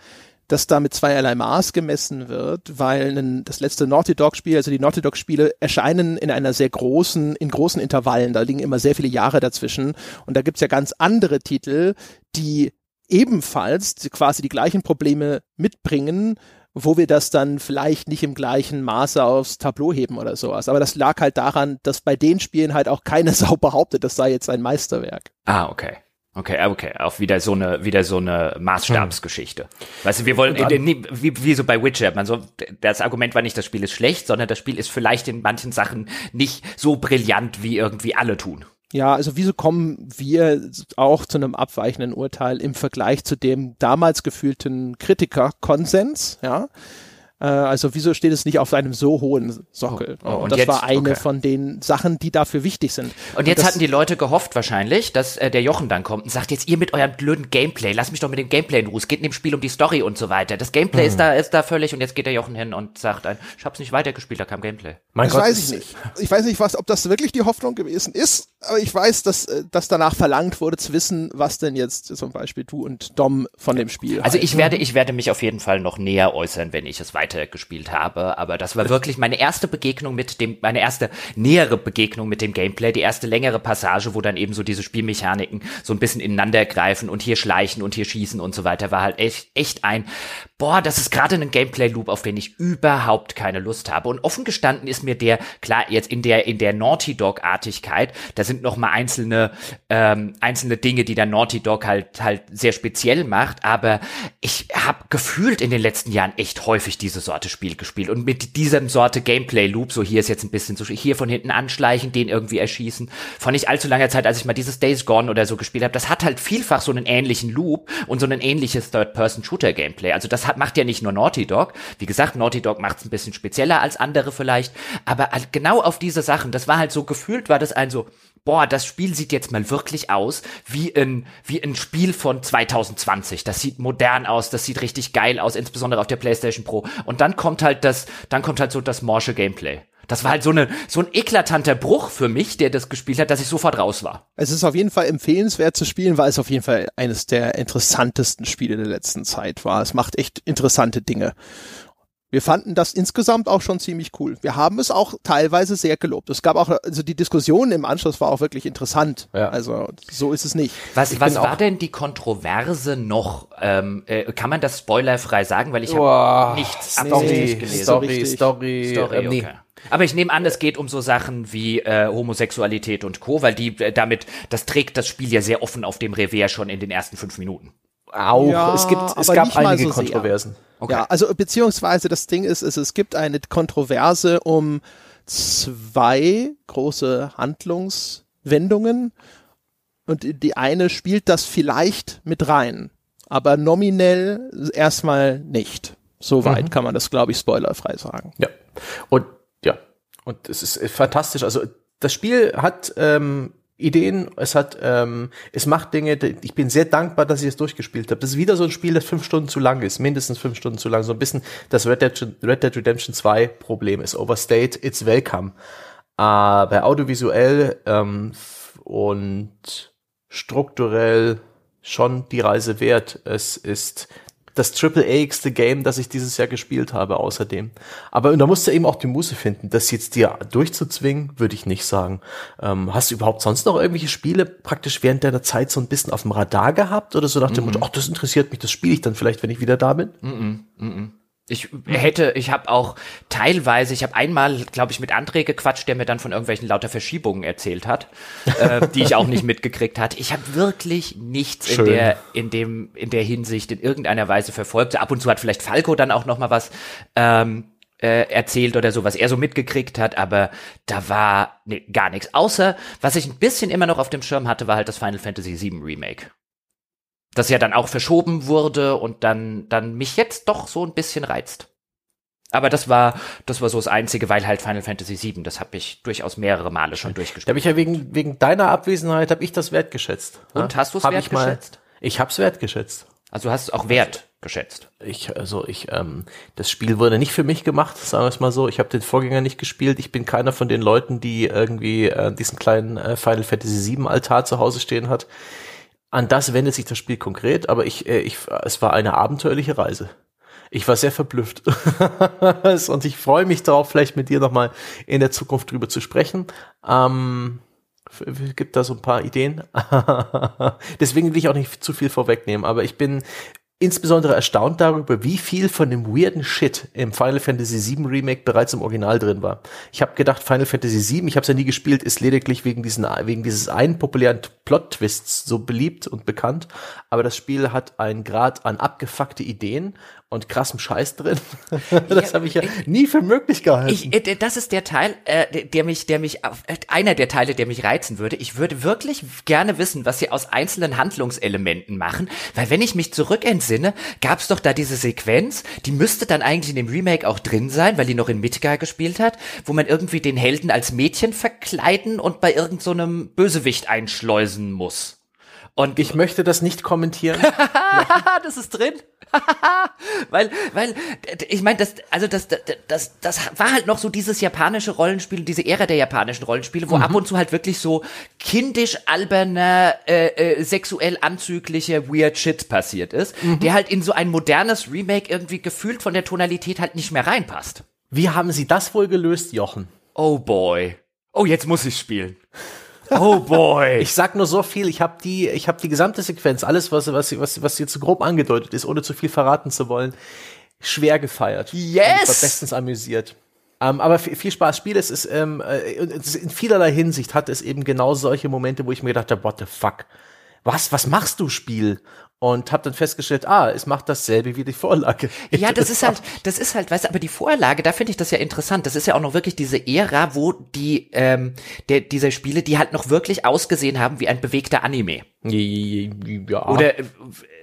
dass da mit zweierlei Maß gemessen wird, weil das letzte Naughty Dog Spiel, also die Naughty Dog Spiele erscheinen in einer sehr großen, in großen Intervallen, da liegen immer sehr viele Jahre dazwischen und da gibt's ja ganz andere Titel, die ebenfalls quasi die gleichen Probleme mitbringen, wo wir das dann vielleicht nicht im gleichen Maße aufs Tableau heben oder sowas. Aber das lag halt daran, dass bei den Spielen halt auch keine Sau behauptet, das sei jetzt ein Meisterwerk. Ah, okay. Okay, okay, auch wieder so eine, wieder so eine Maßstabsgeschichte. Weißt du, wir wollen, wie, wie so bei Witcher, man so, das Argument war nicht, das Spiel ist schlecht, sondern das Spiel ist vielleicht in manchen Sachen nicht so brillant, wie irgendwie alle tun. Ja, also wieso kommen wir auch zu einem abweichenden Urteil im Vergleich zu dem damals gefühlten Kritikerkonsens, ja? Äh, also wieso steht es nicht auf einem so hohen Sockel? Oh, oh, und, das jetzt, war eine okay. von den Sachen, die dafür wichtig sind. Und jetzt und hatten die Leute gehofft wahrscheinlich, dass äh, der Jochen dann kommt und sagt, jetzt ihr mit eurem blöden Gameplay, lasst mich doch mit dem Gameplay in Ruhe. Es geht in dem Spiel um die Story und so weiter. Das Gameplay hm. ist da ist da völlig und jetzt geht der Jochen hin und sagt, ein, ich hab's nicht weitergespielt, da kam Gameplay. Mein das Gott, weiß ich nicht. Ich weiß nicht, was, ob das wirklich die Hoffnung gewesen ist, aber ich weiß, dass, äh, dass danach verlangt wurde zu wissen, was denn jetzt zum Beispiel du und Dom von dem Spiel. Also ich werde, ich werde mich auf jeden Fall noch näher äußern, wenn ich es weitergespielt habe. Aber das war wirklich meine erste Begegnung mit dem, meine erste nähere Begegnung mit dem Gameplay, die erste längere Passage, wo dann eben so diese Spielmechaniken so ein bisschen ineinander greifen und hier schleichen und hier schießen und so weiter, war halt echt, echt ein, boah, das ist gerade ein Gameplay-Loop, auf den ich überhaupt keine Lust habe. Und offen gestanden ist mir der, klar, jetzt in der, in der Naughty Dog-Artigkeit, da sind noch mal einzelne, ähm, einzelne Dinge, die der Naughty Dog halt, halt sehr speziell macht, aber ich habe gefühlt in den letzten Jahren echt häufig diese Sorte Spiel gespielt und mit dieser Sorte Gameplay-Loop, so hier ist jetzt ein bisschen so, hier von hinten anschleichen, den irgendwie erschießen, von nicht allzu langer Zeit, als ich mal dieses Days Gone oder so gespielt habe, das hat halt vielfach so einen ähnlichen Loop und so ein ähnliches Third-Person-Shooter-Gameplay. Also das hat, macht ja nicht nur Naughty Dog. Wie gesagt, Naughty Dog macht es ein bisschen spezieller als andere vielleicht, aber genau auf diese Sachen, das war halt so gefühlt, war das ein so, boah, das Spiel sieht jetzt mal wirklich aus wie ein, wie ein Spiel von 2020. Das sieht modern aus, das sieht richtig geil aus, insbesondere auf der PlayStation Pro. Und dann kommt halt das, dann kommt halt so das morsche Gameplay. Das war halt so, eine, so ein eklatanter Bruch für mich, der das gespielt hat, dass ich sofort raus war. Es ist auf jeden Fall empfehlenswert zu spielen, weil es auf jeden Fall eines der interessantesten Spiele der letzten Zeit war. Es macht echt interessante Dinge. Wir fanden das insgesamt auch schon ziemlich cool. Wir haben es auch teilweise sehr gelobt. Es gab auch, also die Diskussion im Anschluss war auch wirklich interessant. Ja. Also so ist es nicht. Was, was war denn die Kontroverse noch? Ähm, äh, kann man das spoilerfrei sagen? Weil ich habe nichts Story, gelesen. Story, Story, Story, ähm, okay. Nee. Aber ich nehme an, es geht um so Sachen wie äh, Homosexualität und Co., weil die äh, damit, das trägt das Spiel ja sehr offen auf dem Revier schon in den ersten fünf Minuten. Auch. Ja, es gibt, es gab einige so Kontroversen. Okay. Ja, also beziehungsweise das Ding ist, ist, es gibt eine Kontroverse um zwei große Handlungswendungen und die eine spielt das vielleicht mit rein, aber nominell erstmal nicht. Soweit mhm. kann man das, glaube ich, spoilerfrei sagen. Ja. Und ja, und es ist fantastisch. Also das Spiel hat ähm, Ideen, es hat, ähm, es macht Dinge, ich bin sehr dankbar, dass ich es durchgespielt habe. Das ist wieder so ein Spiel, das fünf Stunden zu lang ist, mindestens fünf Stunden zu lang. So ein bisschen das Red Dead, Red Dead Redemption 2 Problem ist. Overstate, it's welcome. Aber audiovisuell ähm, und strukturell schon die Reise wert. Es ist das Triple-A-igste Game, das ich dieses Jahr gespielt habe, außerdem. Aber da musst du eben auch die Muße finden. Das jetzt dir durchzuzwingen, würde ich nicht sagen. Ähm, hast du überhaupt sonst noch irgendwelche Spiele praktisch während deiner Zeit so ein bisschen auf dem Radar gehabt? Oder so nach dem -mm. Motto, ach, das interessiert mich, das spiele ich dann vielleicht, wenn ich wieder da bin? Mm -mm. Ich hätte, ich habe auch teilweise, ich habe einmal, glaube ich, mit André gequatscht, der mir dann von irgendwelchen lauter Verschiebungen erzählt hat, äh, die ich auch nicht mitgekriegt hatte. Ich habe wirklich nichts in der, in dem, in der Hinsicht in irgendeiner Weise verfolgt. Ab und zu hat vielleicht Falco dann auch noch mal was ähm, äh, erzählt oder so, was er so mitgekriegt hat, aber da war nee, gar nichts. Außer, was ich ein bisschen immer noch auf dem Schirm hatte, war halt das Final Fantasy VII Remake das ja dann auch verschoben wurde und dann, dann mich jetzt doch so ein bisschen reizt. Aber das war, das war so das Einzige, weil halt Final Fantasy VII, das habe ich durchaus mehrere Male schon durchgespielt. Da habe ich ja wegen, wegen deiner Abwesenheit, habe ich das wertgeschätzt. Und ja? hast du es wertgeschätzt? Ich habe es wertgeschätzt. Also hast du auch Wert geschätzt? Ich, also ich, ähm, das Spiel wurde nicht für mich gemacht, sagen wir es mal so. Ich habe den Vorgänger nicht gespielt. Ich bin keiner von den Leuten, die irgendwie äh, diesen kleinen äh, Final Fantasy VII Altar zu Hause stehen hat. An das wendet sich das Spiel konkret, aber ich, äh, ich, es war eine abenteuerliche Reise. Ich war sehr verblüfft. und ich freue mich darauf, vielleicht mit dir nochmal in der Zukunft drüber zu sprechen. Ähm, gibt da so ein paar Ideen. Deswegen will ich auch nicht zu viel vorwegnehmen, aber ich bin insbesondere erstaunt darüber, wie viel von dem weirden Shit im Final Fantasy VII Remake bereits im Original drin war. Ich habe gedacht, Final Fantasy VII, ich habe es ja nie gespielt, ist lediglich wegen diesen wegen dieses einen populären Plot Twists so beliebt und bekannt, aber das Spiel hat einen Grad an abgefuckte Ideen und krassem Scheiß drin. das habe ich ja nie für möglich gehalten. Ich, äh, das ist der Teil, äh, der mich, der mich, äh, einer der Teile, der mich reizen würde. Ich würde wirklich gerne wissen, was sie aus einzelnen Handlungselementen machen, weil wenn ich mich zurückentsinne, gab es doch da diese Sequenz, die müsste dann eigentlich in dem Remake auch drin sein, weil die noch in Midgar gespielt hat, wo man irgendwie den Helden als Mädchen verkleiden und bei irgendeinem so Bösewicht einschleusen muss. Und ich möchte das nicht kommentieren. das ist drin. weil, weil, ich meine, das, also das, das, das, das war halt noch so dieses japanische Rollenspiel, diese Ära der japanischen Rollenspiele, wo mhm. ab und zu halt wirklich so kindisch alberner, äh, äh, sexuell anzüglicher Weird Shit passiert ist, mhm. der halt in so ein modernes Remake irgendwie gefühlt von der Tonalität halt nicht mehr reinpasst. Wie haben Sie das wohl gelöst, Jochen? Oh boy. Oh, jetzt muss ich spielen. Oh boy. Ich sag nur so viel, ich habe die, ich habe die gesamte Sequenz, alles, was, was, was, was jetzt so grob angedeutet ist, ohne zu viel verraten zu wollen, schwer gefeiert. Yes! ich war bestens amüsiert. Ähm, aber viel Spaß. Spiel es ist, ähm, äh, in vielerlei Hinsicht hat es eben genau solche Momente, wo ich mir gedacht habe, what the fuck? Was, was machst du, Spiel? Und habe dann festgestellt, ah, es macht dasselbe wie die Vorlage. Ja, das ist halt, das ist halt, weißt du, aber die Vorlage, da finde ich das ja interessant. Das ist ja auch noch wirklich diese Ära, wo die, ähm, der, diese Spiele, die halt noch wirklich ausgesehen haben wie ein bewegter Anime. Ja. Oder,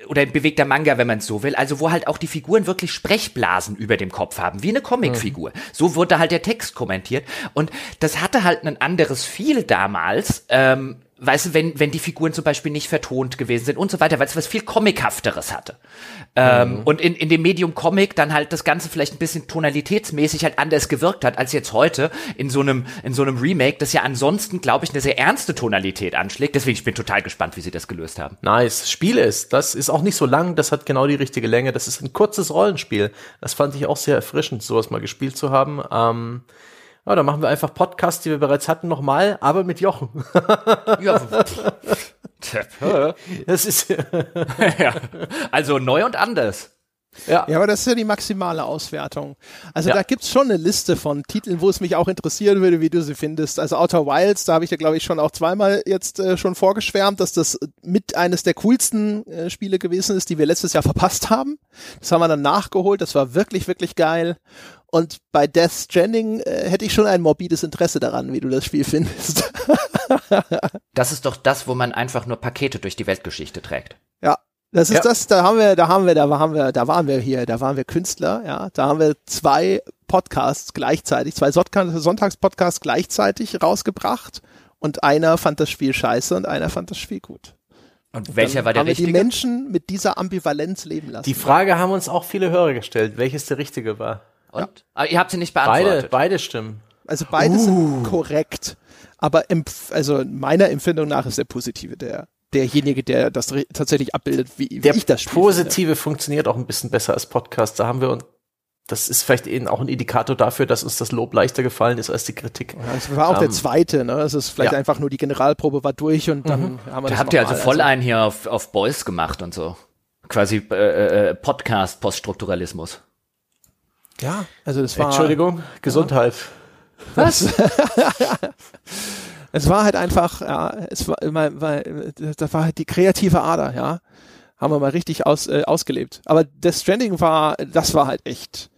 oder ein bewegter Manga, wenn man es so will. Also wo halt auch die Figuren wirklich Sprechblasen über dem Kopf haben, wie eine Comicfigur. Mhm. So wurde halt der Text kommentiert. Und das hatte halt ein anderes Feel damals. Ähm, weißt du, wenn, wenn die Figuren zum Beispiel nicht vertont gewesen sind und so weiter, weil es was viel Comichafteres hatte. Ähm, mhm. Und in, in dem Medium Comic dann halt das Ganze vielleicht ein bisschen tonalitätsmäßig halt anders gewirkt hat, als jetzt heute in so einem, in so einem Remake, das ja ansonsten, glaube ich, eine sehr ernste Tonalität anschlägt. Deswegen, ich bin total gespannt, wie sie das gelöst haben. Nice. Spiel es. Das ist auch nicht so lang, das hat genau die richtige Länge. Das ist ein kurzes Rollenspiel. Das fand ich auch sehr erfrischend, sowas mal gespielt zu haben. Ähm ja, dann machen wir einfach Podcasts, die wir bereits hatten, nochmal, aber mit Jochen. ja. das ist ja. Also neu und anders. Ja. ja, aber das ist ja die maximale Auswertung. Also ja. da gibt's schon eine Liste von Titeln, wo es mich auch interessieren würde, wie du sie findest. Also Outer Wilds, da habe ich ja, glaube ich, schon auch zweimal jetzt äh, schon vorgeschwärmt, dass das mit eines der coolsten äh, Spiele gewesen ist, die wir letztes Jahr verpasst haben. Das haben wir dann nachgeholt, das war wirklich, wirklich geil. Und bei Death Stranding äh, hätte ich schon ein morbides Interesse daran, wie du das Spiel findest. das ist doch das, wo man einfach nur Pakete durch die Weltgeschichte trägt. Ja, Das ist Ja. das, da haben wir, da haben wir, da waren wir, da waren wir hier, da waren wir Künstler, ja, da haben wir zwei Podcasts gleichzeitig, zwei Sonntags- Sonntagspodcasts gleichzeitig rausgebracht und einer fand das Spiel scheiße und einer fand das Spiel gut. Und welcher Dann war der haben wir richtige? die Menschen mit dieser Ambivalenz leben lassen. Die Frage haben uns auch viele Hörer gestellt, welches der richtige war. Und? Aber ihr habt sie nicht Beide, beantwortet. beide stimmen. also beide Uh. sind korrekt, aber empf also meiner Empfindung nach ist der positive der derjenige, der das tatsächlich abbildet, wie, wie Der ich das Spiel Positive funktioniert auch ein bisschen besser als Podcast. Da haben wir uns, das ist vielleicht eben auch ein Indikator dafür, dass uns das Lob leichter gefallen ist als die Kritik. Ja, Das war auch der Ähm, zweite, ne? Das ist vielleicht ja. einfach nur die Generalprobe war durch und dann haben wir Da das habt ihr also voll einen hier auf, auf Boys gemacht und so. Quasi äh, äh, Podcast-Poststrukturalismus. Ja, also das war Entschuldigung, Gesundheit. Was? Es war halt einfach, ja, es war, immer- weil, das war halt die kreative Ader, ja. Haben wir mal richtig aus, äh, ausgelebt. Aber Death Stranding war, das war halt echt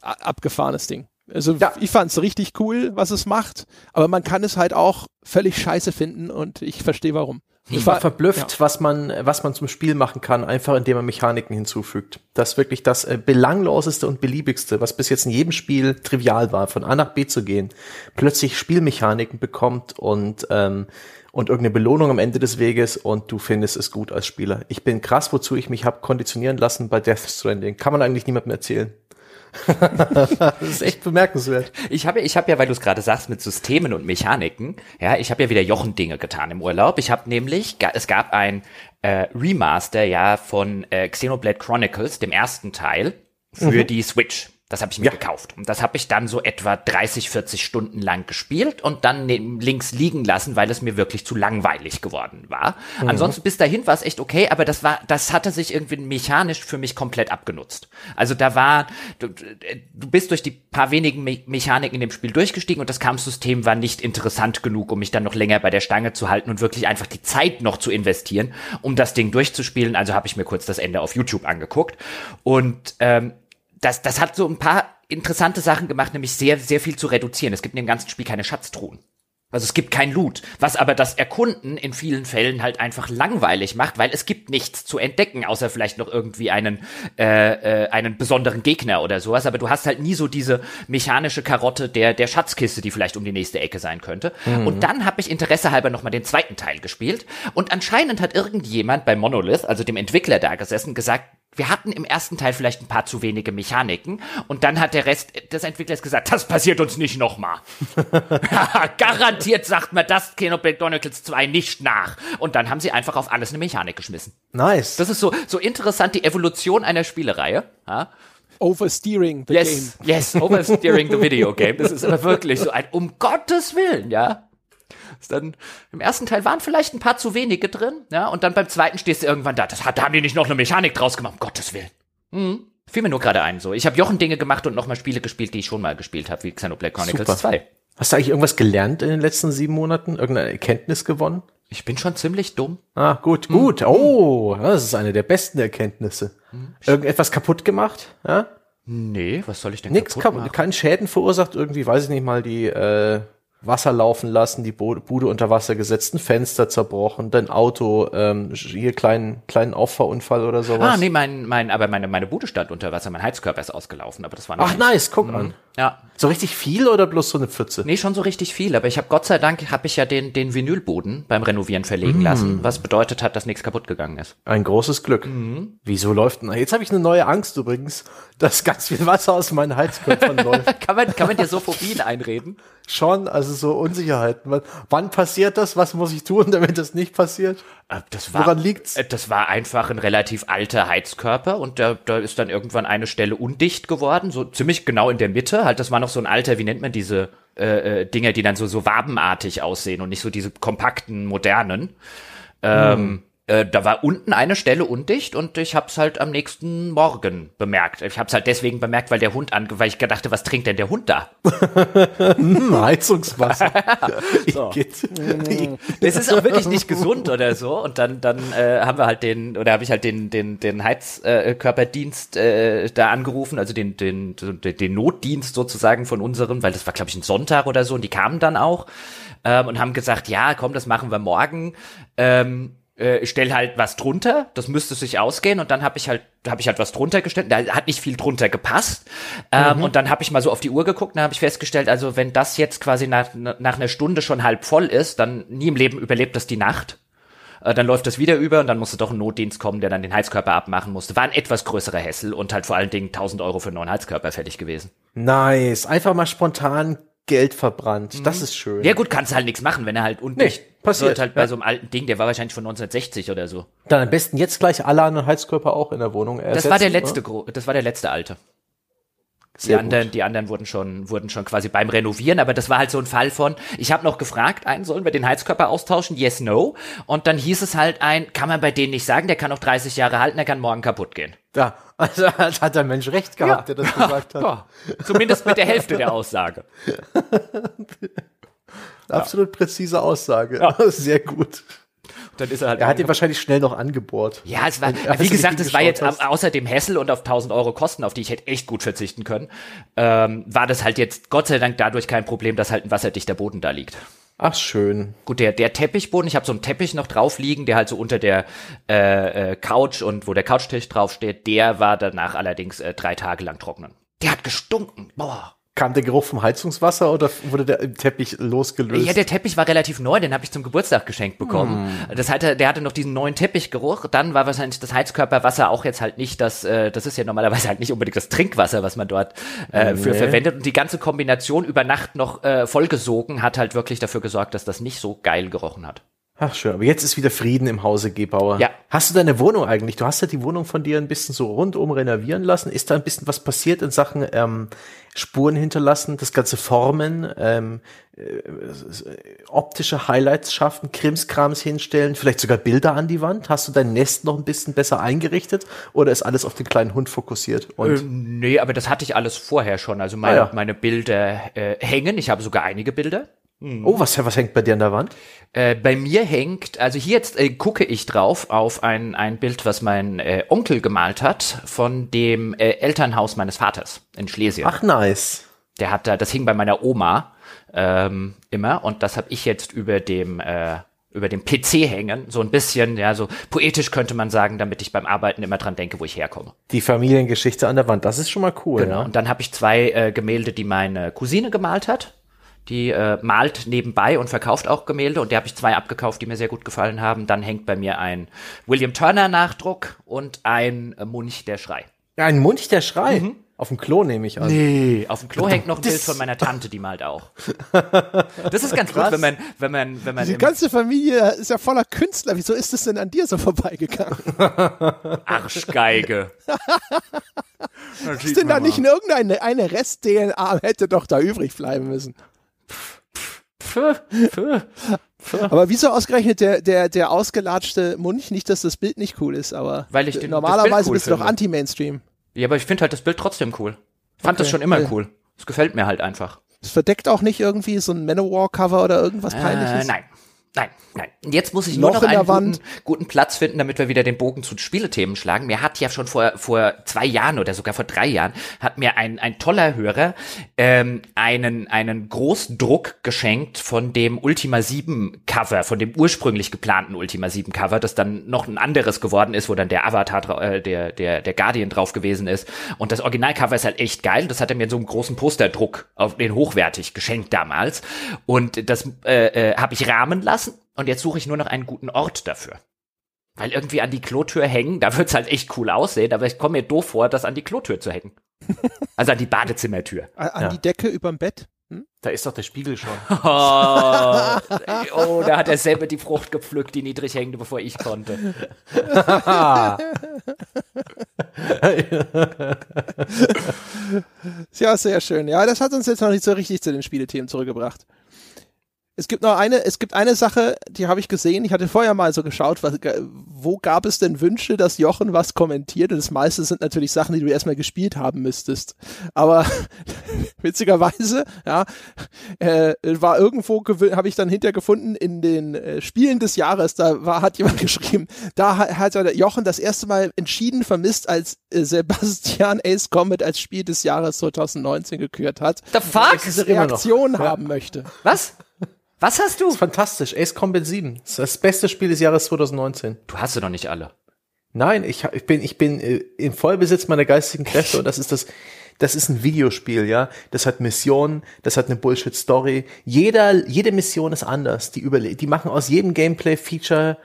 abgefahrenes Ding. Also Ja. ich fand es richtig cool, was es macht, aber man kann es halt auch völlig scheiße finden und ich verstehe warum. Ich war verblüfft, was man, was man zum Spiel machen kann, einfach indem man Mechaniken hinzufügt. Das ist wirklich das äh, belangloseste und beliebigste, was bis jetzt in jedem Spiel trivial war, von A nach B zu gehen, plötzlich Spielmechaniken bekommt und ähm, und irgendeine Belohnung am Ende des Weges und du findest es gut als Spieler. Ich bin krass, wozu ich mich habe konditionieren lassen bei Death Stranding. Kann man eigentlich niemandem erzählen. das ist echt bemerkenswert. Ich habe, ich habe ja, weil du es gerade sagst, mit Systemen und Mechaniken, ja, ich habe ja wieder Jochen-Dinge getan im Urlaub. Ich habe nämlich, es gab ein äh, Remaster ja von äh, Xenoblade Chronicles, dem ersten Teil, für die Switch. Das habe ich mir Ja. gekauft. Und das habe ich dann so etwa 30, 40 Stunden lang gespielt und dann links liegen lassen, weil es mir wirklich zu langweilig geworden war. Ansonsten bis dahin war es echt okay, aber das war, das hatte sich irgendwie mechanisch für mich komplett abgenutzt. Also da war, du, du bist durch die paar wenigen Me Mechaniken in dem Spiel durchgestiegen und das Kampfsystem war nicht interessant genug, um mich dann noch länger bei der Stange zu halten und wirklich einfach die Zeit noch zu investieren, um das Ding durchzuspielen. Also habe ich mir kurz das Ende auf YouTube angeguckt und ähm, das, das hat so ein paar interessante Sachen gemacht, nämlich sehr, sehr viel zu reduzieren. Es gibt in dem ganzen Spiel keine Schatztruhen. Also es gibt kein Loot, was aber das Erkunden in vielen Fällen halt einfach langweilig macht, weil es gibt nichts zu entdecken, außer vielleicht noch irgendwie einen äh, äh, einen besonderen Gegner oder sowas. Aber du hast halt nie so diese mechanische Karotte der der Schatzkiste, die vielleicht um die nächste Ecke sein könnte. Und dann habe ich Interesse halber noch mal den zweiten Teil gespielt und anscheinend hat irgendjemand bei Monolith, also dem Entwickler da gesessen, gesagt, wir hatten im ersten Teil vielleicht ein paar zu wenige Mechaniken und dann hat der Rest des Entwicklers gesagt, das passiert uns nicht nochmal. Garantiert sagt mir das Xenoblade Chronicles 2 nicht nach. Und dann haben sie einfach auf alles eine Mechanik geschmissen. Nice. Das ist so, so interessant, die Evolution einer Spielereihe. Ja? Oversteering the Yes, game. yes, oversteering the video game. Das ist aber wirklich so ein, um Gottes Willen, ja. Dann, Im ersten Teil waren vielleicht ein paar zu wenige drin, ja, und dann beim zweiten stehst du irgendwann da, das hat, da haben die nicht noch eine Mechanik draus gemacht, um Gottes Willen. Mhm. Fiel mir nur gerade ein, so. Ich habe Jochen Dinge gemacht und nochmal Spiele gespielt, die ich schon mal gespielt habe, wie Xenoblade Chronicles Super. 2. Hast du eigentlich irgendwas gelernt in den letzten sieben Monaten? Irgendeine Erkenntnis gewonnen? Ich bin schon ziemlich dumm. Ah, gut, gut. Oh, das ist eine der besten Erkenntnisse. Irgendetwas kaputt gemacht? Ja? Nee, was soll ich denn Nix kaputt kaputt, machen? keinen Schäden verursacht, irgendwie, weiß ich nicht mal, die äh, Wasser laufen lassen, die Bude unter Wasser gesetzt, ein Fenster zerbrochen, dein Auto, ähm, hier kleinen, kleinen Auffahrunfall oder sowas. Ah, nee, mein, mein, aber meine, meine Bude stand unter Wasser, mein Heizkörper ist ausgelaufen, aber das war noch Ach, nicht- nice, guck an. Ja, So richtig viel oder bloß so eine Pfütze? Nee, schon so richtig viel, aber ich habe Gott sei Dank habe ich ja den den Vinylboden beim Renovieren verlegen lassen, was bedeutet hat, dass nichts kaputt gegangen ist. Ein großes Glück. Wieso läuft denn? Jetzt habe ich eine neue Angst übrigens, dass ganz viel Wasser aus meinen Heizkörpern läuft. Kann man kann man dir so Phobien einreden? Schon, also so Unsicherheiten. Wann, passiert das? Was muss ich tun, damit das nicht passiert? Äh, Das war Woran liegt's? äh, Das war einfach ein relativ alter Heizkörper und da da ist dann irgendwann eine Stelle undicht geworden, so ziemlich genau in der Mitte. Halt, das war noch so ein alter, wie nennt man diese äh, äh, Dinger, die dann so so wabenartig aussehen und nicht so diese kompakten modernen. Ähm, äh, da war unten eine Stelle undicht und ich hab's halt am nächsten Morgen bemerkt. Ich hab's halt deswegen bemerkt, weil der Hund an, weil ich gedachte, was trinkt denn der Hund da? Hm, Heizungswasser. Igitt. Das ist auch wirklich nicht gesund oder so. Und dann, dann äh, haben wir halt den, oder habe ich halt den, den, den Heizkörperdienst äh, da angerufen, also den, den, den, den Notdienst sozusagen von unserem, weil das war, glaube ich, ein Sonntag oder so, und die kamen dann auch ähm, und haben gesagt, ja, komm, das machen wir morgen. Ähm, äh, ich stelle halt was drunter, das müsste sich ausgehen und dann habe ich halt habe ich halt was drunter gestellt, da hat nicht viel drunter gepasst ähm, und dann habe ich mal so auf die Uhr geguckt, dann habe ich festgestellt, also wenn das jetzt quasi nach, nach einer Stunde schon halb voll ist, dann nie im Leben überlebt das die Nacht. Äh, dann läuft das wieder über und dann musste doch ein Notdienst kommen, der dann den Heizkörper abmachen musste. War ein etwas größerer Hessel und halt vor allen Dingen 1000 Euro für einen neuen Heizkörper fertig gewesen. Nice. Einfach mal spontan Geld verbrannt. Das ist schön. Ja gut, kannst du halt nichts machen, wenn er halt unten Nee, passiert, halt bei so einem alten Ding, der war wahrscheinlich von 1960 oder so. Dann am besten jetzt gleich alle anderen Heizkörper auch in der Wohnung Das ersetzen. war der letzte, oder? das war der letzte alte. Die Sehr anderen, gut. die anderen wurden schon, wurden schon quasi beim Renovieren, aber das war halt so ein Fall von, ich habe noch gefragt, einen sollen wir den Heizkörper austauschen? Yes, no. Und dann hieß es halt ein, kann man bei denen nicht sagen, der kann noch 30 Jahre halten, der kann morgen kaputt gehen. Ja, also hat der Mensch recht gehabt, der das gesagt hat. Ja, zumindest mit der Hälfte der Aussage. Absolut präzise Aussage. Sehr gut. Dann ist er halt. Er hat ihn wahrscheinlich schnell noch angebohrt. ja, es war, wie gesagt, es war jetzt hast. au- außer dem Hessel und auf 1000 Euro Kosten, auf die ich hätte echt gut verzichten können, ähm, war das halt jetzt Gott sei Dank dadurch kein Problem, dass halt ein wasserdichter Boden da liegt. Ach, schön. Gut, der, der Teppichboden, ich habe so einen Teppich noch drauf liegen, der halt so unter der äh, äh, Couch und wo der Couchtisch draufsteht, der war danach allerdings äh, drei Tage lang trocknen. Der hat gestunken. Boah. Kam der Geruch vom Heizungswasser oder wurde der Teppich losgelöst? Ja, der Teppich war relativ neu, den habe ich zum Geburtstag geschenkt bekommen. Das hatte, der hatte noch diesen neuen Teppichgeruch. Dann war wahrscheinlich das Heizkörperwasser auch jetzt halt nicht das, äh, das ist ja normalerweise halt nicht unbedingt das Trinkwasser, was man dort äh, für Nee. verwendet. Und die ganze Kombination über Nacht noch äh, vollgesogen hat halt wirklich dafür gesorgt, dass das nicht so geil gerochen hat. Ach schön, aber jetzt ist wieder Frieden im Hause Gebauer. Ja. Hast du deine Wohnung eigentlich? Du hast ja die Wohnung von dir ein bisschen so rundum renovieren lassen. Ist da ein bisschen was passiert in Sachen ähm, Spuren hinterlassen, das ganze Formen, ähm, äh, optische Highlights schaffen, Krimskrams hinstellen, vielleicht sogar Bilder an die Wand? Hast du dein Nest noch ein bisschen besser eingerichtet oder ist alles auf den kleinen Hund fokussiert? Und Ähm, nee, aber das hatte ich alles vorher schon. Also meine, Ah ja. meine Bilder äh, hängen. Ich habe sogar einige Bilder. Oh, was, was hängt bei dir an der Wand? Äh, bei mir hängt, also hier jetzt äh, gucke ich drauf auf ein, ein Bild, was mein äh, Onkel gemalt hat von dem äh, Elternhaus meines Vaters in Schlesien. Ach, nice. Der hat da, das hing bei meiner Oma ähm, immer und das habe ich jetzt über dem äh, über dem PC hängen, so ein bisschen, ja, so poetisch könnte man sagen, damit ich beim Arbeiten immer dran denke, wo ich herkomme. Die Familiengeschichte an der Wand, das ist schon mal cool. Genau. Ja? Und dann habe ich zwei äh, Gemälde, die meine Cousine gemalt hat. Die äh, malt nebenbei und verkauft auch Gemälde und der habe ich zwei abgekauft, die mir sehr gut gefallen haben. Dann hängt bei mir ein William Turner Nachdruck und ein äh, Munch der Schrei. Ein Mund, der Schrei. Auf dem Klo nehme ich an. Nee, auf dem Klo hängt noch ein Das- Bild von meiner Tante, die malt auch. Das ist ganz gut, Krass. wenn man, wenn man, wenn man Die ganze Familie ist ja voller Künstler. Wieso ist es denn an dir so vorbeigegangen? Arschgeige. Ist denn da nicht irgendeine eine Rest-DNA hätte doch da übrig bleiben müssen? Pfö, pfö. Aber wieso ausgerechnet der, der, der ausgelatschte Munch? Nicht, dass das Bild nicht cool ist, aber Weil ich den- das normalerweise cool bist du doch anti-Mainstream. Ja, aber ich finde halt das Bild trotzdem cool. Fand das Okay, schon immer cool. Es gefällt mir halt einfach. Es verdeckt auch nicht irgendwie so ein Manowar-Cover oder irgendwas peinliches. Äh, nein. Nein, nein. Jetzt muss ich nur Loch noch in der einen guten, guten Platz finden, damit wir wieder den Bogen zu Spielethemen schlagen. Mir hat ja schon vor, vor zwei Jahren oder sogar vor drei Jahren hat mir ein, ein toller Hörer ähm, einen, einen Großdruck geschenkt von dem Ultima 7 Cover, von dem ursprünglich geplanten Ultima 7 Cover, das dann noch ein anderes geworden ist, wo dann der Avatar, äh, der, der, der Guardian drauf gewesen ist. Und das Originalcover ist halt echt geil. Das hat er mir in so einem großen Posterdruck auf den hochwertig geschenkt damals. Und das äh, äh, habe ich rahmen lassen. Und jetzt suche ich nur noch einen guten Ort dafür. Weil irgendwie an die Klotür hängen, da wird's halt echt cool aussehen, aber ich komme mir doof vor, das an die Klotür zu hängen. Also an die Badezimmertür. An an Ja. die Decke überm Bett. Da ist doch der Spiegel schon. Oh, oh, da hat er selber die Frucht gepflückt, die niedrig hängende, bevor ich konnte. Ja, sehr schön. Ja, das hat uns jetzt noch nicht so richtig zu den Spielethemen zurückgebracht. Es gibt noch eine, es gibt eine Sache, die habe ich gesehen. Ich hatte vorher mal so geschaut, was, wo gab es denn Wünsche, dass Jochen was kommentiert? Und das meiste sind natürlich Sachen, die du erstmal gespielt haben müsstest. Aber witzigerweise, ja, äh, war irgendwo, habe ich dann hintergefunden in den äh, Spielen des Jahres, da war, hat jemand geschrieben, da hat, hat Jochen das erste Mal entschieden vermisst, als äh, Sebastian Ace Combat als Spiel des Jahres 2019 gekürt hat. The fuck? Diese immer noch. Reaktion Ja. haben möchte. Was? Was hast du? Das ist fantastisch. Ace Combat 7. Das ist das beste Spiel des Jahres 2019. Du hast sie noch nicht alle. Nein, ich, ich bin, ich bin äh, im Vollbesitz meiner geistigen Kräfte und das ist das, das ist ein Videospiel, ja. Das hat Missionen, das hat eine Bullshit-Story. Jeder, jede Mission ist anders. Die überle die machen aus jedem Gameplay-Feature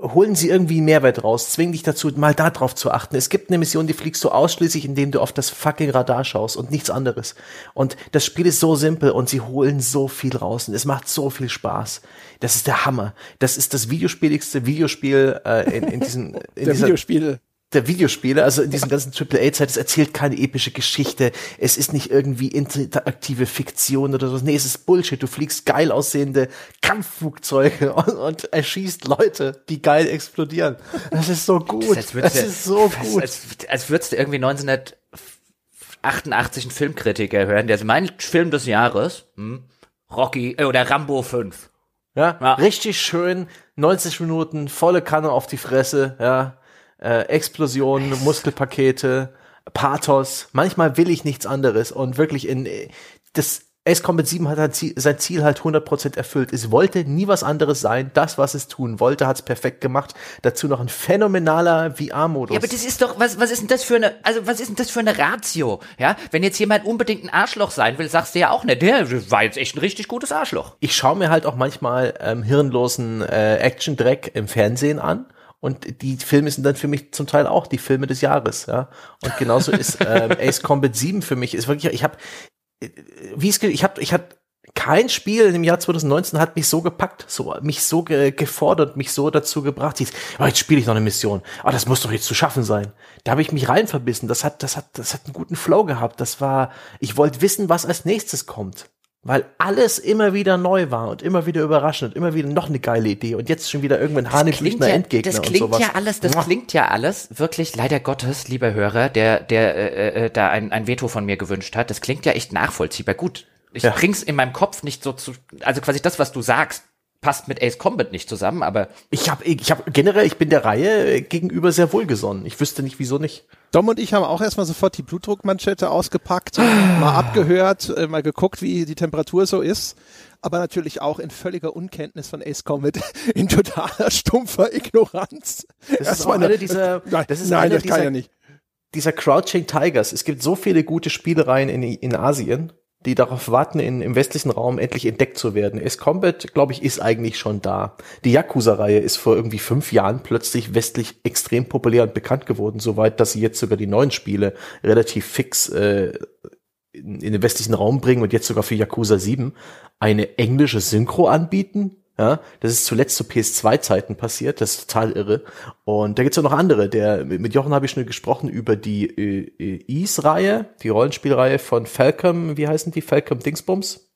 holen sie irgendwie Mehrwert raus, zwingen dich dazu, mal da drauf zu achten. Es gibt eine Mission, die fliegst du ausschließlich, indem du auf das fucking Radar schaust und nichts anderes. Und das Spiel ist so simpel und sie holen so viel raus und es macht so viel Spaß. Das ist der Hammer. Das ist das videospieligste Videospiel äh, in, in diesem in Der dieser, Videospiele. Der Videospiele, also in diesen ganzen AAA-Zeit, es erzählt keine epische Geschichte, es ist nicht irgendwie interaktive Fiktion oder so, nee, es ist Bullshit, du fliegst geil aussehende Kampfflugzeuge und, und erschießt Leute, die geil explodieren. Das ist so gut, als das, du- ist so gut. Als, als würdest du irgendwie 1988 einen Filmkritiker hören, der so mein Film des Jahres, hm, Rocky äh, oder Rambo 5. Ja, Ja. richtig schön, 90 Minuten, volle Kanne auf die Fresse, ja, äh, Explosionen, Muskelpakete, Pathos. Manchmal will ich nichts anderes und wirklich in äh, das Ace Combat 7 hat halt sein Ziel halt 100% erfüllt. Es wollte nie was anderes sein. Das, was es tun wollte, hat es perfekt gemacht. Dazu noch ein phänomenaler VR-Modus. Ja, aber das ist doch, was, was ist denn das für eine, also was ist denn das für eine Ratio? Ja, wenn jetzt jemand unbedingt ein Arschloch sein will, sagst du ja auch nicht, der war jetzt echt ein richtig gutes Arschloch. ich schaue mir halt auch manchmal ähm, hirnlosen äh, Action-Dreck im Fernsehen an. Und die Filme sind dann für mich zum Teil auch die Filme des Jahres, ja. Und genauso ist ähm, Ace Combat 7 für mich, ist wirklich, ich habe, wie es, ich habe, ich habe kein Spiel im Jahr 2019 hat mich so gepackt, so mich so ge gefordert, mich so dazu gebracht. Hieß, oh, jetzt spiele ich noch eine Mission. Ah, das muss doch jetzt zu schaffen sein. Da habe ich mich rein verbissen. Das hat, das hat, das hat einen guten Flow gehabt. Das war, ich wollte wissen, was als nächstes kommt. Weil alles immer wieder neu war und immer wieder überraschend und immer wieder noch eine geile Idee und jetzt schon wieder irgendwann hanebüchner ja, Endgegner das und klingt sowas. ja alles, das klingt ja alles wirklich, leider Gottes, lieber Hörer, der, der äh, äh, da ein, ein Veto von mir gewünscht hat, das klingt ja echt nachvollziehbar. Gut, ich Ja. bring's in meinem Kopf nicht so zu, also quasi das, was du sagst, passt mit Ace Combat nicht zusammen, aber Ich habe ich hab generell, ich bin der Reihe gegenüber sehr wohlgesonnen. Ich wüsste nicht, wieso nicht. Dom und ich haben auch erstmal sofort die Blutdruckmanschette ausgepackt, mal abgehört, äh, mal geguckt, wie die Temperatur so ist. Aber natürlich auch in völliger Unkenntnis von Ace Combat, in totaler stumpfer Ignoranz. Das ist auch eine dieser, Nein, das ist nein, eine das kann dieser, ja nicht. dieser Crouching Tigers. Es gibt so viele gute Spielereien in, in Asien, die darauf warten, in, im westlichen Raum endlich entdeckt zu werden. Ace Combat, glaube ich, ist eigentlich schon da. Die Yakuza-Reihe ist vor irgendwie fünf Jahren plötzlich westlich extrem populär und bekannt geworden, soweit, dass sie jetzt sogar die neuen Spiele relativ fix äh, in, in den westlichen Raum bringen und jetzt sogar für Yakuza 7 eine englische Synchro anbieten. Ja, das ist zuletzt zu PS2-Zeiten passiert, das ist total irre. Und da gibt's ja noch andere. Der, mit Jochen habe ich schon gesprochen über die äh, äh, Ease-Reihe, die Rollenspielreihe von Falcom, wie heißen die? Falcom Dingsbums?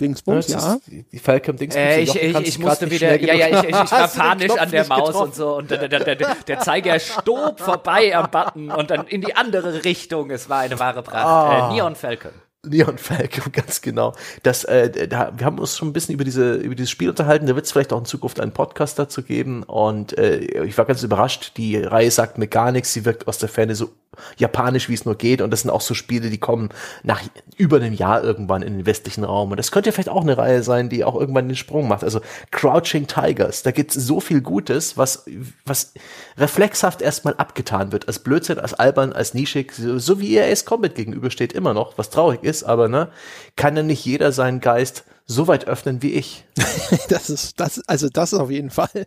Dingsbums, das ja. Die, Falcom Dingsbums. Äh, ich, Jochen ich, ich musste wieder, ja, ja, ich, ich, ich war panisch an der Maus getroffen? und so und der, der, der, der Zeiger stob vorbei am Button und dann in die andere Richtung. Es war eine wahre Pracht. Ah. Äh, Neon Falcon. Leon Falcon, ganz genau. Das, äh, da, wir haben uns schon ein bisschen über diese über dieses Spiel unterhalten. Da wird es vielleicht auch in Zukunft einen Podcast dazu geben. Und äh, ich war ganz überrascht. Die Reihe sagt mir gar nichts. Sie wirkt aus der Ferne so japanisch, wie es nur geht. Und das sind auch so Spiele, die kommen nach über einem Jahr irgendwann in den westlichen Raum. Und das könnte ja vielleicht auch eine Reihe sein, die auch irgendwann den Sprung macht. Also Crouching Tigers. Da gibt's so viel Gutes, was was reflexhaft erstmal abgetan wird, als Blödsinn, als albern, als nischig, so, so wie Ace Combat gegenübersteht, immer noch, was traurig ist, aber ne, kann dann nicht jeder seinen Geist so weit öffnen wie ich. Das ist, das, also das auf jeden Fall.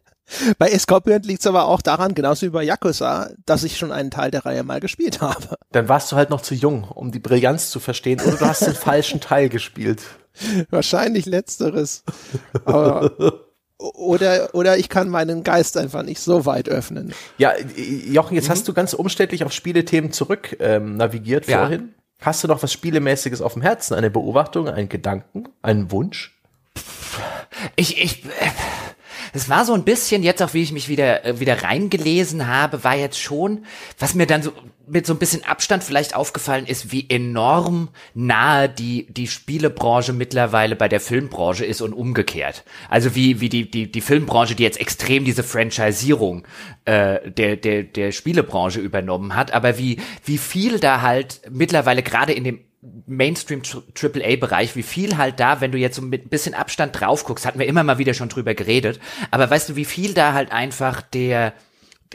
Bei Escorpion liegt es aber auch daran, genauso wie bei Yakuza, dass ich schon einen Teil der Reihe mal gespielt habe. Dann warst du halt noch zu jung, um die Brillanz zu verstehen, oder du hast den falschen Teil gespielt. Wahrscheinlich letzteres. Aber, oder, oder ich kann meinen Geist einfach nicht so weit öffnen. Ja, Jochen, jetzt hast du ganz umständlich auf Spielethemen zurück ähm, navigiert Ja. vorhin. Hast du noch was Spielemäßiges auf dem Herzen? Eine Beobachtung, einen Gedanken, einen Wunsch? Ich, ich, äh, es war so ein bisschen jetzt auch, wie ich mich wieder, äh, wieder reingelesen habe, war jetzt schon, was mir dann so mit so ein bisschen Abstand vielleicht aufgefallen ist, wie enorm nahe die, die Spielebranche mittlerweile bei der Filmbranche ist und umgekehrt. Also wie, wie die, die, die Filmbranche, die jetzt extrem diese Franchisierung äh, der, der, der Spielebranche übernommen hat, aber wie, wie viel da halt mittlerweile gerade in dem Mainstream AAA Bereich, wie viel halt da, wenn du jetzt so mit ein bisschen Abstand drauf guckst, hatten wir immer mal wieder schon drüber geredet, aber weißt du, wie viel da halt einfach der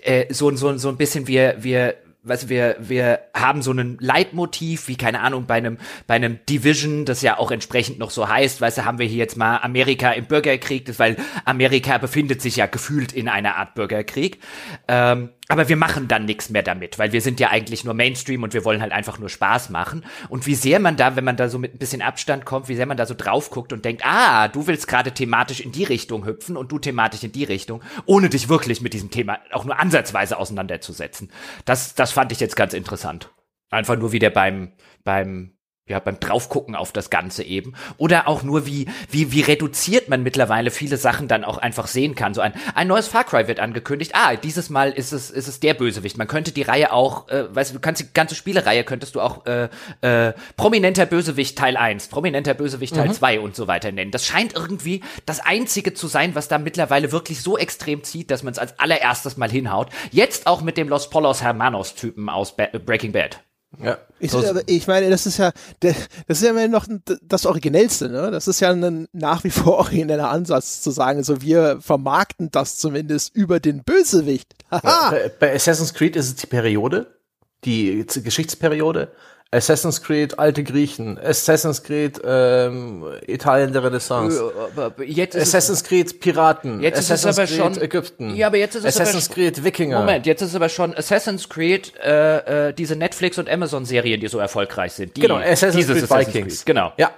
äh, so so so ein bisschen wir wir weißt du, wir, wir haben so einen Leitmotiv, wie keine Ahnung, bei einem, bei einem Division, das ja auch entsprechend noch so heißt, weißt du, haben wir hier jetzt mal Amerika im Bürgerkrieg, das, weil Amerika befindet sich ja gefühlt in einer Art Bürgerkrieg. Ähm, aber wir machen dann nichts mehr damit, weil wir sind ja eigentlich nur Mainstream und wir wollen halt einfach nur Spaß machen. Und wie sehr man da, wenn man da so mit ein bisschen Abstand kommt, wie sehr man da so drauf guckt und denkt, ah, du willst gerade thematisch in die Richtung hüpfen und du thematisch in die Richtung, ohne dich wirklich mit diesem Thema auch nur ansatzweise auseinanderzusetzen. Das, das fand ich jetzt ganz interessant. Einfach nur wieder beim, beim ja, beim Draufgucken auf das Ganze eben. Oder auch nur, wie, wie, wie reduziert man mittlerweile viele Sachen dann auch einfach sehen kann. So ein, ein neues Far Cry wird angekündigt. Ah, dieses Mal ist es, ist es der Bösewicht. Man könnte die Reihe auch, äh, weißt du, kannst die ganze Spielereihe könntest du auch äh, äh, prominenter Bösewicht Teil 1, prominenter Bösewicht Teil mhm. 2 und so weiter nennen. Das scheint irgendwie das einzige zu sein, was da mittlerweile wirklich so extrem zieht, dass man es als allererstes mal hinhaut. Jetzt auch mit dem Los Polos Hermanos Typen aus ba Breaking Bad. Ja. Ich, ich, meine, das ist ja, das ist ja noch das Originellste, ne? Das ist ja ein nach wie vor origineller Ansatz zu sagen, so wir vermarkten das zumindest über den Bösewicht. bei, bei Assassin's Creed ist es die Periode, die Geschichtsperiode. Assassin's Creed, alte Griechen, Assassin's Creed, ähm, Italien der Renaissance, jetzt Assassin's Creed, Piraten, jetzt Assassin's ist es aber Creed, schon, Ägypten, ja, aber jetzt ist es Assassin's aber, Creed, Wikinger. Moment, jetzt ist es aber schon Assassin's Creed, äh, äh, diese Netflix- und Amazon-Serien, die so erfolgreich sind. Die, genau, Assassin's Creed Assassin's Vikings. Creed, genau. Ja.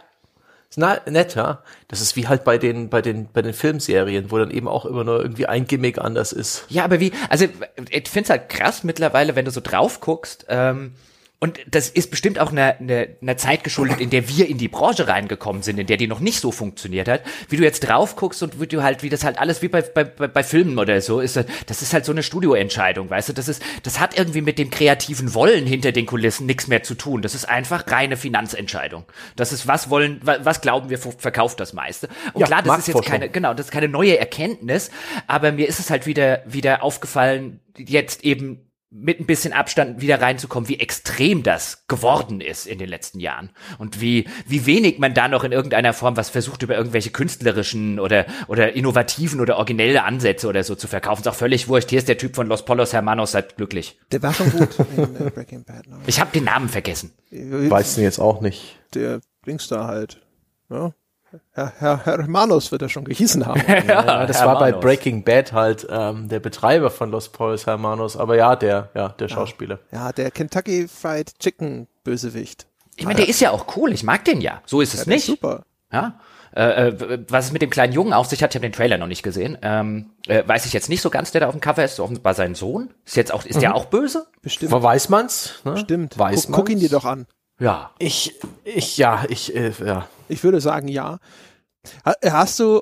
Na, nett, ja. Das ist wie halt bei den, bei den, bei den Filmserien, wo dann eben auch immer nur irgendwie ein Gimmick anders ist. Ja, aber wie, also ich find's halt krass mittlerweile, wenn du so drauf guckst, ähm, und das ist bestimmt auch einer eine, eine Zeit geschuldet, in der wir in die Branche reingekommen sind, in der die noch nicht so funktioniert hat. Wie du jetzt drauf guckst und wie du halt, wie das halt alles wie bei, bei, bei Filmen oder so ist, das ist halt so eine Studioentscheidung, weißt du? Das ist, das hat irgendwie mit dem kreativen Wollen hinter den Kulissen nichts mehr zu tun. Das ist einfach reine Finanzentscheidung. Das ist, was wollen, was glauben wir, verkauft das meiste. Und ja, klar, das ist jetzt keine, genau, das ist keine neue Erkenntnis, aber mir ist es halt wieder, wieder aufgefallen, jetzt eben mit ein bisschen Abstand wieder reinzukommen, wie extrem das geworden ist in den letzten Jahren und wie wie wenig man da noch in irgendeiner Form was versucht über irgendwelche künstlerischen oder oder innovativen oder originelle Ansätze oder so zu verkaufen. Ist auch völlig wurscht. Hier ist der Typ von Los Polos Hermanos, seid glücklich. Der war schon gut in Breaking Bad. Ne? Ich habe den Namen vergessen. Weißt du jetzt auch nicht. Der Dingstar halt. Ja? Herr, Herr Hermanos wird er schon gehießen haben. ja, das Hermanos. war bei Breaking Bad halt ähm, der Betreiber von Los Polos Hermanos, aber ja, der, ja, der Schauspieler. Ja, der Kentucky Fried Chicken Bösewicht. Ich meine, der ist ja auch cool, ich mag den ja. So ist es ja, nicht. super. Ja. Äh, äh, was es mit dem kleinen Jungen auf sich hat, ich habe den Trailer noch nicht gesehen. Ähm, äh, weiß ich jetzt nicht so ganz, der da auf dem Cover ist. Offenbar sein Sohn. Ist jetzt auch, ist mhm. der auch böse? Bestimmt. Aber weiß man's? Ne? Stimmt. Weiß guck, guck ihn dir doch an. Ja. Ich, ich, ja, ich, äh, ja. Ich würde sagen, ja. Hast du,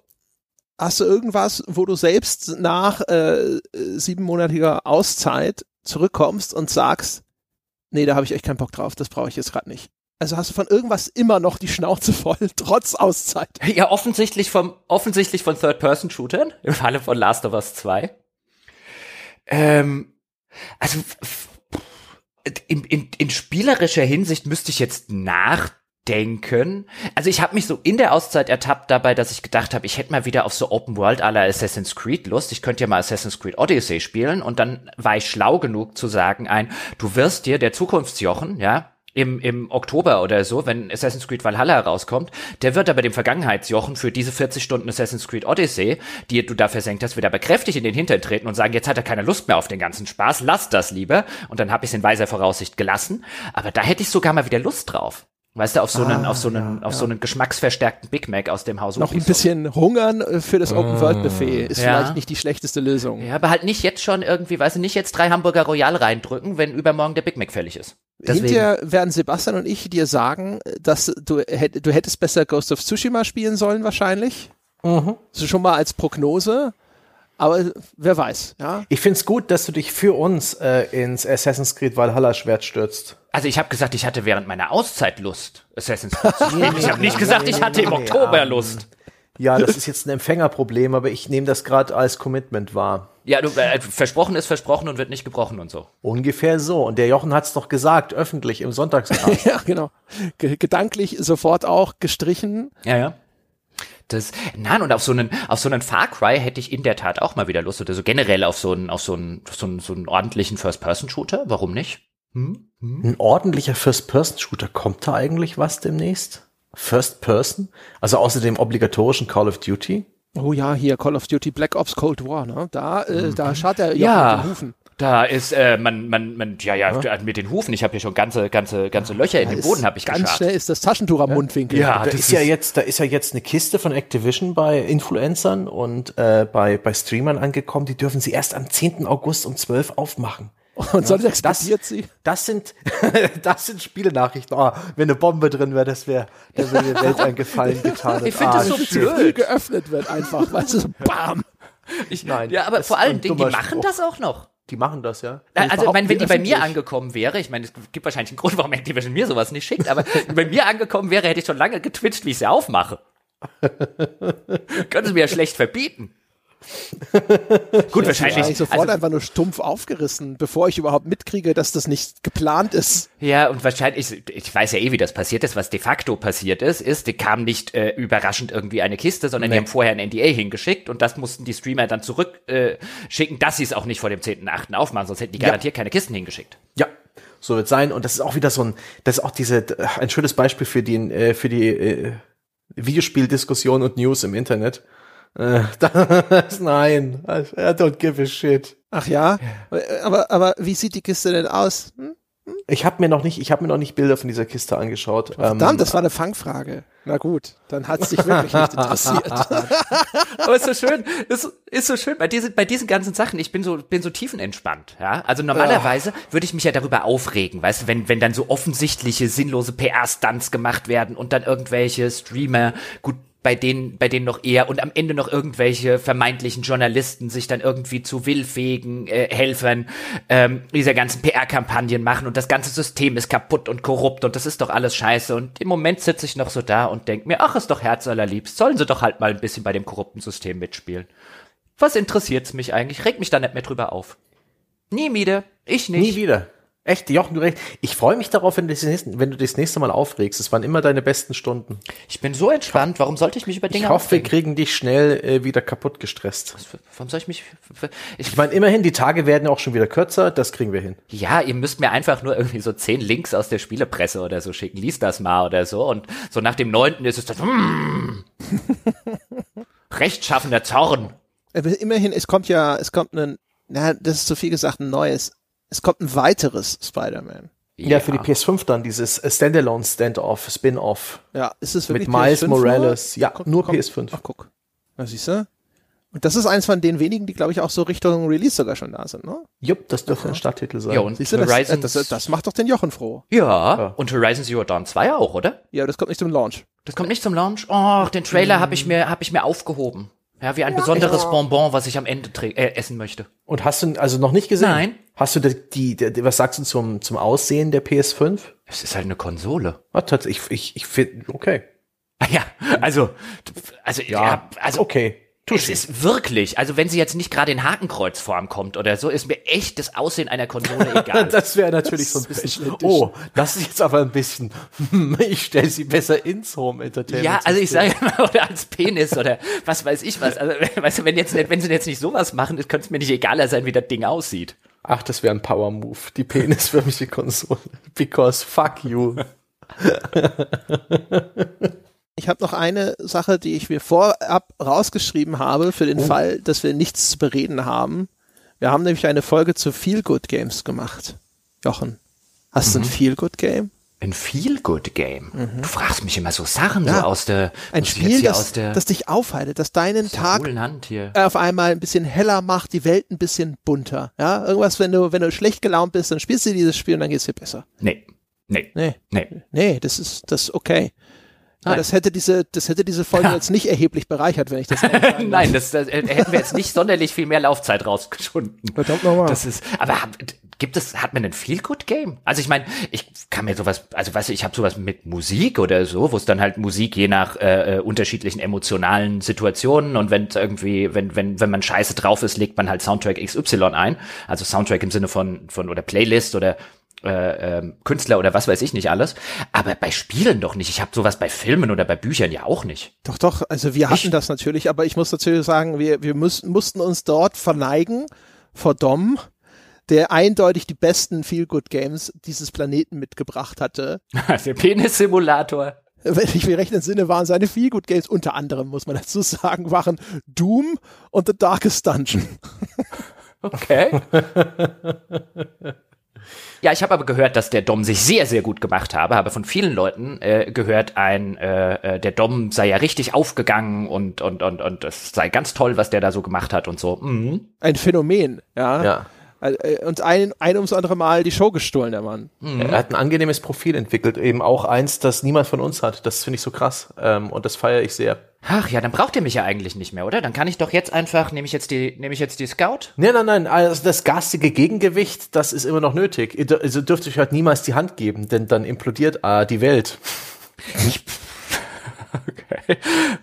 hast du irgendwas, wo du selbst nach äh, siebenmonatiger Auszeit zurückkommst und sagst, nee, da habe ich echt keinen Bock drauf, das brauche ich jetzt gerade nicht. Also hast du von irgendwas immer noch die Schnauze voll, trotz Auszeit? Ja, offensichtlich vom, offensichtlich von Third-Person-Shootern, im Falle von Last of Us 2. Ähm, also in, in, in spielerischer Hinsicht müsste ich jetzt nachdenken. Also ich habe mich so in der Auszeit ertappt dabei, dass ich gedacht habe, ich hätte mal wieder auf so Open World aller Assassin's Creed Lust. Ich könnte ja mal Assassin's Creed Odyssey spielen und dann war ich schlau genug zu sagen, ein, du wirst dir der Zukunftsjochen, ja, im, im Oktober oder so, wenn Assassin's Creed Valhalla rauskommt, der wird aber dem Vergangenheitsjochen für diese 40 Stunden Assassin's Creed Odyssey, die du da versenkt hast, wieder aber kräftig in den Hintern treten und sagen, jetzt hat er keine Lust mehr auf den ganzen Spaß, lass das lieber. Und dann habe ich es in weiser Voraussicht gelassen. Aber da hätte ich sogar mal wieder Lust drauf. Weißt du, auf so einen, ah, auf so einen, ja, auf ja. so einen geschmacksverstärkten Big Mac aus dem Haus. Noch ein bisschen hungern äh, für das Open World Buffet ist ja. vielleicht nicht die schlechteste Lösung. Ja, aber halt nicht jetzt schon irgendwie, weißt du, nicht jetzt drei Hamburger Royal reindrücken, wenn übermorgen der Big Mac fällig ist. Deswegen. Hinterher werden Sebastian und ich dir sagen, dass du, du hättest besser Ghost of Tsushima spielen sollen wahrscheinlich. Mhm. So schon mal als Prognose. Aber wer weiß, ja. Ich find's gut, dass du dich für uns äh, ins Assassin's Creed Valhalla Schwert stürzt. Also ich habe gesagt, ich hatte während meiner Auszeit Lust, Assassin's Creed zu spielen. ich habe nicht gesagt, ich hatte im Oktober Lust. Ja, das ist jetzt ein Empfängerproblem, aber ich nehme das gerade als Commitment wahr. Ja, du, äh, versprochen ist versprochen und wird nicht gebrochen und so. Ungefähr so. Und der Jochen hat's doch gesagt, öffentlich im Sonntagskast. ja, genau. Ge gedanklich sofort auch gestrichen. Ja, ja. Das, nein, und auf so einen, auf so einen Far Cry hätte ich in der Tat auch mal wieder Lust oder so generell auf so einen, auf so einen, so einen, so einen ordentlichen First-Person-Shooter. Warum nicht? Hm? Hm? Ein ordentlicher First-Person-Shooter. Kommt da eigentlich was demnächst? First Person? Also außer dem obligatorischen Call of Duty? Oh ja, hier Call of Duty Black Ops Cold War, ne? Da, äh, mhm. da schaut er ja mit den Hufen. Da ist äh, man man man ja, ja ja mit den Hufen. Ich habe hier schon ganze ganze ganze Löcher in den Boden habe ich Ganz geschart. schnell ist das Taschentuch am ja. Mundwinkel. Ja, da ist, ist ja jetzt da ist ja jetzt eine Kiste von Activision bei Influencern und äh, bei bei Streamern angekommen. Die dürfen sie erst am 10. August um 12 aufmachen. Und sonst explodiert das, sie. Das sind, das sind Spielenachrichten. Oh, wenn eine Bombe drin wäre, das wäre, da wäre mir Welt ein Gefallen getan. Ich finde ah, das so blöd. geöffnet wird einfach, weißt du, so bam. Ich, Nein. Ja, aber vor allen Dingen, die machen Spruch. das auch noch. Die machen das, ja. Also, ich meine, wenn die bei mir angekommen wäre, ich meine, es gibt wahrscheinlich einen Grund, warum Activision mir sowas nicht schickt, aber bei mir angekommen wäre, hätte ich schon lange getwitcht, wie ich sie aufmache. Können sie mir ja schlecht verbieten. Gut, wahrscheinlich. Ich sofort also, einfach nur stumpf aufgerissen, bevor ich überhaupt mitkriege, dass das nicht geplant ist. Ja, und wahrscheinlich, ich, weiß ja eh, wie das passiert ist. Was de facto passiert ist, ist, die kam nicht äh, überraschend irgendwie eine Kiste, sondern nee. die haben vorher ein NDA hingeschickt und das mussten die Streamer dann zurückschicken, äh, dass sie es auch nicht vor dem 10.8. aufmachen, sonst hätten die garantiert ja. keine Kisten hingeschickt. Ja, so wird sein. Und das ist auch wieder so ein, das ist auch diese, ein schönes Beispiel für die, äh, für die äh, Videospieldiskussion und News im Internet nein, I don't give a shit. Ach ja, aber aber wie sieht die Kiste denn aus? Hm? Hm? Ich habe mir noch nicht, ich habe mir noch nicht Bilder von dieser Kiste angeschaut. Verdammt, ähm, das war eine Fangfrage. Na gut, dann hat es dich wirklich nicht interessiert. Aber ist so schön, ist, ist so schön bei diesen, bei diesen ganzen Sachen. Ich bin so, bin so tiefenentspannt. Ja, also normalerweise oh. würde ich mich ja darüber aufregen, weißt du, wenn, wenn dann so offensichtliche sinnlose PR-Stunts gemacht werden und dann irgendwelche Streamer, gut bei denen, bei denen noch eher und am Ende noch irgendwelche vermeintlichen Journalisten sich dann irgendwie zu willfähigen äh, Helfern ähm, dieser ganzen PR-Kampagnen machen und das ganze System ist kaputt und korrupt und das ist doch alles scheiße. Und im Moment sitze ich noch so da und denke mir, ach, ist doch herzallerliebst, sollen sie doch halt mal ein bisschen bei dem korrupten System mitspielen. Was interessiert's mich eigentlich? Reg mich da nicht mehr drüber auf. Nie wieder. Ich nicht. Nie wieder. Echt, Jochen, du recht. Ich freue mich darauf, wenn du, das nächste, wenn du das nächste Mal aufregst. Es waren immer deine besten Stunden. Ich bin so entspannt. Warum sollte ich mich über Dinge Ich hoffe, aufregen? wir kriegen dich schnell äh, wieder kaputt gestresst. Was, warum soll ich mich... Ich, ich meine, immerhin, die Tage werden auch schon wieder kürzer. Das kriegen wir hin. Ja, ihr müsst mir einfach nur irgendwie so zehn Links aus der Spielepresse oder so schicken. Lies das mal oder so. Und so nach dem neunten ist es dann... Mm, rechtschaffender Zorn. Aber immerhin, es kommt ja, es kommt ein... Na, das ist zu viel gesagt, ein neues es kommt ein weiteres Spider-Man. Ja, ja, für die PS5 dann dieses Standalone Standoff Spin-off. Ja, ist es wirklich mit Miles PS5 Morales? Nur? Ja, guck, nur komm, PS5. Ach guck. Na siehst du? Und das ist eins von den wenigen, die glaube ich auch so Richtung Release sogar schon da sind, ne? Jupp, das dürfte ein Starttitel sein. Ja, und siehst du, das, Horizons, das, das, macht doch den Jochen froh. Ja, ja, und Horizon Zero Dawn 2 auch, oder? Ja, das kommt nicht zum Launch. Das kommt nicht zum Launch? Oh, den Trailer hm. habe ich mir hab ich mir aufgehoben. Ja, wie ein ja, besonderes ja. Bonbon, was ich am Ende äh, essen möchte. Und hast du also noch nicht gesehen? Nein. Hast du die, die, die was sagst du zum, zum Aussehen der PS5? Es ist halt eine Konsole. Ah, tatsächlich, ich, ich, ich finde, okay. Ja, also, also, ja, ja also, okay. Es ist wirklich, also wenn sie jetzt nicht gerade in Hakenkreuzform kommt oder so, ist mir echt das Aussehen einer Konsole egal. das wäre natürlich das so ein bisschen, oh, das ist jetzt aber ein bisschen, ich stelle sie besser ins Home Entertainment. Ja, also ich sage mal, oder als Penis oder was weiß ich was. Also, weißt du, wenn jetzt, wenn sie jetzt nicht sowas machen, könnte es mir nicht egaler sein, wie das Ding aussieht. Ach, das wäre ein Power Move. Die penisförmige Konsole. Because fuck you. Ich habe noch eine Sache, die ich mir vorab rausgeschrieben habe, für den oh. Fall, dass wir nichts zu bereden haben. Wir haben nämlich eine Folge zu Feel Good Games gemacht. Jochen, hast du mhm. ein Feel Good Game? Ein Feel-Good-Game. Mhm. Du fragst mich immer so Sachen ja. so aus der. Ein Spiel, das, das dich aufheilt, das deinen Tag auf einmal ein bisschen heller macht, die Welt ein bisschen bunter. Ja, irgendwas, wenn du, wenn du schlecht gelaunt bist, dann spielst du dieses Spiel und dann geht's dir besser. Nee. Nee. Nee. Nee. Nee, das ist, das ist okay. Ja, das hätte diese, das hätte diese Folge ja. jetzt nicht erheblich bereichert, wenn ich das. Nein, das, das hätten wir jetzt nicht sonderlich viel mehr Laufzeit rausgeschunden. Verdammt nochmal. Das ist, aber gibt es, hat man ein Feel-Good-Game? Also ich meine, ich kann mir sowas, also weißt du, ich habe sowas mit Musik oder so, wo es dann halt Musik je nach äh, äh unterschiedlichen emotionalen Situationen und wenn irgendwie, wenn, wenn, wenn man scheiße drauf ist, legt man halt Soundtrack XY ein. Also Soundtrack im Sinne von, von oder Playlist oder äh, äh, Künstler oder was weiß ich nicht alles. Aber bei Spielen doch nicht. Ich habe sowas bei Filmen oder bei Büchern ja auch nicht. Doch, doch, also wir hatten Ich- das natürlich, aber ich muss natürlich sagen, wir, wir müssen, mussten uns dort verneigen vor Dom, der eindeutig die besten Feel-Good-Games dieses Planeten mitgebracht hatte. Der Penis-Simulator. Wenn ich mich recht entsinne, waren seine Feel-Good-Games unter anderem, muss man dazu sagen, waren Doom und The Darkest Dungeon. Okay. Ja, ich habe aber gehört, dass der Dom sich sehr, sehr gut gemacht habe. Habe von vielen Leuten äh, gehört, ein äh, äh, der Dom sei ja richtig aufgegangen und und und und es sei ganz toll, was der da so gemacht hat und so. Mhm. Ein Phänomen, ja. Ja. Äh, Und ein, ein ums andere Mal die Show gestohlen, der Mann. Er hat ein angenehmes Profil entwickelt, eben auch eins, das niemand von uns hat. Das finde ich so krass ähm, und das feiere ich sehr. Ach ja, dann braucht ihr mich ja eigentlich nicht mehr, oder? Dann kann ich doch jetzt einfach, nehme ich jetzt die, nehme ich jetzt die Scout? Nein, nein, nein, also das garstige Gegengewicht, das ist immer noch nötig. Ihr also dürft euch halt niemals die Hand geben, denn dann implodiert äh, die Welt. Okay.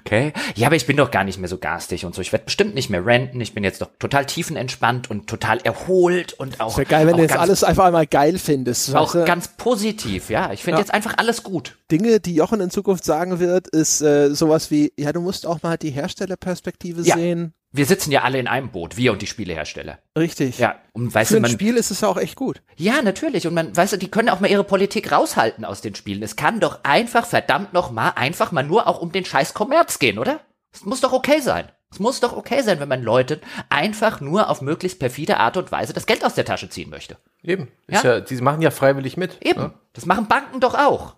Okay. Ja, aber ich bin doch gar nicht mehr so garstig und so. Ich werde bestimmt nicht mehr renten. Ich bin jetzt doch total tiefenentspannt und total erholt und auch. Wäre geil, wenn du jetzt alles einfach einmal geil findest. Auch du? ganz positiv, ja. Ich finde Ja. jetzt einfach alles gut. Dinge, die Jochen in Zukunft sagen wird, ist äh, sowas wie, ja, du musst auch mal die Herstellerperspektive Ja. sehen. Wir sitzen ja alle in einem Boot, wir und die Spielehersteller. Richtig. Ja, und weißt Für du, ein man, Spiel ist es ja auch echt gut. ja, natürlich. Und man, weißt du, die können auch mal ihre Politik raushalten aus den Spielen. Es kann doch einfach, verdammt noch mal, einfach mal nur auch um den scheiß Kommerz gehen, oder? Es muss doch okay sein. Es muss doch okay sein, wenn man Leuten einfach nur auf möglichst perfide Art und Weise das Geld aus der Tasche ziehen möchte. Eben. Ist ja. die machen ja freiwillig mit. Eben. Ja. Das machen Banken doch auch.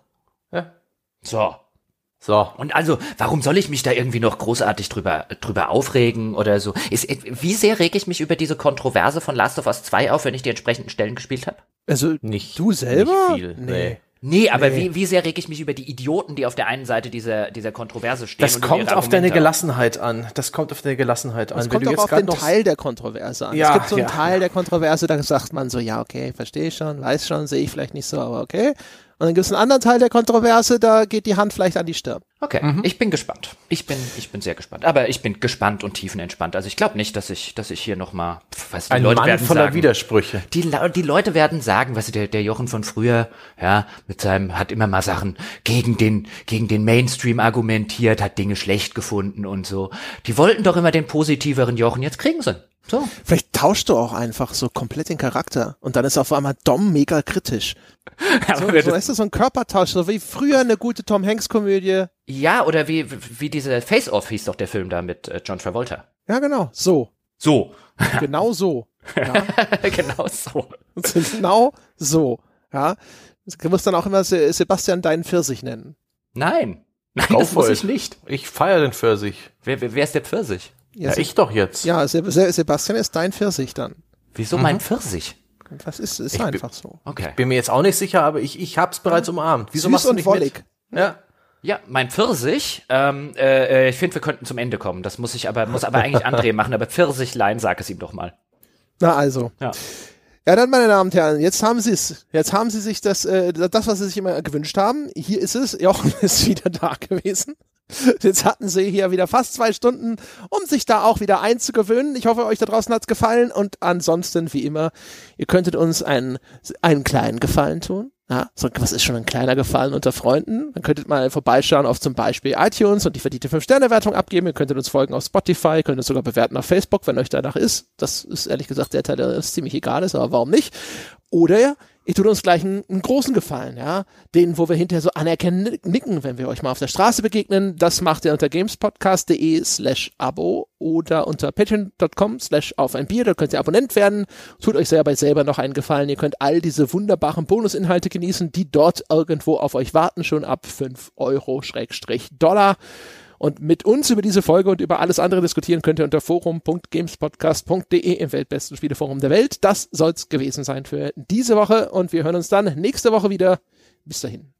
Ja. So. So. Und also, warum soll ich mich da irgendwie noch großartig drüber, drüber aufregen oder so? Ist, wie sehr rege ich mich über diese Kontroverse von Last of Us 2 auf, wenn ich die entsprechenden Stellen gespielt habe? Also Nicht. du selber? Nicht viel. Nee. Nee, aber Nee. Wie, wie sehr rege ich mich über die Idioten, die auf der einen Seite dieser, dieser Kontroverse stehen? Das kommt auf deine? Gelassenheit an. Das kommt auf deine Gelassenheit an. Es Wenn kommt du auch jetzt auf den noch- Teil der Kontroverse an. Ja, es gibt so einen ja. Teil der Kontroverse, da sagt man so, ja, okay, verstehe ich schon, weiß schon, sehe ich vielleicht nicht so, aber okay. Und dann gibt es einen anderen Teil der Kontroverse, da geht die Hand vielleicht an die Stirn. Okay, Mhm. ich bin gespannt. Ich bin, ich bin sehr gespannt. Aber ich bin gespannt und tiefenentspannt. Also ich glaube nicht, dass ich, dass ich hier nochmal, was die Ein Leute Mann werden voller sagen. Widersprüche. Die, die Leute werden sagen, du, der, der Jochen von früher, ja, mit seinem, hat immer mal Sachen gegen den, gegen den Mainstream argumentiert, hat Dinge schlecht gefunden und so. Die wollten doch immer den positiveren Jochen, jetzt kriegen sie. So. Vielleicht tauschst du auch einfach so komplett den Charakter und dann ist auf einmal Dom mega kritisch. So, so weißt du, so ein Körpertausch, so wie früher eine gute Tom Hanks Komödie. Ja, oder wie, wie diese Face-Off hieß doch der Film da mit äh, John Travolta. Ja, genau, so. So. Genau so. Ja, genau so. genau so. Ja. Du musst dann auch immer Se Sebastian deinen Pfirsich nennen. Nein. Nein, Go das muss ich nicht. Ich feiere den Pfirsich. Wer, wer, wer ist der Pfirsich? Ja, Se- ich doch jetzt. ja Se Se Sebastian ist dein Pfirsich dann. Wieso mein Pfirsich? Das ist, ist Ich bin- einfach so. Okay. Bin mir jetzt auch nicht sicher, aber ich, ich hab's bereits umarmt. Wieso Süß machst du und nicht wollig. mit? Ja. Ja, mein Pfirsich, ähm, äh, äh, ich finde, wir könnten zum Ende kommen. Das muss ich aber, muss aber eigentlich André machen, aber Pfirsichlein, sag es ihm doch mal. Na also. Ja. Ja, dann, meine Damen und Herren, jetzt haben Sie es. Jetzt haben Sie sich das, äh, das, was Sie sich immer gewünscht haben. Hier ist es. Jochen ist wieder da gewesen. Jetzt hatten Sie hier wieder fast zwei Stunden, um sich da auch wieder einzugewöhnen. Ich hoffe, euch da draußen hat's gefallen. Und ansonsten, wie immer, ihr könntet uns einen, einen kleinen Gefallen tun. Ja, so, was ist schon ein kleiner Gefallen unter Freunden? Dann könntet mal vorbeischauen auf zum Beispiel iTunes und die verdiente 5-Sterne-Wertung abgeben. Ihr könntet uns folgen auf Spotify, könnt uns sogar bewerten auf Facebook, wenn euch danach ist. Das ist ehrlich gesagt der Teil, der uns ziemlich egal ist, aber warum nicht? Oder ihr tut uns gleich einen, einen großen Gefallen, ja, den, wo wir hinterher so anerkennen nicken, wenn wir euch mal auf der Straße begegnen. Das macht ihr unter gamespodcast.de slash Abo oder unter patreon.com slash auf ein Bier. Da könnt ihr Abonnent werden. Tut euch selber selber noch einen Gefallen. Ihr könnt all diese wunderbaren Bonusinhalte genießen, die dort irgendwo auf euch warten, schon ab 5 Euro Schrägstrich Dollar. Und mit uns über diese Folge und über alles andere diskutieren könnt ihr unter forum.gamespodcast.de im weltbesten Spieleforum der Welt. Das soll's gewesen sein für diese Woche und wir hören uns dann nächste Woche wieder. Bis dahin.